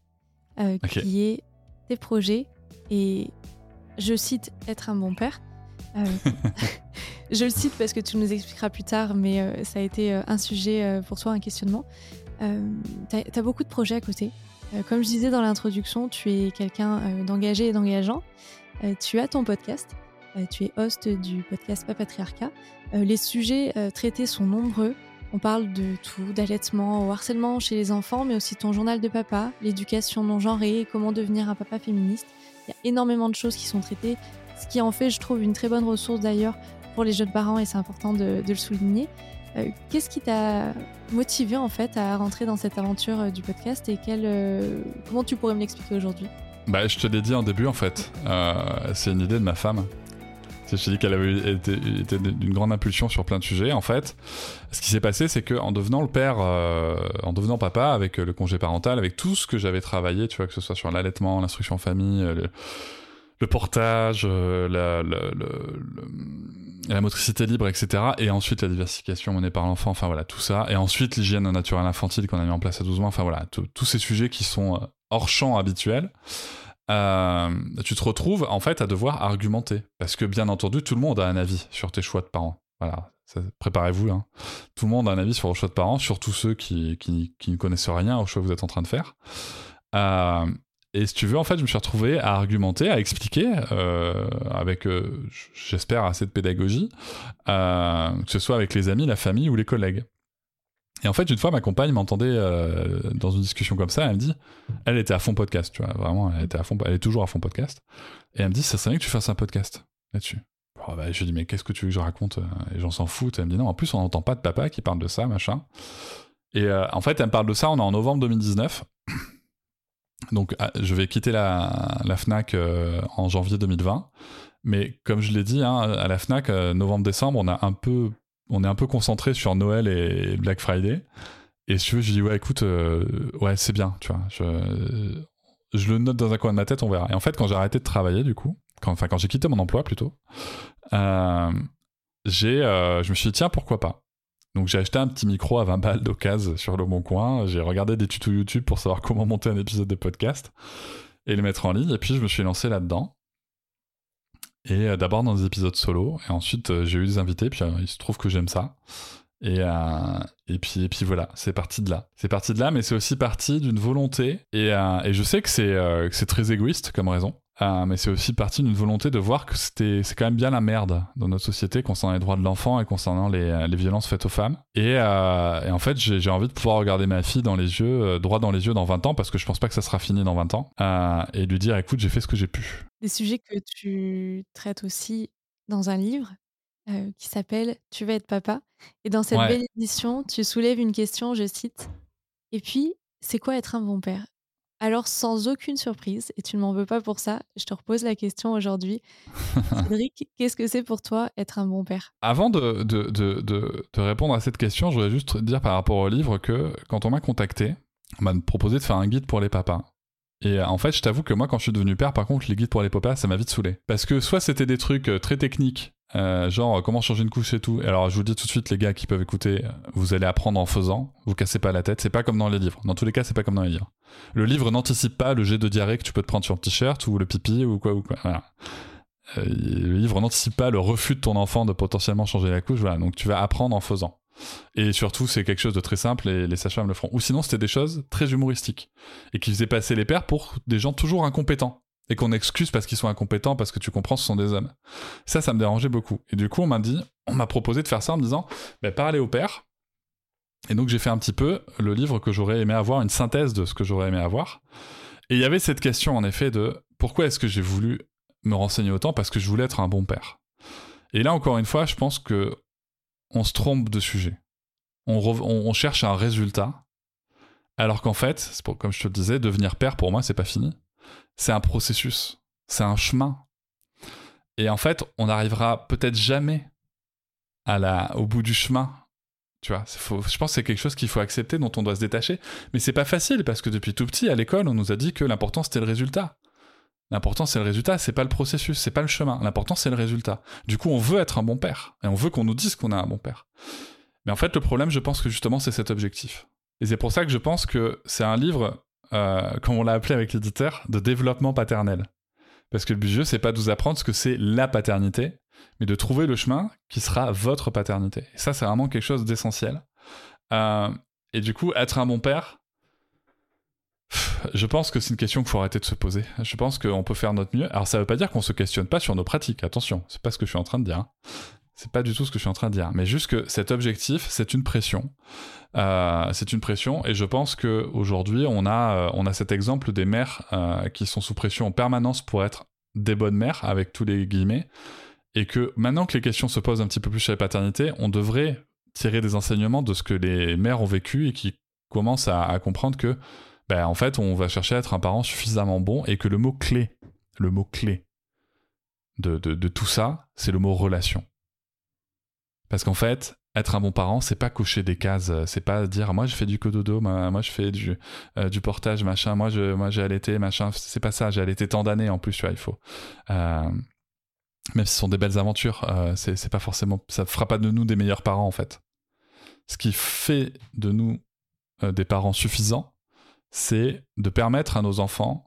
euh, qui est tes projets. Et je cite être un bon père. Euh, je le cite parce que tu nous expliqueras plus tard, mais euh, ça a été un sujet pour toi, un questionnement. tu as, beaucoup de projets à côté. comme je disais dans l'introduction, tu es quelqu'un d'engagé et d'engageant. tu as ton podcast euh, tu es host du podcast Papatriarcat. Euh, les sujets euh, traités sont nombreux. On parle de tout, d'allaitement au harcèlement chez les enfants, mais aussi ton journal de papa, l'éducation non genrée, comment devenir un papa féministe. Il y a énormément de choses qui sont traitées, ce qui en fait, je trouve, une très bonne ressource d'ailleurs pour les jeunes parents et c'est important de, le souligner. Qu'est-ce qui t'a motivé en fait à rentrer dans cette aventure du podcast et comment tu pourrais me l'expliquer aujourd'hui? Bah, Je te l'ai dit en début en fait, c'est une idée de ma femme. Je t'ai dit qu'elle avait été, d'une grande impulsion sur plein de sujets. En fait, ce qui s'est passé, c'est qu'en devenant le père, euh, en devenant papa, avec le congé parental, avec tout ce que j'avais travaillé, tu vois, que ce soit sur l'allaitement, l'instruction en famille, le, portage, euh, la, motricité libre, etc. Et ensuite la diversification menée par l'enfant, enfin voilà, tout ça. Et ensuite l'hygiène naturelle infantile qu'on a mis en place à 12 mois, enfin voilà, tous ces sujets qui sont euh, hors champ habituel. tu te retrouves en fait à devoir argumenter. Parce que bien entendu, tout le monde a un avis sur tes choix de parents. Voilà, préparez-vous. Hein. Tout le monde a un avis sur vos choix de parents, surtout ceux qui, qui, qui, ne connaissent rien au choix que vous êtes en train de faire. Euh, et si tu veux, en fait, je me suis retrouvé à argumenter, à expliquer, euh, avec, euh, j'espère, assez de pédagogie, que ce soit avec les amis, la famille ou les collègues. Et en fait, une fois, ma compagne m'entendait dans une discussion comme ça, elle me dit, elle était à fond podcast, tu vois, vraiment, elle était à fond, elle est toujours à fond podcast. Et elle me dit, ça serait bien que tu fasses un podcast là-dessus. Bah, je lui dis, mais qu'est-ce que tu veux que je raconte Et j'en s'en foutent. Elle me dit, non, en plus, on n'entend pas de papa qui parle de ça, machin. Et en fait, elle me parle de ça, on est en novembre 2019. Donc, ah, je vais quitter la, Fnac euh, en janvier 2020. Mais comme je l'ai dit, hein, à la Fnac, euh, novembre-décembre, on, on est un peu concentré sur Noël et Black Friday. Et si tu veux, je dis, ouais, écoute, euh, ouais, c'est bien, tu vois. Je, le note dans un coin de ma tête, on verra. Et en fait, quand j'ai arrêté de travailler, du coup, quand, enfin, quand j'ai quitté mon emploi plutôt, je me suis dit, tiens, pourquoi pas? Donc j'ai acheté un petit micro à 20 balles d'occasion sur le bon coin. J'ai regardé des tutos YouTube pour savoir comment monter un épisode de podcast et le mettre en ligne. Et puis je me suis lancé là-dedans. Et euh, d'abord dans des épisodes solo. Et ensuite euh, j'ai eu des invités. Puis euh, il se trouve que j'aime ça. Et, et, puis, et puis voilà, c'est parti de là. C'est parti de là, mais c'est aussi parti d'une volonté. Et, et, je sais que c'est très égoïste comme raison. Euh, mais c'est aussi partie d'une volonté de voir que c'était, c'est quand même bien la merde dans notre société concernant les droits de l'enfant et concernant les, euh, les violences faites aux femmes. Et, euh, et en fait, j'ai, j'ai envie de pouvoir regarder ma fille dans les yeux, euh, droit dans les yeux dans 20 ans, parce que je pense pas que ça sera fini dans 20 ans, et lui dire, écoute, j'ai fait ce que j'ai pu. Des sujets que tu traites aussi dans un livre qui s'appelle Tu vas être papa. Et dans cette belle édition, tu soulèves une question, je cite. Et puis, c'est quoi être un bon père? Alors, sans aucune surprise, et tu ne m'en veux pas pour ça, je te repose la question aujourd'hui. (laughs) Cédric, qu'est-ce que c'est pour toi être un bon père? Avant de, de, de, de, répondre à cette question, je voudrais juste te dire par rapport au livre que quand on m'a contacté, on m'a proposé de faire un guide pour les papas. Et en fait, je t'avoue que moi, quand je suis devenu père, par contre, les guides pour les papas, ça m'a vite saoulé. Parce que soit c'était des trucs euh, très techniques, euh, genre comment changer une couche et tout. Alors je vous dis tout de suite les gars qui peuvent écouter, vous allez apprendre en faisant, vous cassez pas la tête, c'est pas comme dans les livres. Dans tous les cas, c'est pas comme dans les livres. Le livre n'anticipe pas le jet de diarrhée que tu peux te prendre sur le t-shirt ou le pipi ou quoi ou quoi. Euh, le livre n'anticipe pas le refus de ton enfant de potentiellement changer la couche. Voilà, donc tu vas apprendre en faisant. Et surtout, c'est quelque chose de très simple et les sages-femmes le feront. Ou sinon, c'était des choses très humoristiques et qui faisaient passer les pères pour des gens toujours incompétents et qu'on excuse parce qu'ils sont incompétents, parce que tu comprends, ce sont des hommes. Ça, ça me dérangeait beaucoup. Et du coup, on m'a dit, on m'a proposé de faire ça en me disant, bah, parlez au père. Et donc, j'ai fait un petit peu le livre que j'aurais aimé avoir, une synthèse de ce que j'aurais aimé avoir. Et il y avait cette question, en effet, de pourquoi est-ce que j'ai voulu me renseigner autant Parce que je voulais être un bon père? Et là, encore une fois, je pense que on se trompe de sujet. On, on cherche un résultat, alors qu'en fait, comme je te le disais, devenir père, pour moi, c'est pas fini c'est un processus, c'est un chemin. Et en fait, on n'arrivera peut-être jamais à la, au bout du chemin. Tu vois, je pense que c'est quelque chose qu'il faut accepter, dont on doit se détacher. Mais c'est pas facile parce que depuis tout petit, à l'école, on nous a dit que l'important c'était le résultat. L'important c'est le résultat, c'est pas le processus, c'est pas le chemin. L'important c'est le résultat. Du coup, on veut être un bon père et on veut qu'on nous dise qu'on a un bon père. Mais en fait, le problème, je pense que justement, c'est cet objectif. Et c'est pour ça que je pense que c'est un livre comme on l'a appelé avec l'éditeur, de développement paternel. Parce que le but du jeu, c'est pas de vous apprendre ce que c'est la paternité, mais de trouver le chemin qui sera votre paternité. Et ça, c'est vraiment quelque chose d'essentiel. Euh, et du coup, être un bon père, je pense que c'est une question qu'il faut arrêter de se poser. Je pense qu'on peut faire notre mieux. Alors, ça veut pas dire qu'on se questionne pas sur nos pratiques. Attention, c'est pas ce que je suis en train de dire. Hein. C'est pas du tout ce que je suis en train de dire, mais juste que cet objectif, c'est une pression. Euh, c'est une pression, et je pense que aujourd'hui, on a, euh, on a cet exemple des mères euh, qui sont sous pression en permanence pour être des bonnes mères, avec tous les guillemets, et que maintenant que les questions se posent un petit peu plus sur la paternité, on devrait tirer des enseignements de ce que les mères ont vécu et qui commencent à, comprendre que, ben, en fait, on va chercher à être un parent suffisamment bon et que le mot clé, le mot clé de, de tout ça, c'est le mot relation. Parce qu'en fait, être un bon parent, c'est pas cocher des cases, c'est pas dire moi je fais du cododo, moi, je fais du, euh, du portage, machin, moi je moi j'ai allaité, machin, c'est pas ça, j'ai allaité tant d'années en plus, tu vois, il faut. Euh, même si ce sont des belles aventures, euh, c'est pas forcément, ça fera pas de nous des meilleurs parents en fait. Ce qui fait de nous des parents suffisants, c'est de permettre à nos enfants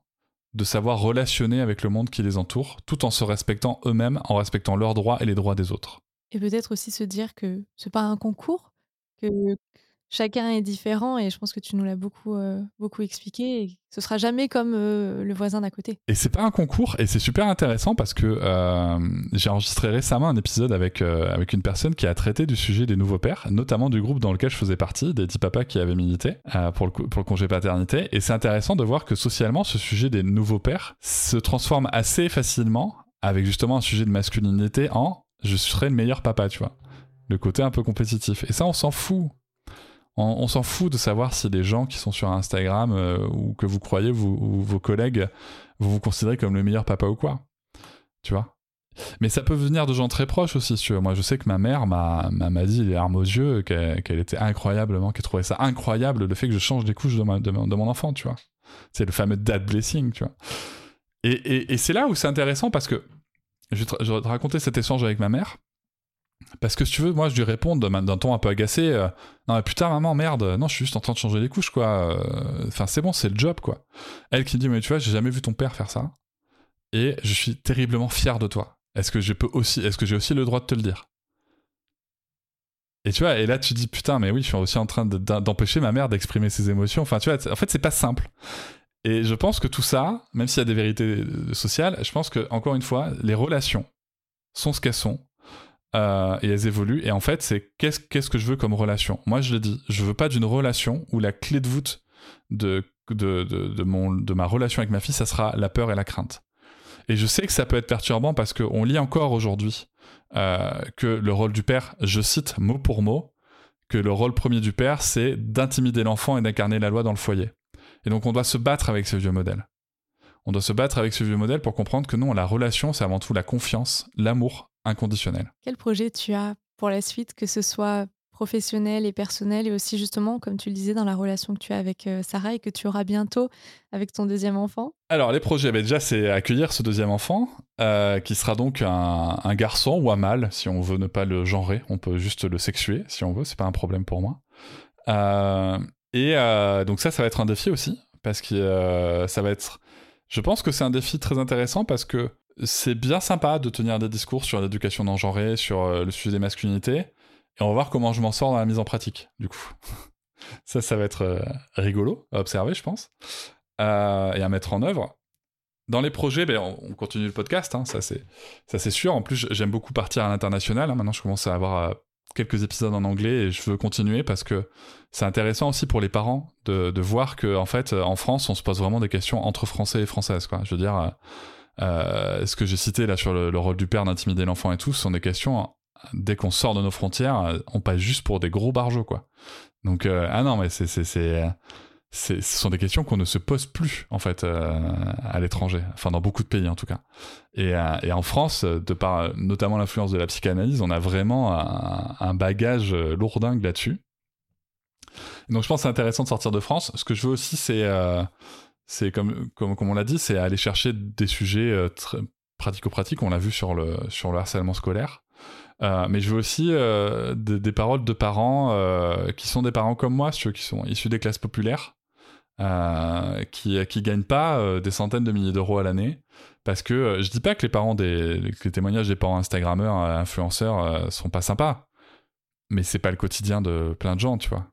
de savoir relationner avec le monde qui les entoure, tout en se respectant eux-mêmes, en respectant leurs droits et les droits des autres. Et peut-être aussi se dire que c'est pas un concours, que chacun est différent et je pense que tu nous l'as beaucoup, beaucoup expliqué. Et ce sera jamais comme le voisin d'à côté. Et c'est pas un concours et c'est super intéressant parce que j'ai enregistré récemment un épisode avec, avec une personne qui a traité du sujet des nouveaux pères, notamment du groupe dans lequel je faisais partie, des dix papas qui avaient milité pour, le, pour le congé paternité. Et c'est intéressant de voir que socialement, ce sujet des nouveaux pères se transforme assez facilement avec justement un sujet de masculinité en je serai le meilleur papa, tu vois. Le côté un peu compétitif. Et ça, on s'en fout on, s'en fout de savoir si les gens qui sont sur Instagram euh, ou que vous croyez, vous, ou vos collègues, vous vous considérez comme le meilleur papa ou quoi. Tu vois mais ça peut venir de gens très proches aussi. Si Moi, je sais que ma mère m'a dit les armes aux yeux qu'elle était incroyablement, qu'elle trouvait ça incroyable le fait que je change les couches de, mon enfant, tu vois. C'est le fameux dad blessing, tu vois. Et, c'est là où c'est intéressant parce que je vais te raconter cet échange avec ma mère. Parce que si tu veux, moi je lui réponds d'un ton un peu agacé euh, Non, mais putain, maman, merde, non, je suis juste en train de changer les couches, quoi. Euh, enfin, c'est bon, c'est le job, quoi. Elle qui dit Mais tu vois, j'ai jamais vu ton père faire ça. Et je suis terriblement fier de toi. Est-ce que aussi, que j'ai aussi le droit de te le dire? Et tu vois, et là tu dis Putain, mais oui, je suis aussi en train d'empêcher ma mère d'exprimer ses émotions. Enfin, tu vois, en fait, c'est pas simple. Et je pense que tout ça, même s'il y a des vérités sociales, je pense que, encore une fois, les relations sont ce qu'elles sont euh, et elles évoluent. Et en fait, c'est qu'est-ce, que je veux comme relation? Moi, je l'ai dit, je veux pas d'une relation où la clé de voûte de ma relation avec ma fille, ça sera la peur et la crainte. Et je sais que ça peut être perturbant parce qu'on lit encore aujourd'hui euh, que le rôle du père, je cite mot pour mot, que le rôle premier du père, c'est d'intimider l'enfant et d'incarner la loi dans le foyer. Et donc on doit se battre avec ce vieux modèle. On doit se battre avec ce vieux modèle pour comprendre que non, la relation, c'est avant tout la confiance, l'amour, inconditionnel. Quel projet tu as pour la suite, que ce soit professionnel et personnel, et aussi justement, comme tu le disais, dans la relation que tu as avec euh, Sarah et que tu auras bientôt avec ton deuxième enfant? Alors, les projets, ben déjà, c'est accueillir ce deuxième enfant, euh, qui sera donc un, garçon ou un mâle, si on veut ne pas le genrer. On peut juste le sexuer, si on veut, c'est pas un problème pour moi. Euh, et donc ça, ça va être un défi aussi, parce que ça va être... Je pense que c'est un défi très intéressant parce que c'est bien sympa de tenir des discours sur l'éducation non sur euh, le sujet des masculinités. Et on va voir comment je m'en sors dans la mise en pratique, du coup. (laughs) ça, ça va être euh, rigolo à observer, je pense. Euh, et à mettre en œuvre. Dans les projets, ben, on, continue le podcast, hein, ça c'est sûr. En plus, j'aime beaucoup partir à l'international. Hein. Maintenant, je commence à avoir quelques épisodes en anglais et je veux continuer parce que c'est intéressant aussi pour les parents de, voir que en fait, en France, on se pose vraiment des questions entre français et françaises. Quoi. Je veux dire euh, ce que j'ai cité là sur le, rôle du père d'intimider l'enfant et tout, ce sont des questions, dès qu'on sort de nos frontières, euh, on passe juste pour des gros barjots, quoi. Donc, euh, ah non, mais c'est, ce sont des questions qu'on ne se pose plus, en fait, à l'étranger. Enfin, dans beaucoup de pays, en tout cas. Et, et en France, de par notamment l'influence de la psychanalyse, on a vraiment un, un bagage lourdingue là-dessus. Donc, je pense que c'est intéressant de sortir de France. Ce que je veux aussi, c'est comme, comme, on l'a dit, c'est aller chercher des sujets euh, pratico-pratiques. On l'a vu sur le, sur le harcèlement scolaire. Euh, mais je veux aussi euh, des, paroles de parents qui sont des parents comme moi, ceux qui sont issus des classes populaires, qui qui gagnent pas des centaines de milliers d'euros à l'année, parce que je dis pas que les parents des témoignages des parents Instagrammeurs, influenceurs sont pas sympas, mais c'est pas le quotidien de plein de gens, tu vois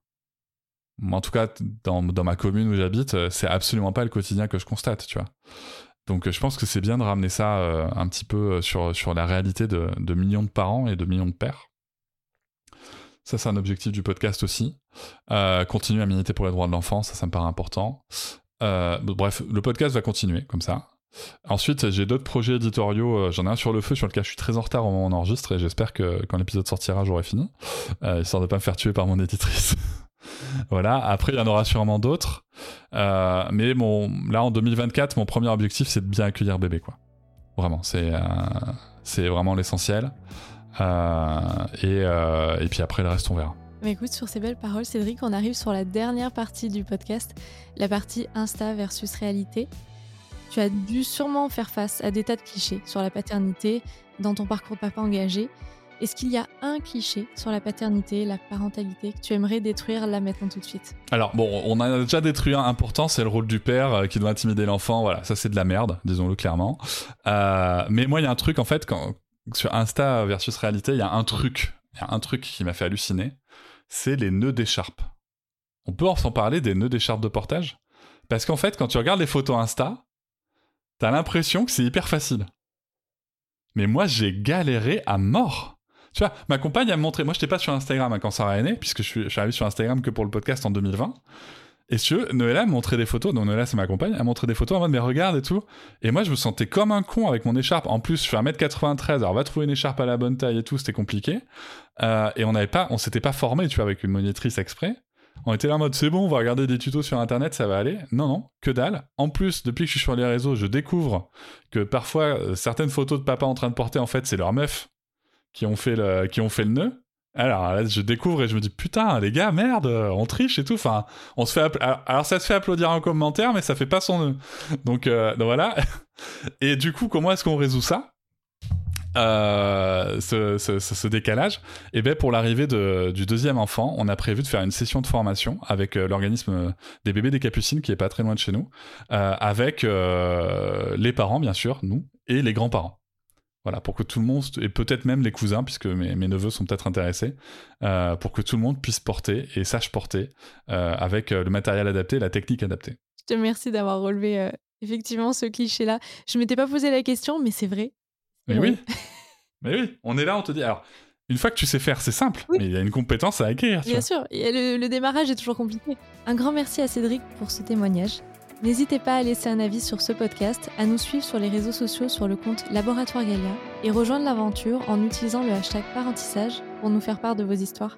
en tout cas, dans, ma commune où j'habite, euh, c'est absolument pas le quotidien que je constate, tu vois. Donc euh, je pense que c'est bien de ramener ça euh, un petit peu sur, sur la réalité de, millions de parents et de millions de pères. Ça, c'est un objectif du podcast aussi. Euh, continuer à militer pour les droits de l'enfant, ça, ça me paraît important. Euh, bref, le podcast va continuer comme ça. Ensuite, j'ai d'autres projets éditoriaux. J'en ai un sur le feu sur lequel je suis très en retard au moment où on enregistre et j'espère que quand l'épisode sortira, j'aurai fini. Euh, histoire de pas me faire tuer par mon éditrice. (laughs) voilà. Après, il y en aura sûrement d'autres. Euh, mais là, en 2024, mon premier objectif, c'est de bien accueillir bébé, quoi. Vraiment, c'est euh, c'est vraiment l'essentiel. Euh, et, et puis après, le reste, on verra. Mais écoute, sur ces belles paroles, Cédric, on arrive sur la dernière partie du podcast, la partie Insta versus réalité. Tu as dû sûrement faire face à des tas de clichés sur la paternité dans ton parcours de papa engagé. Est-ce qu'il y a un cliché sur la paternité, la parentalité que tu aimerais détruire là maintenant tout de suite? Alors bon, on a déjà détruit un important, c'est le rôle du père euh, qui doit intimider l'enfant. Voilà, ça c'est de la merde, disons-le clairement. Euh, mais moi, il y a un truc en fait quand sur Insta versus réalité, il y a un truc, il y a un truc qui m'a fait halluciner, c'est les nœuds d'écharpe. On peut en s'en parler des nœuds d'écharpe de portage? Parce qu'en fait, quand tu regardes les photos Insta, t'as l'impression que c'est hyper facile. Mais moi, j'ai galéré à mort. Tu vois, ma compagne a montré. Moi, je n'étais pas sur Instagram hein, quand Sarah est née, puisque je suis, arrivé sur Instagram que pour le podcast en 2020. Et si tu veux, Noëlla a montré des photos? Donc, Noëlla, c'est ma compagne, a montré des photos en mode, mais regarde et tout. Et moi, je me sentais comme un con avec mon écharpe. En plus, je fais 1m93. Alors, va trouver une écharpe à la bonne taille et tout. C'était compliqué. Euh, et on n'avait pas, on s'était pas formé, tu vois, avec une monitrice exprès. On était là en mode c'est bon, on va regarder des tutos sur internet, ça va aller. Non, non, que dalle. En plus, depuis que je suis sur les réseaux, je découvre que parfois euh, certaines photos de papa en train de porter, en fait, c'est leur meuf qui ont fait le, qui ont fait le nœud. Alors là, je découvre et je me dis putain les gars merde on triche et tout. Enfin on se fait alors ça se fait applaudir en commentaire mais ça fait pas son nœud donc, euh, donc voilà. (laughs) Et du coup comment est-ce qu'on résout ça? Euh, ce, décalage, et ben pour l'arrivée du deuxième enfant, on a prévu de faire une session de formation avec euh, l'organisme des bébés des Capucines qui est pas très loin de chez nous, avec les parents bien sûr, nous et les grands-parents. Voilà, pour que tout le monde, et peut-être même les cousins, puisque mes, mes neveux sont peut-être intéressés, euh, pour que tout le monde puisse porter et sache porter euh, avec le matériel adapté, la technique adaptée. Je te remercie d'avoir relevé euh, effectivement ce cliché-là. Je m'étais pas posé la question, mais c'est vrai. Mais oui. (laughs) mais oui, on est là, on te dit. Alors, une fois que tu sais faire, c'est simple, oui. mais il y a une compétence à acquérir. Bien sûr, et le, le démarrage est toujours compliqué. Un grand merci à Cédric pour ce témoignage. N'hésitez pas à laisser un avis sur ce podcast, à nous suivre sur les réseaux sociaux sur le compte Laboratoire Galia et rejoindre l'aventure en utilisant le hashtag parentissage pour nous faire part de vos histoires.